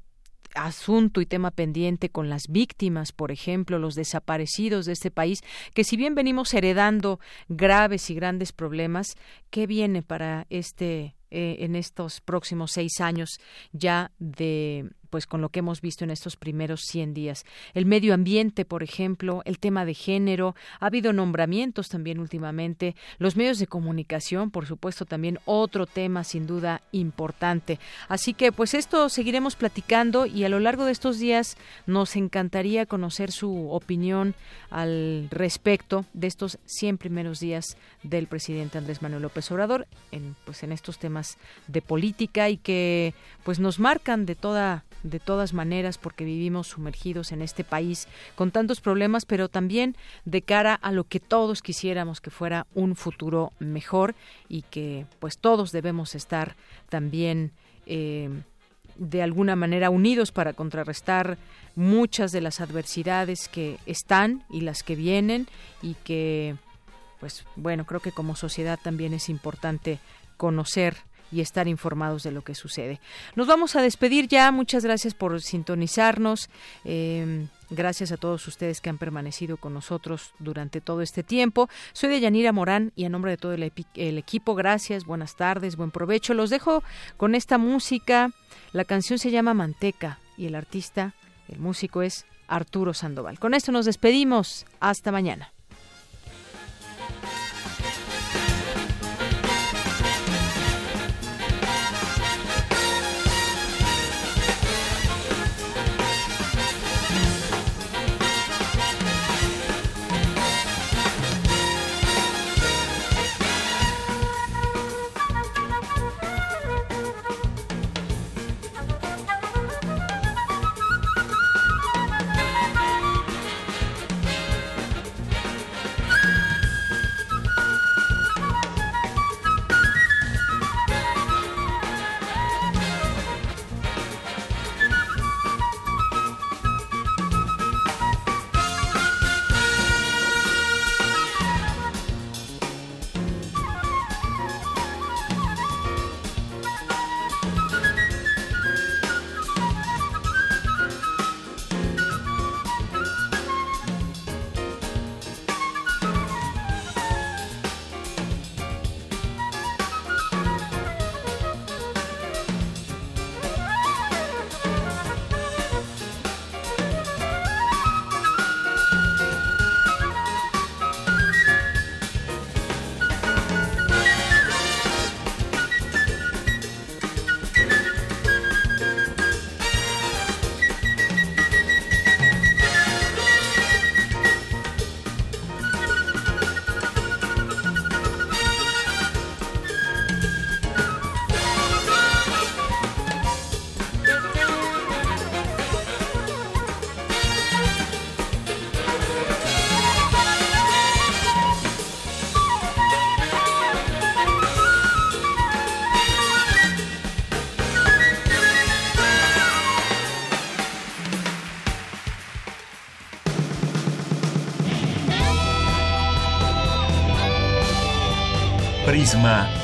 asunto y tema pendiente con las víctimas, por ejemplo, los desaparecidos de este país, que si bien venimos heredando graves y grandes problemas, ¿qué viene para este eh, en estos próximos seis años ya de pues con lo que hemos visto en estos primeros 100 días. El medio ambiente, por ejemplo, el tema de género, ha habido nombramientos también últimamente, los medios de comunicación, por supuesto, también otro tema sin duda importante. Así que pues esto seguiremos platicando y a lo largo de estos días nos encantaría conocer su opinión al respecto de estos 100 primeros días del presidente Andrés Manuel López Obrador en pues en estos temas de política y que pues nos marcan de toda de todas maneras porque vivimos sumergidos en este país con tantos problemas, pero también de cara a lo que todos quisiéramos que fuera un futuro mejor y que pues todos debemos estar también eh, de alguna manera unidos para contrarrestar muchas de las adversidades que están y las que vienen y que pues bueno creo que como sociedad también es importante conocer y estar informados de lo que sucede. Nos vamos a despedir ya. Muchas gracias por sintonizarnos. Em, gracias a todos ustedes que han permanecido con nosotros durante todo este tiempo. Soy de Yanira Morán y a nombre de todo el, el, equipo, gracias, buenas tardes, buen provecho. Los dejo con esta música. La canción se llama Manteca y el artista, el músico es Arturo Sandoval. Con esto nos despedimos. Hasta mañana.